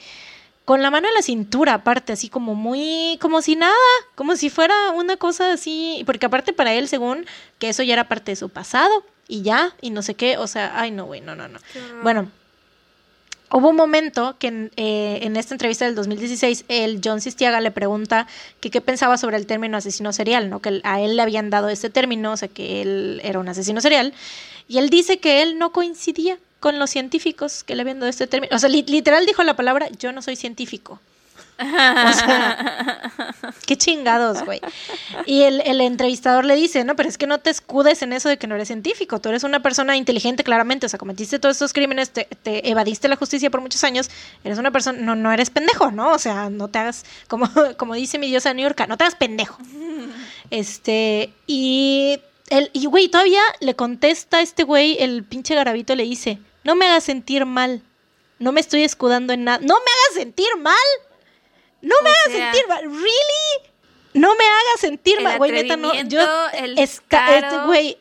con la mano en la cintura, aparte, así como muy, como si nada, como si fuera una cosa así, porque aparte para él, según que eso ya era parte de su pasado, y ya, y no sé qué, o sea, ay no, güey, no, no, no. Bueno, hubo un momento que en, eh, en, esta entrevista del 2016, el John Sistiaga le pregunta que qué pensaba sobre el término asesino serial, ¿no? Que a él le habían dado ese término, o sea, que él era un asesino serial, y él dice que él no coincidía con los científicos que le habían dado este término. O sea, literal dijo la palabra, yo no soy científico. O sea, qué chingados, güey. Y el, entrevistador le dice, no, pero es que no te escudes en eso de que no eres científico. Tú eres una persona inteligente, claramente. O sea, cometiste todos estos crímenes, te, te evadiste la justicia por muchos años. Eres una persona, no, no eres pendejo, ¿no? O sea, no te hagas, como, como dice mi diosa New York, no te hagas pendejo. Este, y el, y güey, todavía le contesta a este güey, el pinche garabito le dice, no me hagas sentir mal. No me estoy escudando en nada. No me hagas sentir mal. No me hagas sentir mal. ¿Really? No me hagas sentir mal, güey, neta, no. Yo, güey,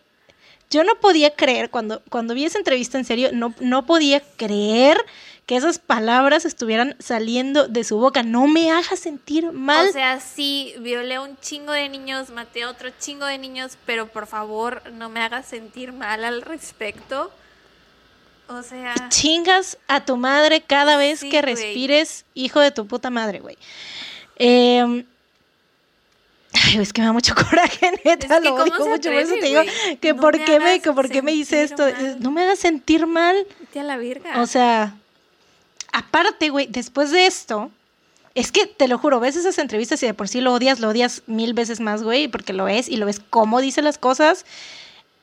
yo no podía creer, cuando, cuando vi esa entrevista en serio, no, no podía creer que esas palabras estuvieran saliendo de su boca. No me hagas sentir mal. O sea, sí, violé un chingo de niños, maté a otro chingo de niños, pero por favor no me hagas sentir mal al respecto. O sea, Chingas a tu madre cada vez Sí, que respires, hijo de tu puta madre, güey. Eh, Ay, es que me da mucho coraje, neta, Es que lo ¿cómo odio se mucho, por eso atreve, te digo güey? que No por qué me, que por qué me hice esto, mal. no me hagas sentir mal, vete a la verga. o sea, aparte, güey, después de esto, es que te lo juro, ves esas entrevistas y de por sí lo odias, lo odias mil veces más, güey, porque lo ves y lo ves cómo dice las cosas.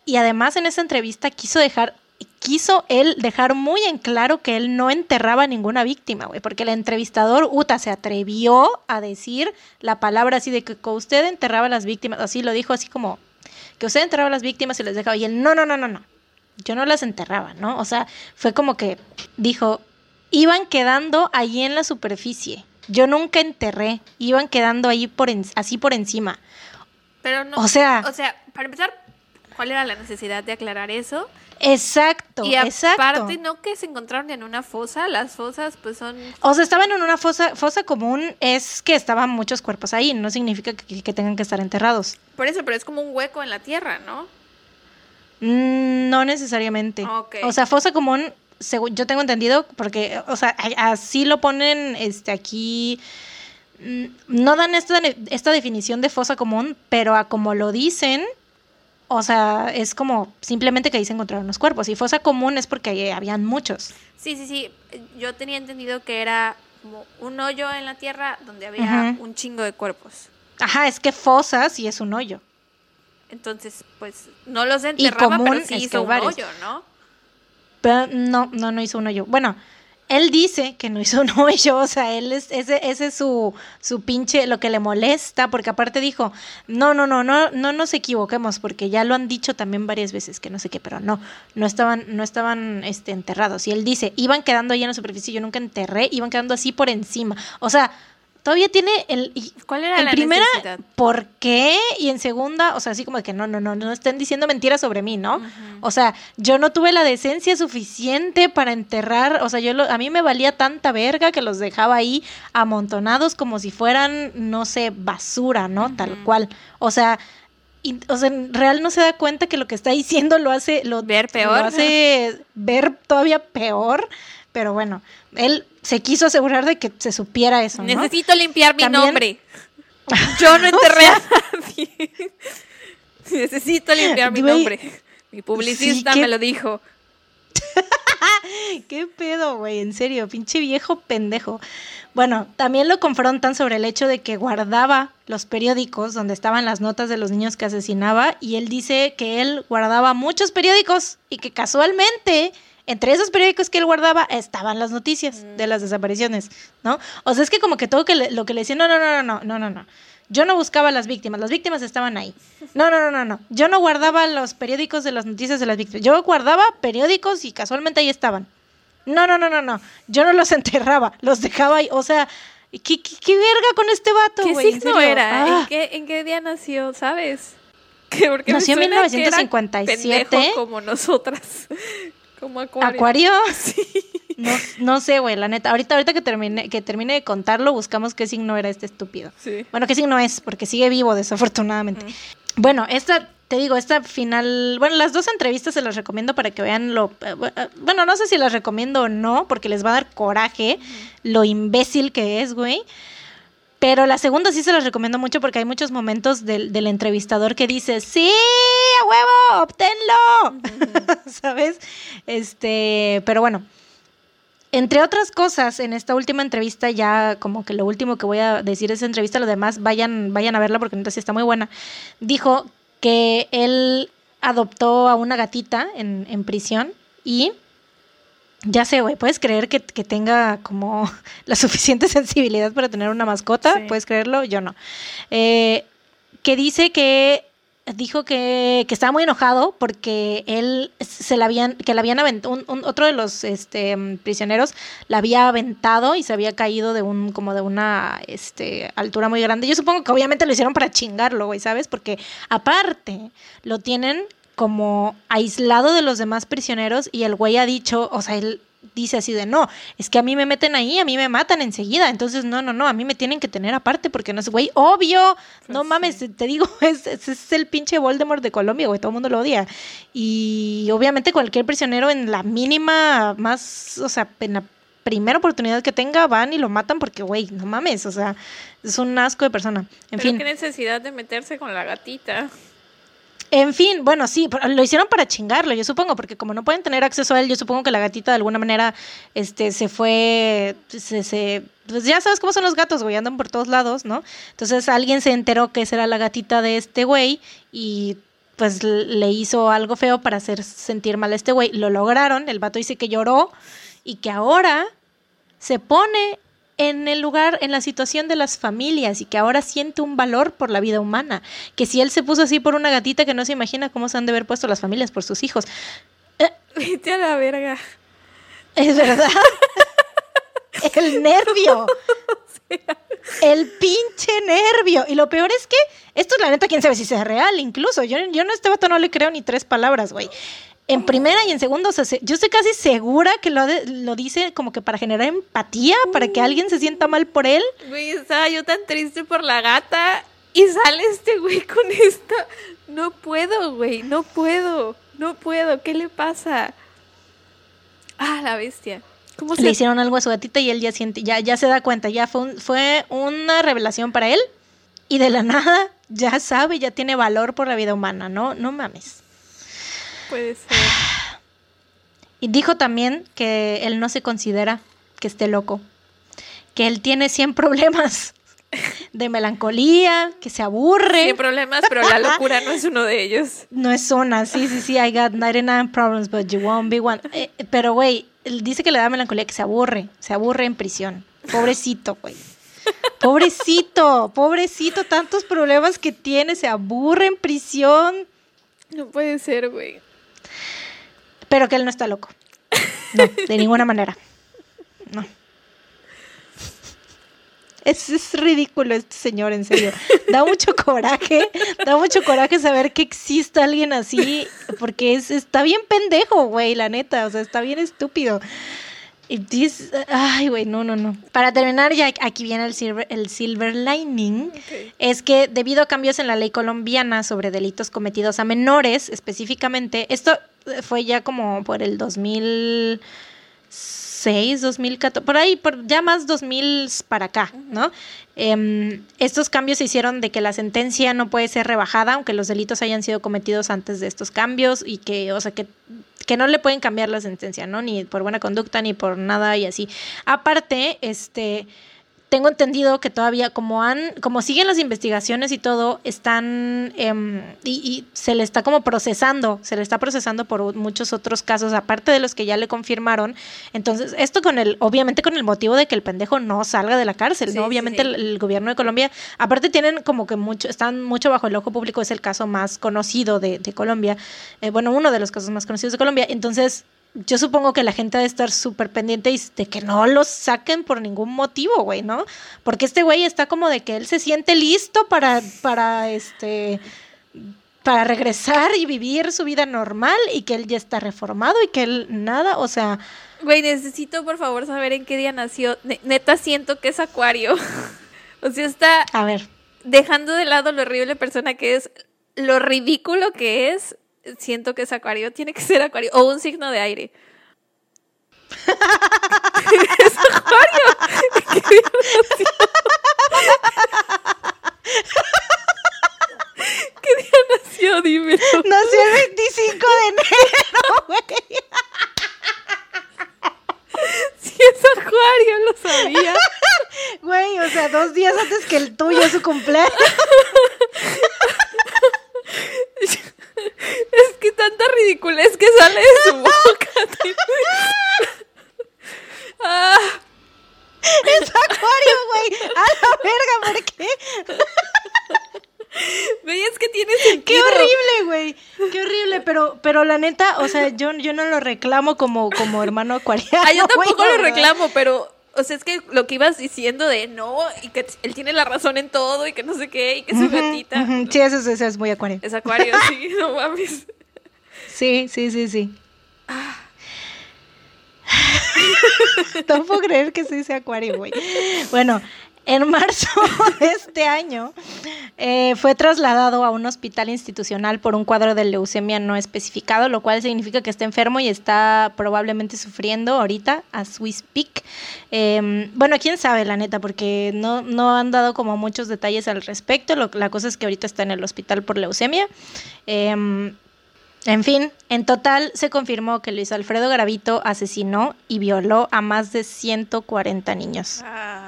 Y además en esa entrevista quiso dejar, quiso él dejar muy en claro que él no enterraba a ninguna víctima, güey, porque el entrevistador, Uta, se atrevió a decir la palabra así de que usted enterraba a las víctimas, así lo dijo así como que usted enterraba a las víctimas y les dejaba. Y él, no, no, no, no, no. Yo no las enterraba, ¿no? O sea, fue como que dijo, iban quedando ahí en la superficie. Yo nunca enterré, iban quedando ahí por en- así por encima. Pero no. o sea- O sea, para empezar, ¿cuál era la necesidad de aclarar eso? Exacto, y exacto. aparte, no que se encontraron en una fosa. Las fosas, pues son. O sea, estaban en una fosa, fosa común, es que estaban muchos cuerpos ahí, no significa que, que tengan que estar enterrados. Por eso, pero es como un hueco en la tierra, ¿no? Mm, No necesariamente. O sea, fosa común, según yo tengo entendido, porque, o sea, así lo ponen este aquí. mm, No dan esta, esta definición de fosa común, pero a como lo dicen, o sea, es como simplemente que ahí se encontraron los cuerpos. Y fosa común es porque ahí habían muchos. Sí, sí, sí. Yo tenía entendido que era como un hoyo en la tierra donde había un chingo de cuerpos. Ajá, es que fosa sí es un hoyo. Entonces, pues, no los enterraba, común pero sí hizo un varios. hoyo, ¿no? Pero no, no, no hizo un hoyo. Bueno, él dice que no hizo un hoyo, o sea, él es, ese, ese es su, su pinche, lo que le molesta, porque aparte dijo, no, no, no, no, no nos equivoquemos, porque ya lo han dicho también varias veces, que no sé qué, pero no, no estaban, no estaban este, enterrados. Y él dice, iban quedando ahí en la superficie, yo nunca enterré, iban quedando así por encima. O sea, todavía tiene el... ¿Cuál era en la primera, necesidad? ¿por qué? Y en segunda, o sea, así como de que no, no, no, no estén diciendo mentiras sobre mí, ¿no? O sea, yo no tuve la decencia suficiente para enterrar, o sea, yo lo- a mí me valía tanta verga que los dejaba ahí amontonados como si fueran, no sé, basura, ¿no? Tal cual. O sea, y- o sea, en real no se da cuenta que lo que está diciendo lo hace lo, Ver peor. lo hace ver todavía peor, pero bueno, él se quiso asegurar de que se supiera eso, ¿no? Necesito limpiar mi También- nombre. Yo no enterré a nadie. Necesito limpiar mi nombre. Mi publicista sí, me lo dijo. ¿Qué pedo, güey? En serio, pinche viejo pendejo. Bueno, también lo confrontan sobre el hecho de que guardaba los periódicos donde estaban las notas de los niños que asesinaba y él dice que él guardaba muchos periódicos y que casualmente entre esos periódicos que él guardaba estaban las noticias de las desapariciones, ¿no? O sea, es que como que todo que le- lo que le decían, no, no, no, no, no, no, no. Yo no buscaba las víctimas, las víctimas estaban ahí. No, no, no, no, no. Yo no guardaba los periódicos de las noticias de las víctimas. Yo guardaba periódicos y casualmente ahí estaban. No, no, no, no, no. Yo no los enterraba, los dejaba ahí. O sea, ¿qué, qué, qué verga con este vato, ¿Qué güey? ¿En signo era? Ah. ¿En, qué, ¿En qué día nació? ¿Sabes? Que porque Nació en suena que era 1957. pendejo como nosotras. Como Acuario. ¿Acuario? Sí. No, no sé, güey, la neta. Ahorita, ahorita que termine, que termine de contarlo, buscamos qué signo era este estúpido. Sí. Bueno, qué signo es, porque sigue vivo, desafortunadamente. Bueno, esta, te digo, esta final, bueno, las dos entrevistas se las recomiendo para que vean lo, eh, eh, bueno, no sé si las recomiendo o no, porque les va a dar coraje lo imbécil que es, güey. Pero la segunda sí se las recomiendo mucho porque hay muchos momentos del, del entrevistador que dice, sí, a huevo, obténlo, ¿sabes? Este, pero bueno, entre otras cosas, en esta última entrevista, ya como que lo último que voy a decir de esa entrevista, lo demás vayan, vayan a verla porque sí está muy buena. Dijo que él adoptó a una gatita en, en prisión y ya sé, güey, ¿puedes creer que, que tenga como la suficiente sensibilidad para tener una mascota? Sí. ¿Puedes creerlo? Yo no. Eh, que dice que dijo que, que estaba muy enojado porque él se la habían, que la habían aventado, un, un- otro de los este, prisioneros la había aventado y se había caído de un, como de una este, altura muy grande. Yo supongo que obviamente lo hicieron para chingarlo, güey, ¿sabes? Porque aparte lo tienen como aislado de los demás prisioneros y el güey ha dicho, o sea, él dice así de no, es que a mí me meten ahí, a mí me matan enseguida, entonces no, no, no, a mí me tienen que tener aparte porque no es, güey, obvio, no Pues mames, sí. te digo, es, es, es el pinche Voldemort de Colombia, güey, todo el mundo lo odia. Y obviamente cualquier prisionero en la mínima más, o sea, en la primera oportunidad que tenga van y lo matan porque, güey, no mames, o sea, es un asco de persona. En Pero fin. qué necesidad de meterse con la gatita. En fin, bueno, sí, lo hicieron para chingarlo, yo supongo, porque como no pueden tener acceso a él, yo supongo que la gatita de alguna manera este, se fue, se, se- pues ya sabes cómo son los gatos, güey, andan por todos lados, ¿no? Entonces alguien se enteró que esa era la gatita de este güey y pues le hizo algo feo para hacer sentir mal a este güey. Lo lograron, el vato dice que lloró y que ahora se pone en el lugar, en la situación de las familias y que ahora siente un valor por la vida humana. Que si él se puso así por una gatita que no se imagina cómo se han de haber puesto las familias por sus hijos. Vete a la verga. Es verdad. el nervio. El pinche nervio. Y lo peor es que esto la neta, quién sabe si sea real, incluso. Yo, yo no a este vato no le creo ni tres palabras, güey. En primera y en segunda, o sea, se- yo estoy casi segura que lo, de- lo dice como que para generar empatía, para que alguien se sienta mal por él. Güey, estaba yo tan triste por la gata y sale este güey con esta. No puedo, güey, no puedo, no puedo. ¿Qué le pasa? Ah, la bestia. ¿Cómo se Le hicieron algo a su gatita y él ya siente, ya, ya se da cuenta, ya fue, un- fue una revelación para él. Y de la nada, ya sabe, ya tiene valor por la vida humana, ¿no? No mames. Puede ser? Y dijo también que él no se considera que esté loco, que él tiene 100 problemas de melancolía, que se aburre. Tiene problemas, pero la locura no es uno de ellos. No es una, sí, sí, sí, I got 99 problems, but you won't be one. Eh, pero, güey, él dice que le da melancolía, que se aburre, se aburre en prisión. Pobrecito, güey. Pobrecito, pobrecito, tantos problemas que tiene, se aburre en prisión, No puede ser, güey. Pero que él no está loco. No, de ninguna manera. No. Es, es ridículo este señor, en serio. Da mucho coraje, da mucho coraje saber que exista alguien así, porque es, está bien pendejo, güey, la neta, o sea, está bien estúpido. Y dices, ay, güey, no, no, no. Para terminar, ya aquí viene el silver, el silver lining, es que debido a cambios en la ley colombiana sobre delitos cometidos a menores, específicamente, esto fue ya como por el 2006, 2014, por ahí, por ya más 2000 para acá, ¿no? Em, estos cambios se hicieron de que la sentencia no puede ser rebajada, aunque los delitos hayan sido cometidos antes de estos cambios y que, o sea, que que no le pueden cambiar la sentencia, ¿no? Ni por buena conducta, ni por nada y así. Aparte, este, tengo entendido que todavía, como han, como siguen las investigaciones y todo, están, em, y, y se le está como procesando, se le está procesando por muchos otros casos, aparte de los que ya le confirmaron. Entonces, esto con el, obviamente con el motivo de que el pendejo no salga de la cárcel, Sí, ¿no? Obviamente sí. El, el gobierno de Colombia, aparte tienen como que mucho, están mucho bajo el ojo público, es el caso más conocido de, de Colombia, eh, bueno, uno de los casos más conocidos de Colombia, entonces yo supongo que la gente debe estar súper pendiente de que no los saquen por ningún motivo, güey, ¿no? Porque este güey está como de que él se siente listo para, para, este, para regresar y vivir su vida normal y que él ya está reformado y que él nada, o sea, Güey, necesito por favor saber en qué día nació. Ne- neta siento que es acuario. o sea, está a ver, dejando de lado lo horrible persona que es, lo ridículo que es. Siento que es acuario. Tiene que ser acuario. O un signo de aire. es acuario. ¿Qué día nació? ¿Qué día nació? Dímelo. nació el 25 de enero, güey. Si es acuario, lo sabía. Güey, o sea, dos días antes que el tuyo, su cumpleaños. Es que tanta ridiculez que sale de su boca. Ah, Es acuario, güey. A la verga, ¿por qué? es que tiene sentido. Qué horrible, güey. Qué horrible, pero, pero la neta, o sea, yo, yo no lo reclamo como, como hermano acuariano. Ah, yo tampoco lo reclamo, pero, o sea, es que lo que ibas diciendo de no, y que él tiene la razón en todo, y que no sé qué, y que su Ujú, gatita. ujú. Sí, eso, es- eso es muy acuario. Es acuario, sí, no mames. Sí, sí, sí, sí. no puedo creer que se dice acuario, güey. Bueno, en marzo de este año eh, fue trasladado a un hospital institucional por un cuadro de leucemia no especificado, lo cual significa que está enfermo y está probablemente sufriendo ahorita a Swiss Peak. Em, bueno, quién sabe, la neta, porque no, no han dado como muchos detalles al respecto. la cosa es que ahorita está en el hospital por leucemia. Em, en fin, en total se confirmó que Luis Alfredo Gravito asesinó y violó a más de 140 niños. Ah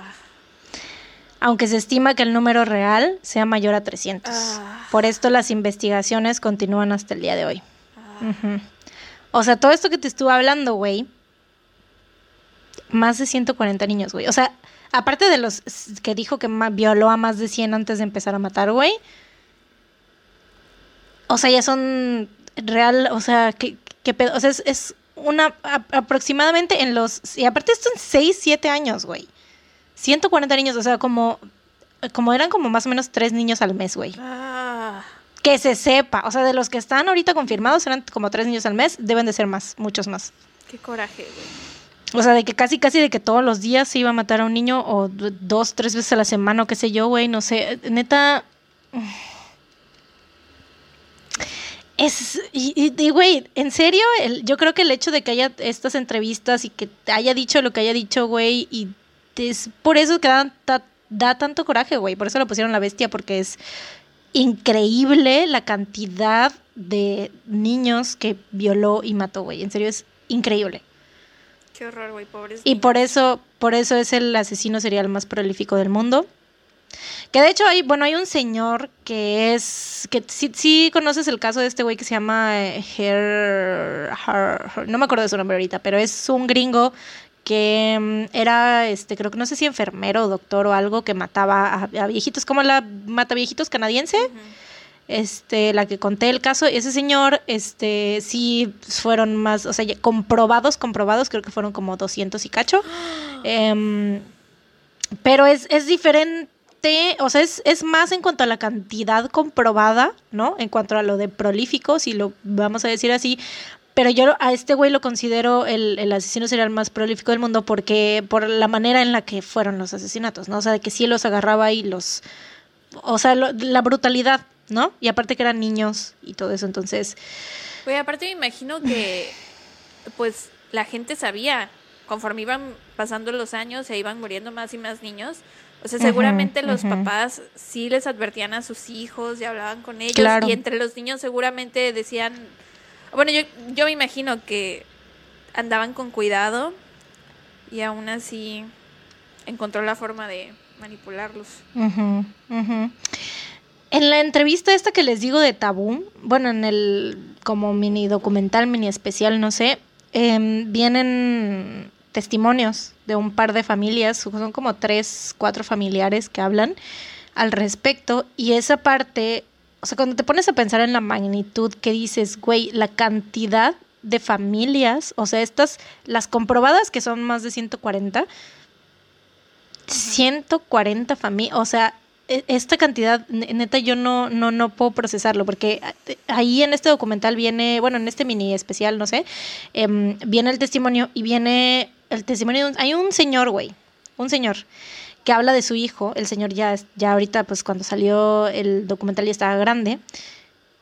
aunque se estima que el número real sea mayor a 300. Ah. Por esto las investigaciones continúan hasta el día de hoy. Ah. O sea, todo esto que te estuve hablando, güey, más de 140 niños, güey. O sea, aparte de los que dijo que violó a más de 100 antes de empezar a matar, güey. O sea, ya son real, o sea, ¿qué, pedo? O sea, es, es una aproximadamente en los... Y aparte esto en 6, 7 años, güey. 140 niños, o sea, como, como eran como más o menos tres niños al mes, güey. Ah. Que se sepa, o sea, de los que están ahorita confirmados eran como tres niños al mes, deben de ser más, muchos más. Qué coraje, güey. O sea, de que casi, casi de que todos los días se iba a matar a un niño o dos, tres veces a la semana o qué sé yo, güey, no sé. Neta... Es, y, güey, en serio, yo creo que el hecho de que haya estas entrevistas y que haya dicho lo que haya dicho, güey, y es por eso que da, tanto coraje, güey. Por eso lo pusieron la bestia, porque es increíble la cantidad de niños que violó y mató, güey. En serio, es increíble. Qué horror, güey, pobres. Y por eso, por eso es el asesino serial más prolífico del mundo. Que de hecho hay, bueno, hay un señor que es, que sí, sí conoces el caso de este güey que se llama eh, Her, no me acuerdo de su nombre ahorita, pero es un gringo que mm, era, este, creo que no sé si enfermero o doctor o algo que mataba a, viejitos, como la mata viejitos canadiense. Este, la que conté el caso, ese señor, este, sí fueron más, o sea, comprobados, comprobados, creo que fueron como 200 y cacho. Em, pero es, es diferente, o sea, es, es, más en cuanto a la cantidad comprobada, ¿no? En cuanto a lo de prolífico, si lo vamos a decir así, pero yo a este güey lo considero el, el, asesino serial más prolífico del mundo porque por la manera en la que fueron los asesinatos, ¿no? O sea, de que sí los agarraba y los... O sea, la brutalidad, ¿no? Y aparte que eran niños y todo eso, entonces... Güey, aparte me imagino que, pues, la gente sabía, conforme iban pasando los años, se iban muriendo más y más niños. O sea, seguramente los papás sí les advertían a sus hijos y hablaban con ellos. Y entre los niños seguramente decían bueno, yo, yo me imagino que andaban con cuidado y aún así encontró la forma de manipularlos. En la entrevista esta que les digo de Tabú, bueno, en el como mini documental, mini especial, no sé, em, vienen testimonios de un par de familias, son como tres, cuatro familiares que hablan al respecto y esa parte o sea, cuando te pones a pensar en la magnitud que dices, güey, la cantidad de familias, o sea, estas, las comprobadas que son más de 140, 140 familias, o sea, e, esta cantidad, neta, yo no, no, no puedo procesarlo, porque ahí en este documental viene, bueno, en este mini especial, no sé, em, viene el testimonio y viene el testimonio de un, hay un señor, güey, un señor que habla de su hijo, el señor ya, ya ahorita, pues cuando salió el documental ya estaba grande,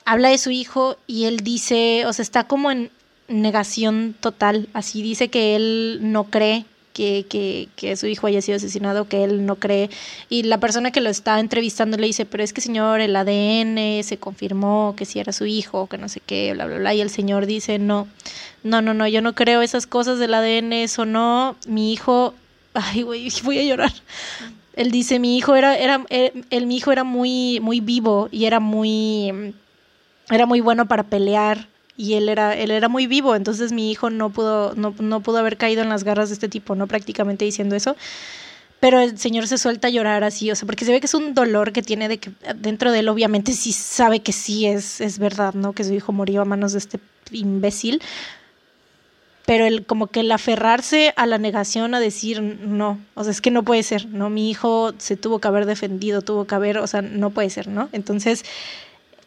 habla de su hijo y él dice, o sea, está como en negación total, así dice que él no cree que, que, que, su hijo haya sido asesinado, que él no cree. Y la persona que lo está entrevistando le dice, pero es que señor, el ADN se confirmó que sí era su hijo, que no sé qué, bla, bla, bla. Y el señor dice, no, no, no, no, yo no creo esas cosas del ADN, eso no, mi hijo ay, güey, voy a llorar. Él dice, mi hijo era, era, el, mi hijo era muy, muy vivo y era muy, era muy bueno para pelear y él era, él era muy vivo, entonces mi hijo no pudo, no, no pudo haber caído en las garras de este tipo, ¿no? Prácticamente diciendo eso. Pero el señor se suelta a llorar así, o sea, porque se ve que es un dolor que tiene de que dentro de él, obviamente sí sabe que sí es, es verdad, ¿no? Que su hijo murió a manos de este imbécil, pero el como que el aferrarse a la negación a decir no, o sea, es que no puede ser, ¿no? Mi hijo se tuvo que haber defendido, tuvo que haber, o sea, no puede ser, ¿no? Entonces,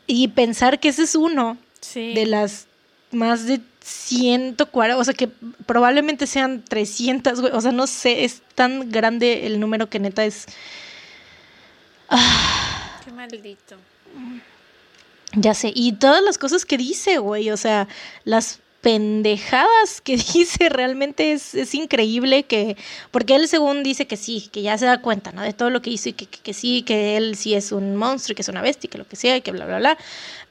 y pensar que ese es uno de las más de 140, o sea, que probablemente sean 300, güey. O sea, no sé, es tan grande el número que neta es... Ah. Qué maldito. Ya sé, y todas las cosas que dice, güey, o sea, las pendejadas que dice realmente es, es, increíble que, porque él según dice que sí, que ya se da cuenta, ¿no? De todo lo que hizo y que, que, sí, que él sí es un monstruo y que es una bestia y que lo que sea y que bla, bla, bla.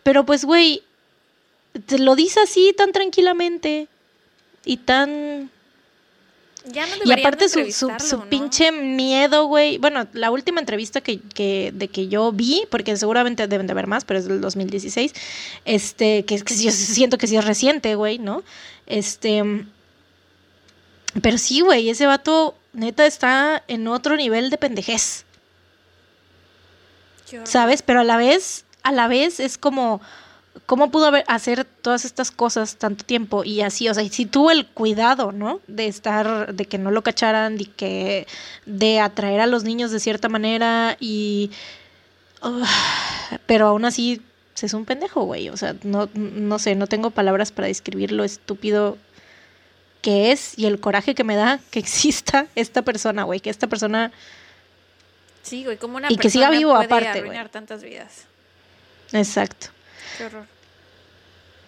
Pero pues, güey, lo dice así tan tranquilamente y tan ya no y aparte su, su, su pinche miedo, güey. Bueno, la última entrevista que, que, de que yo vi, porque seguramente deben de haber más, pero es del 2016, este, que, que yo siento que sí es reciente, güey, ¿no? Este, pero sí, güey, ese vato neta está en otro nivel de pendejez. ¿Sabes? Pero a la vez, a la vez es como ¿cómo pudo haber, hacer todas estas cosas tanto tiempo? Y así, o sea, si tuvo el cuidado, ¿no? De estar, de que no lo cacharan, de que, de atraer a los niños de cierta manera y... pero aún así, es un pendejo, güey. O sea, no, no sé, no tengo palabras para describir lo estúpido que es y el coraje que me da que exista esta persona, güey. Que esta persona... Sí, güey, como una y que siga vivo puede aparte, arruinar tantas vidas. Exacto. Qué horror.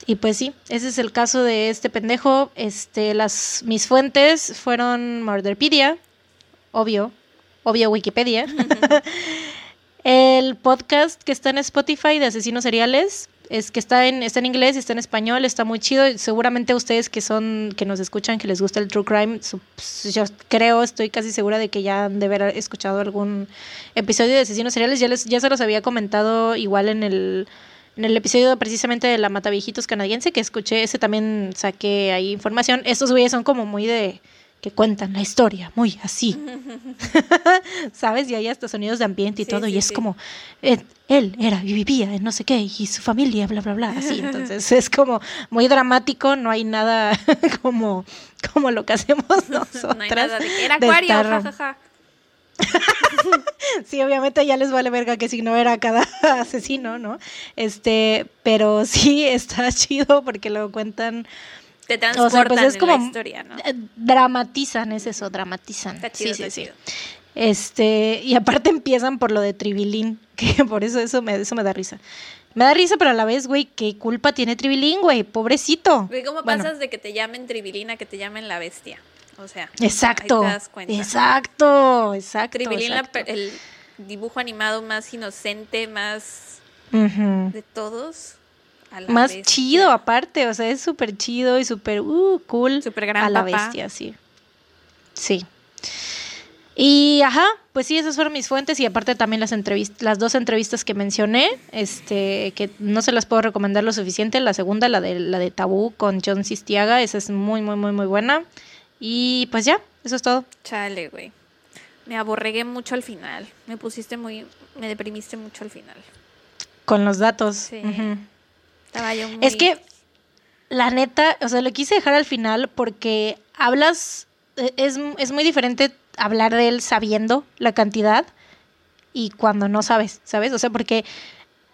Y pues sí, ese es el caso de este pendejo. Este, las, mis fuentes fueron Murderpedia, obvio, obvio Wikipedia. el podcast que está en Spotify de asesinos seriales es que está en está en inglés y está en español está muy chido seguramente ustedes que son que nos escuchan que les gusta el true crime yo creo estoy casi segura de que ya han de haber escuchado algún episodio de asesinos seriales ya les ya se los había comentado igual en el en el episodio precisamente de la Mataviejitos canadiense que escuché, ese también saqué ahí información. Estos güeyes son como muy de que cuentan la historia, muy así. ¿Sabes? Y hay hasta sonidos de ambiente y todo, y es como, eh, él era y vivía en no sé qué, y su familia, bla, bla, bla, así. Entonces es como muy dramático, no hay nada como, como lo que hacemos nosotras. No hay nada de que era acuario, jajaja. sí, obviamente ya les vale verga que si no era cada asesino, ¿no? Este, pero sí está chido porque lo cuentan. Te transportan pues es como, la historia, ¿no? Eh, dramatizan, es eso, dramatizan. Está chido, sí, está sí, chido. Este, y aparte empiezan por lo de Tribilín, que por eso eso me, eso me da risa. Me da risa, pero a la vez, güey, ¿qué culpa tiene Tribilín, güey? Pobrecito. Güey, ¿cómo Bueno. pasas de que te llamen Tribilín a que te llamen la bestia? O sea, Exacto. ahí te das cuenta. Exacto, exacto. Tribilín, exacto. el dibujo animado más inocente, más de todos. a la Más bestia. chido aparte, o sea, es súper chido y súper uh, cool. Súper gran a la papá. bestia, sí. Sí. Y ajá, pues sí, esas fueron mis fuentes y aparte también las entrevistas, las dos entrevistas que mencioné, este, que no se las puedo recomendar lo suficiente. La segunda, la de la de Tabú con John Sistiaga, esa es muy, muy, muy, muy buena. Y pues ya, eso es todo. Chale, güey. Me aborregué mucho al final. Me pusiste muy. Me deprimiste mucho al final. Con los datos. Sí. Estaba yo muy. Es que, la neta, o sea, lo quise dejar al final porque hablas, e- es, es muy diferente hablar de él sabiendo la cantidad y cuando no sabes, ¿sabes? O sea, porque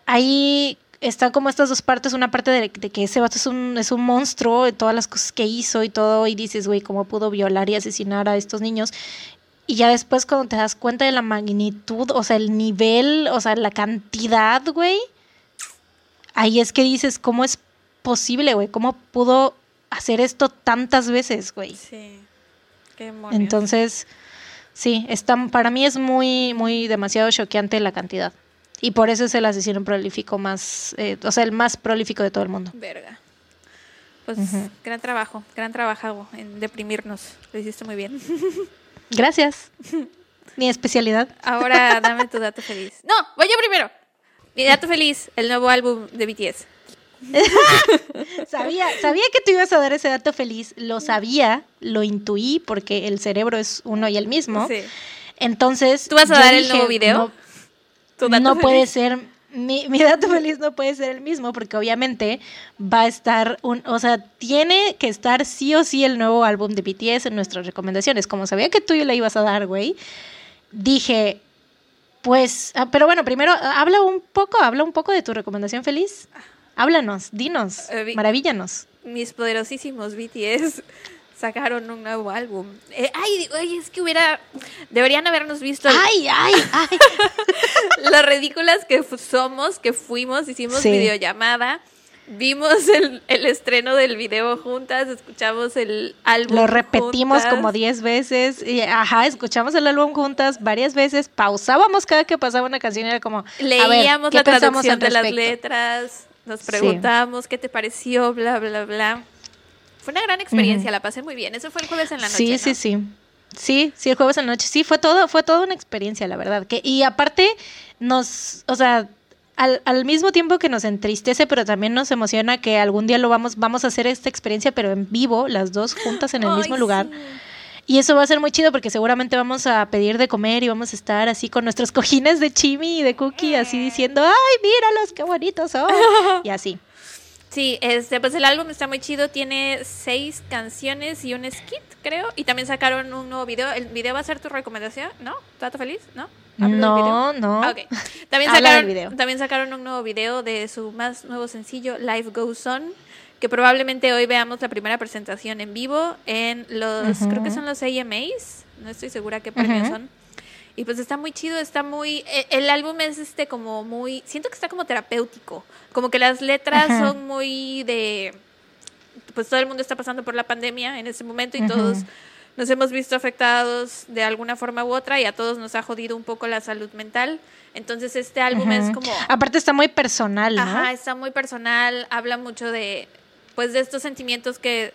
ahí están como estas dos partes, una parte de, de que ese vato es un, es un monstruo, de todas las cosas que hizo y todo, y dices, güey, ¿cómo pudo violar y asesinar a estos niños? Y ya después cuando te das cuenta de la magnitud, o sea, el nivel, o sea, la cantidad, güey, ahí es que dices, ¿cómo es posible, güey? ¿Cómo pudo hacer esto tantas veces, güey? Sí. Qué demonios. Entonces, sí, está, para mí es muy, muy demasiado choqueante la cantidad. Y por eso es el asesino prolífico más, eh, o sea, el más prolífico de todo el mundo. Verga. Pues gran trabajo, gran trabajo en deprimirnos. Lo hiciste muy bien. Gracias. Mi especialidad. Ahora dame tu dato feliz. No, voy yo primero. Mi dato feliz, el nuevo álbum de BTS. Sabía, sabía que tú ibas a dar ese dato feliz. Lo sabía, lo intuí, porque el cerebro es uno y el mismo. Sí. Entonces. ¿Tú vas a dar el nuevo video? no, no feliz. puede ser. Mi, mi dato feliz no puede ser el mismo porque obviamente va a estar un, o sea, tiene que estar sí o sí el nuevo álbum de BTS en nuestras recomendaciones. Como sabía que tú le ibas a dar, güey, dije, pues, ah, pero bueno, primero habla un poco, habla un poco de tu recomendación feliz. Háblanos, dinos, Eh, vi- maravíllanos. Mis poderosísimos BTS sacaron un nuevo álbum. Eh, ay, ay, es que hubiera. Deberían habernos visto Ay, ay, ay. las ridículas que somos, que fuimos, hicimos Sí. videollamada. Vimos el, el estreno del video juntas, escuchamos el álbum. Lo repetimos juntas. como 10 veces. Y, ajá, escuchamos el álbum juntas varias veces. Pausábamos cada que pasaba una canción y era como. a ver, Leíamos ¿qué la traducción de las letras, nos Sí. preguntamos qué te pareció, bla, bla, bla. Fue una gran experiencia, la pasé muy bien. Eso fue el jueves en la noche. Sí, ¿no? sí, sí. Sí, sí, el jueves en la noche. Sí, fue todo, fue toda una experiencia, la verdad. Que, y aparte, nos, o sea, al, al mismo tiempo que nos entristece, pero también nos emociona que algún día lo vamos, vamos a hacer esta experiencia, pero en vivo, las dos juntas en el mismo lugar. sí. Y eso va a ser muy chido porque seguramente vamos a pedir de comer y vamos a estar así con nuestros cojines de chimi y de cookie, así diciendo, ay, míralos, qué bonitos son. Y así. Sí, este, pues el álbum está muy chido, tiene seis canciones y un skit, creo. Y también sacaron un nuevo video. ¿El video va a ser tu recomendación? ¿No? ¿Trato feliz? ¿No? ¿Hablo del No, no. Ah, ok. También sacaron, video. también sacaron un nuevo video de su más nuevo sencillo, Life Goes On, que probablemente hoy veamos la primera presentación en vivo en los, creo que son los AMAs, no estoy segura qué premios son. Y pues está muy chido, está muy... e- El álbum es este como muy... Siento que está como terapéutico. Como que las letras Ajá. son muy de... Pues todo el mundo está pasando por la pandemia en ese momento y todos nos hemos visto afectados de alguna forma u otra y a todos nos ha jodido un poco la salud mental. Entonces este álbum es como... Aparte está muy personal, ¿no? Ajá, está muy personal, habla mucho de pues de estos sentimientos que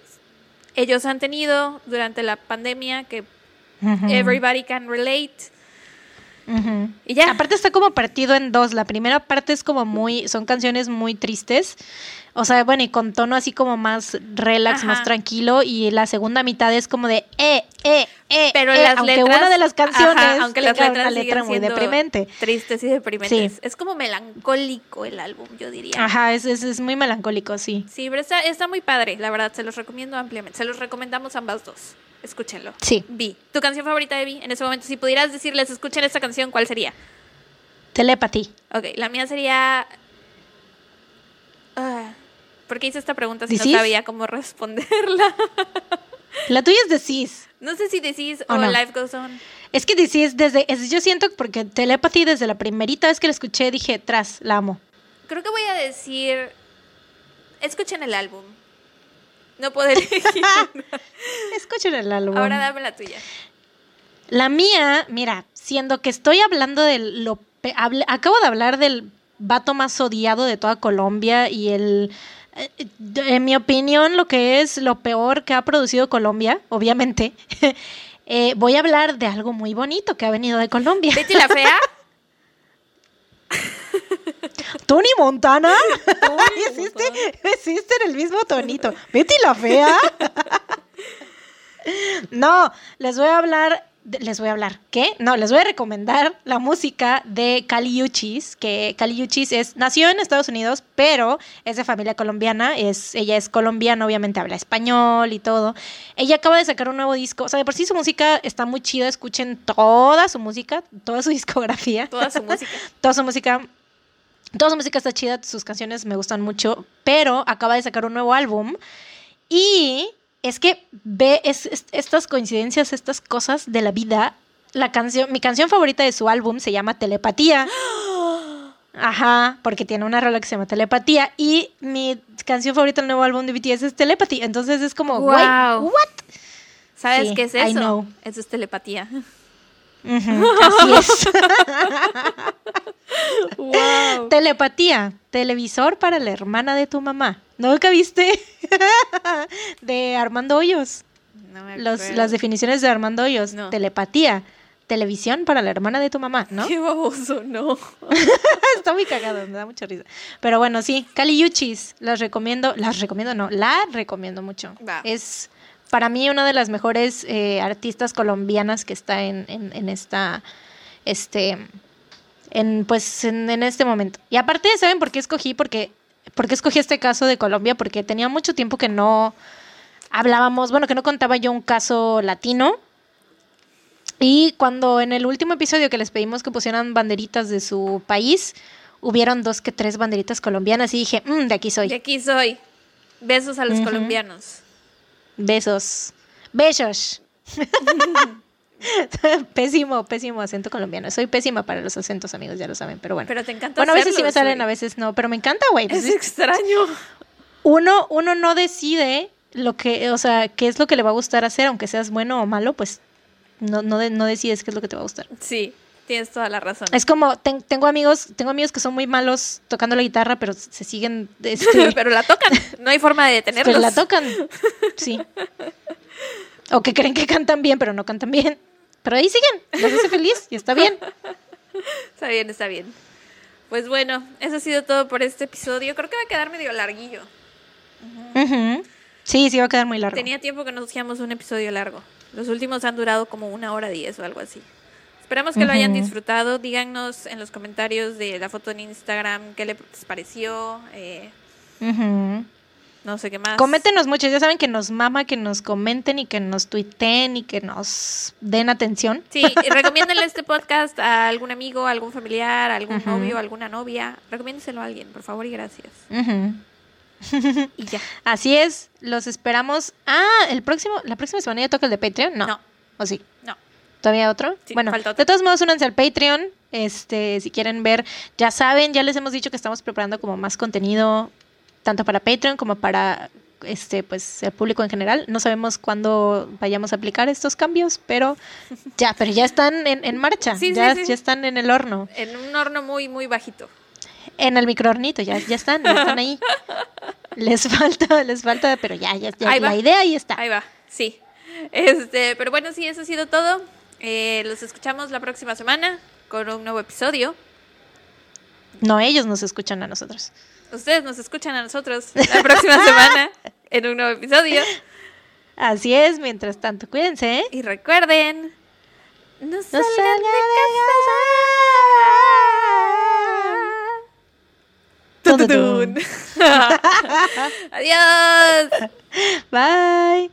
ellos han tenido durante la pandemia que everybody can relate. Y ya. Aparte está como partido en dos. La primera parte es como muy, son canciones muy tristes. O sea, bueno, y con tono así como más relax, Ajá. más tranquilo. Y la segunda mitad es como de eh, eh, eh. Pero eh, las aunque letras, una de las canciones ajá, aunque las letras una letra muy deprimente. tristes y deprimentes. Sí. Es como melancólico el álbum, yo diría. Ajá, es, es, es muy melancólico, sí. Sí, pero está, está muy padre, la verdad, se los recomiendo ampliamente. Se los recomendamos ambas dos. Escúchenlo. Sí. Vi. ¿Tu canción favorita de Vi en ese momento? Si pudieras decirles, escuchen esta canción, ¿cuál sería? Telepathy. Ok, la mía sería. Ah, ¿Por qué hice esta pregunta si ¿Decís? no sabía cómo responderla? La tuya es de Cis. no sé si decís ¿O o no? Life Goes On. Es que decís desde, es- yo siento porque Telepathy desde la primerita vez que la escuché dije, tras, la amo. Creo que voy a decir. Escuchen el álbum. No puedo elegir. Escuchen el álbum. Ahora dame la tuya. La mía, mira, siendo que estoy hablando de lo... hable- acabo de hablar del vato más odiado de toda Colombia y el... eh, En mi opinión, lo que es lo peor que ha producido Colombia, obviamente, eh, voy a hablar de algo muy bonito que ha venido de Colombia. Betty la Fea. Tony Montana. ¿Existe, existe en el mismo tonito. Betty la fea. no, les voy a hablar. Les voy a hablar, ¿qué? No, les voy a recomendar la música de Kali Uchis, que Kali Uchis es, nació en Estados Unidos, pero es de familia colombiana, es, ella es colombiana, obviamente habla español y todo. Ella acaba de sacar un nuevo disco, o sea, de por sí su música está muy chida, escuchen toda su música, toda su discografía Toda su música. toda su música. Toda su música está chida, sus canciones me gustan mucho, pero acaba de sacar un nuevo álbum y es que ve es- es- estas coincidencias, estas cosas de la vida. La canción, mi canción favorita de su álbum se llama Telepatía. Ajá, porque tiene una rola que se llama Telepatía y mi canción favorita del nuevo álbum de BTS es Telepathy. Entonces es como, Wow. what? ¿Sabes Sí, qué es I eso? know. Eso es telepatía. Así es. wow. Telepatía, televisor para la hermana de tu mamá. ¿Nunca viste? de Armando Hoyos. No me Los- acuerdo. las definiciones de Armando Hoyos. No. Telepatía, televisión para la hermana de tu mamá, ¿no? Qué baboso, no. Está muy cagado, me da mucha risa. Pero bueno, sí, Kali Uchis, las recomiendo, las recomiendo, no, la recomiendo mucho. Es para mí una de las mejores eh, artistas colombianas que está en, en, en esta, este, en, pues, en, en este momento. Y aparte, ¿saben por qué escogí? Porque, porque escogí este caso de Colombia, porque tenía mucho tiempo que no hablábamos, bueno, que no contaba yo un caso latino. Y cuando en el último episodio que les pedimos que pusieran banderitas de su país, hubieron dos que tres banderitas colombianas y dije, "Mm, de aquí soy. Y aquí soy. Besos a los colombianos. Besos. Besos. pésimo, pésimo acento colombiano. Soy pésima para los acentos, amigos, ya lo saben, pero bueno. Pero te encanta bueno, a veces sí me salen, güey. a veces no, pero me encanta, güey. Pues Es extraño. uno, uno no decide lo que, o sea, qué es lo que le va a gustar hacer, aunque seas bueno o malo, pues no, no, de- no decides qué es lo que te va a gustar. Sí, tienes toda la razón. Es como, ten- tengo amigos, tengo amigos que son muy malos tocando la guitarra, pero se siguen, este, Pero la tocan. No hay forma de detenerlos. pero la tocan, sí. O que creen que cantan bien, pero no cantan bien. Pero ahí siguen, los hace feliz y está bien. Está bien, está bien. Pues bueno, eso ha sido todo por este episodio. Creo que va a quedar medio larguillo. Sí, sí va a quedar muy largo. Tenía tiempo que no hacíamos un episodio largo. Los últimos han durado como una hora diez o algo así. Esperamos que lo hayan disfrutado. Díganos en los comentarios de la foto en Instagram qué les pareció. eh. No sé qué más. Coméntenos mucho, ya saben que nos mama que nos comenten y que nos tuiteen y que nos den atención. Sí, y recomiéndenle este podcast a algún amigo, a algún familiar, a algún novio, a alguna novia. Recomiéndenselo a alguien, por favor y gracias. Y ya. Así es, los esperamos. Ah, el próximo, la próxima semana ya toca el de Patreon, ¿no? No. ¿O sí? No. ¿Todavía otro? Sí, bueno, falta otro. de todos modos, únanse al Patreon. Este, si quieren ver, ya saben, ya les hemos dicho que estamos preparando como más contenido, tanto para Patreon como para este, pues, el público en general. No sabemos cuándo vayamos a aplicar estos cambios, pero ya, pero ya están en, en marcha. Sí, ya, sí. ya están en el horno. En un horno muy, muy bajito. En el microornito, ya, ya están, ya están ahí. Les falta, les falta, pero ya, ya, ya Ahí va. la idea ahí está. Ahí va, sí. Este, pero bueno, sí, eso ha sido todo. Eh, los escuchamos la próxima semana con un nuevo episodio. No, ellos nos escuchan a nosotros. Ustedes nos escuchan a nosotros la próxima semana en un nuevo episodio. Así es, mientras tanto, cuídense, ¿eh? Y recuerden, no No salgan salgan de casa. casa. Tututún. Adiós. Bye.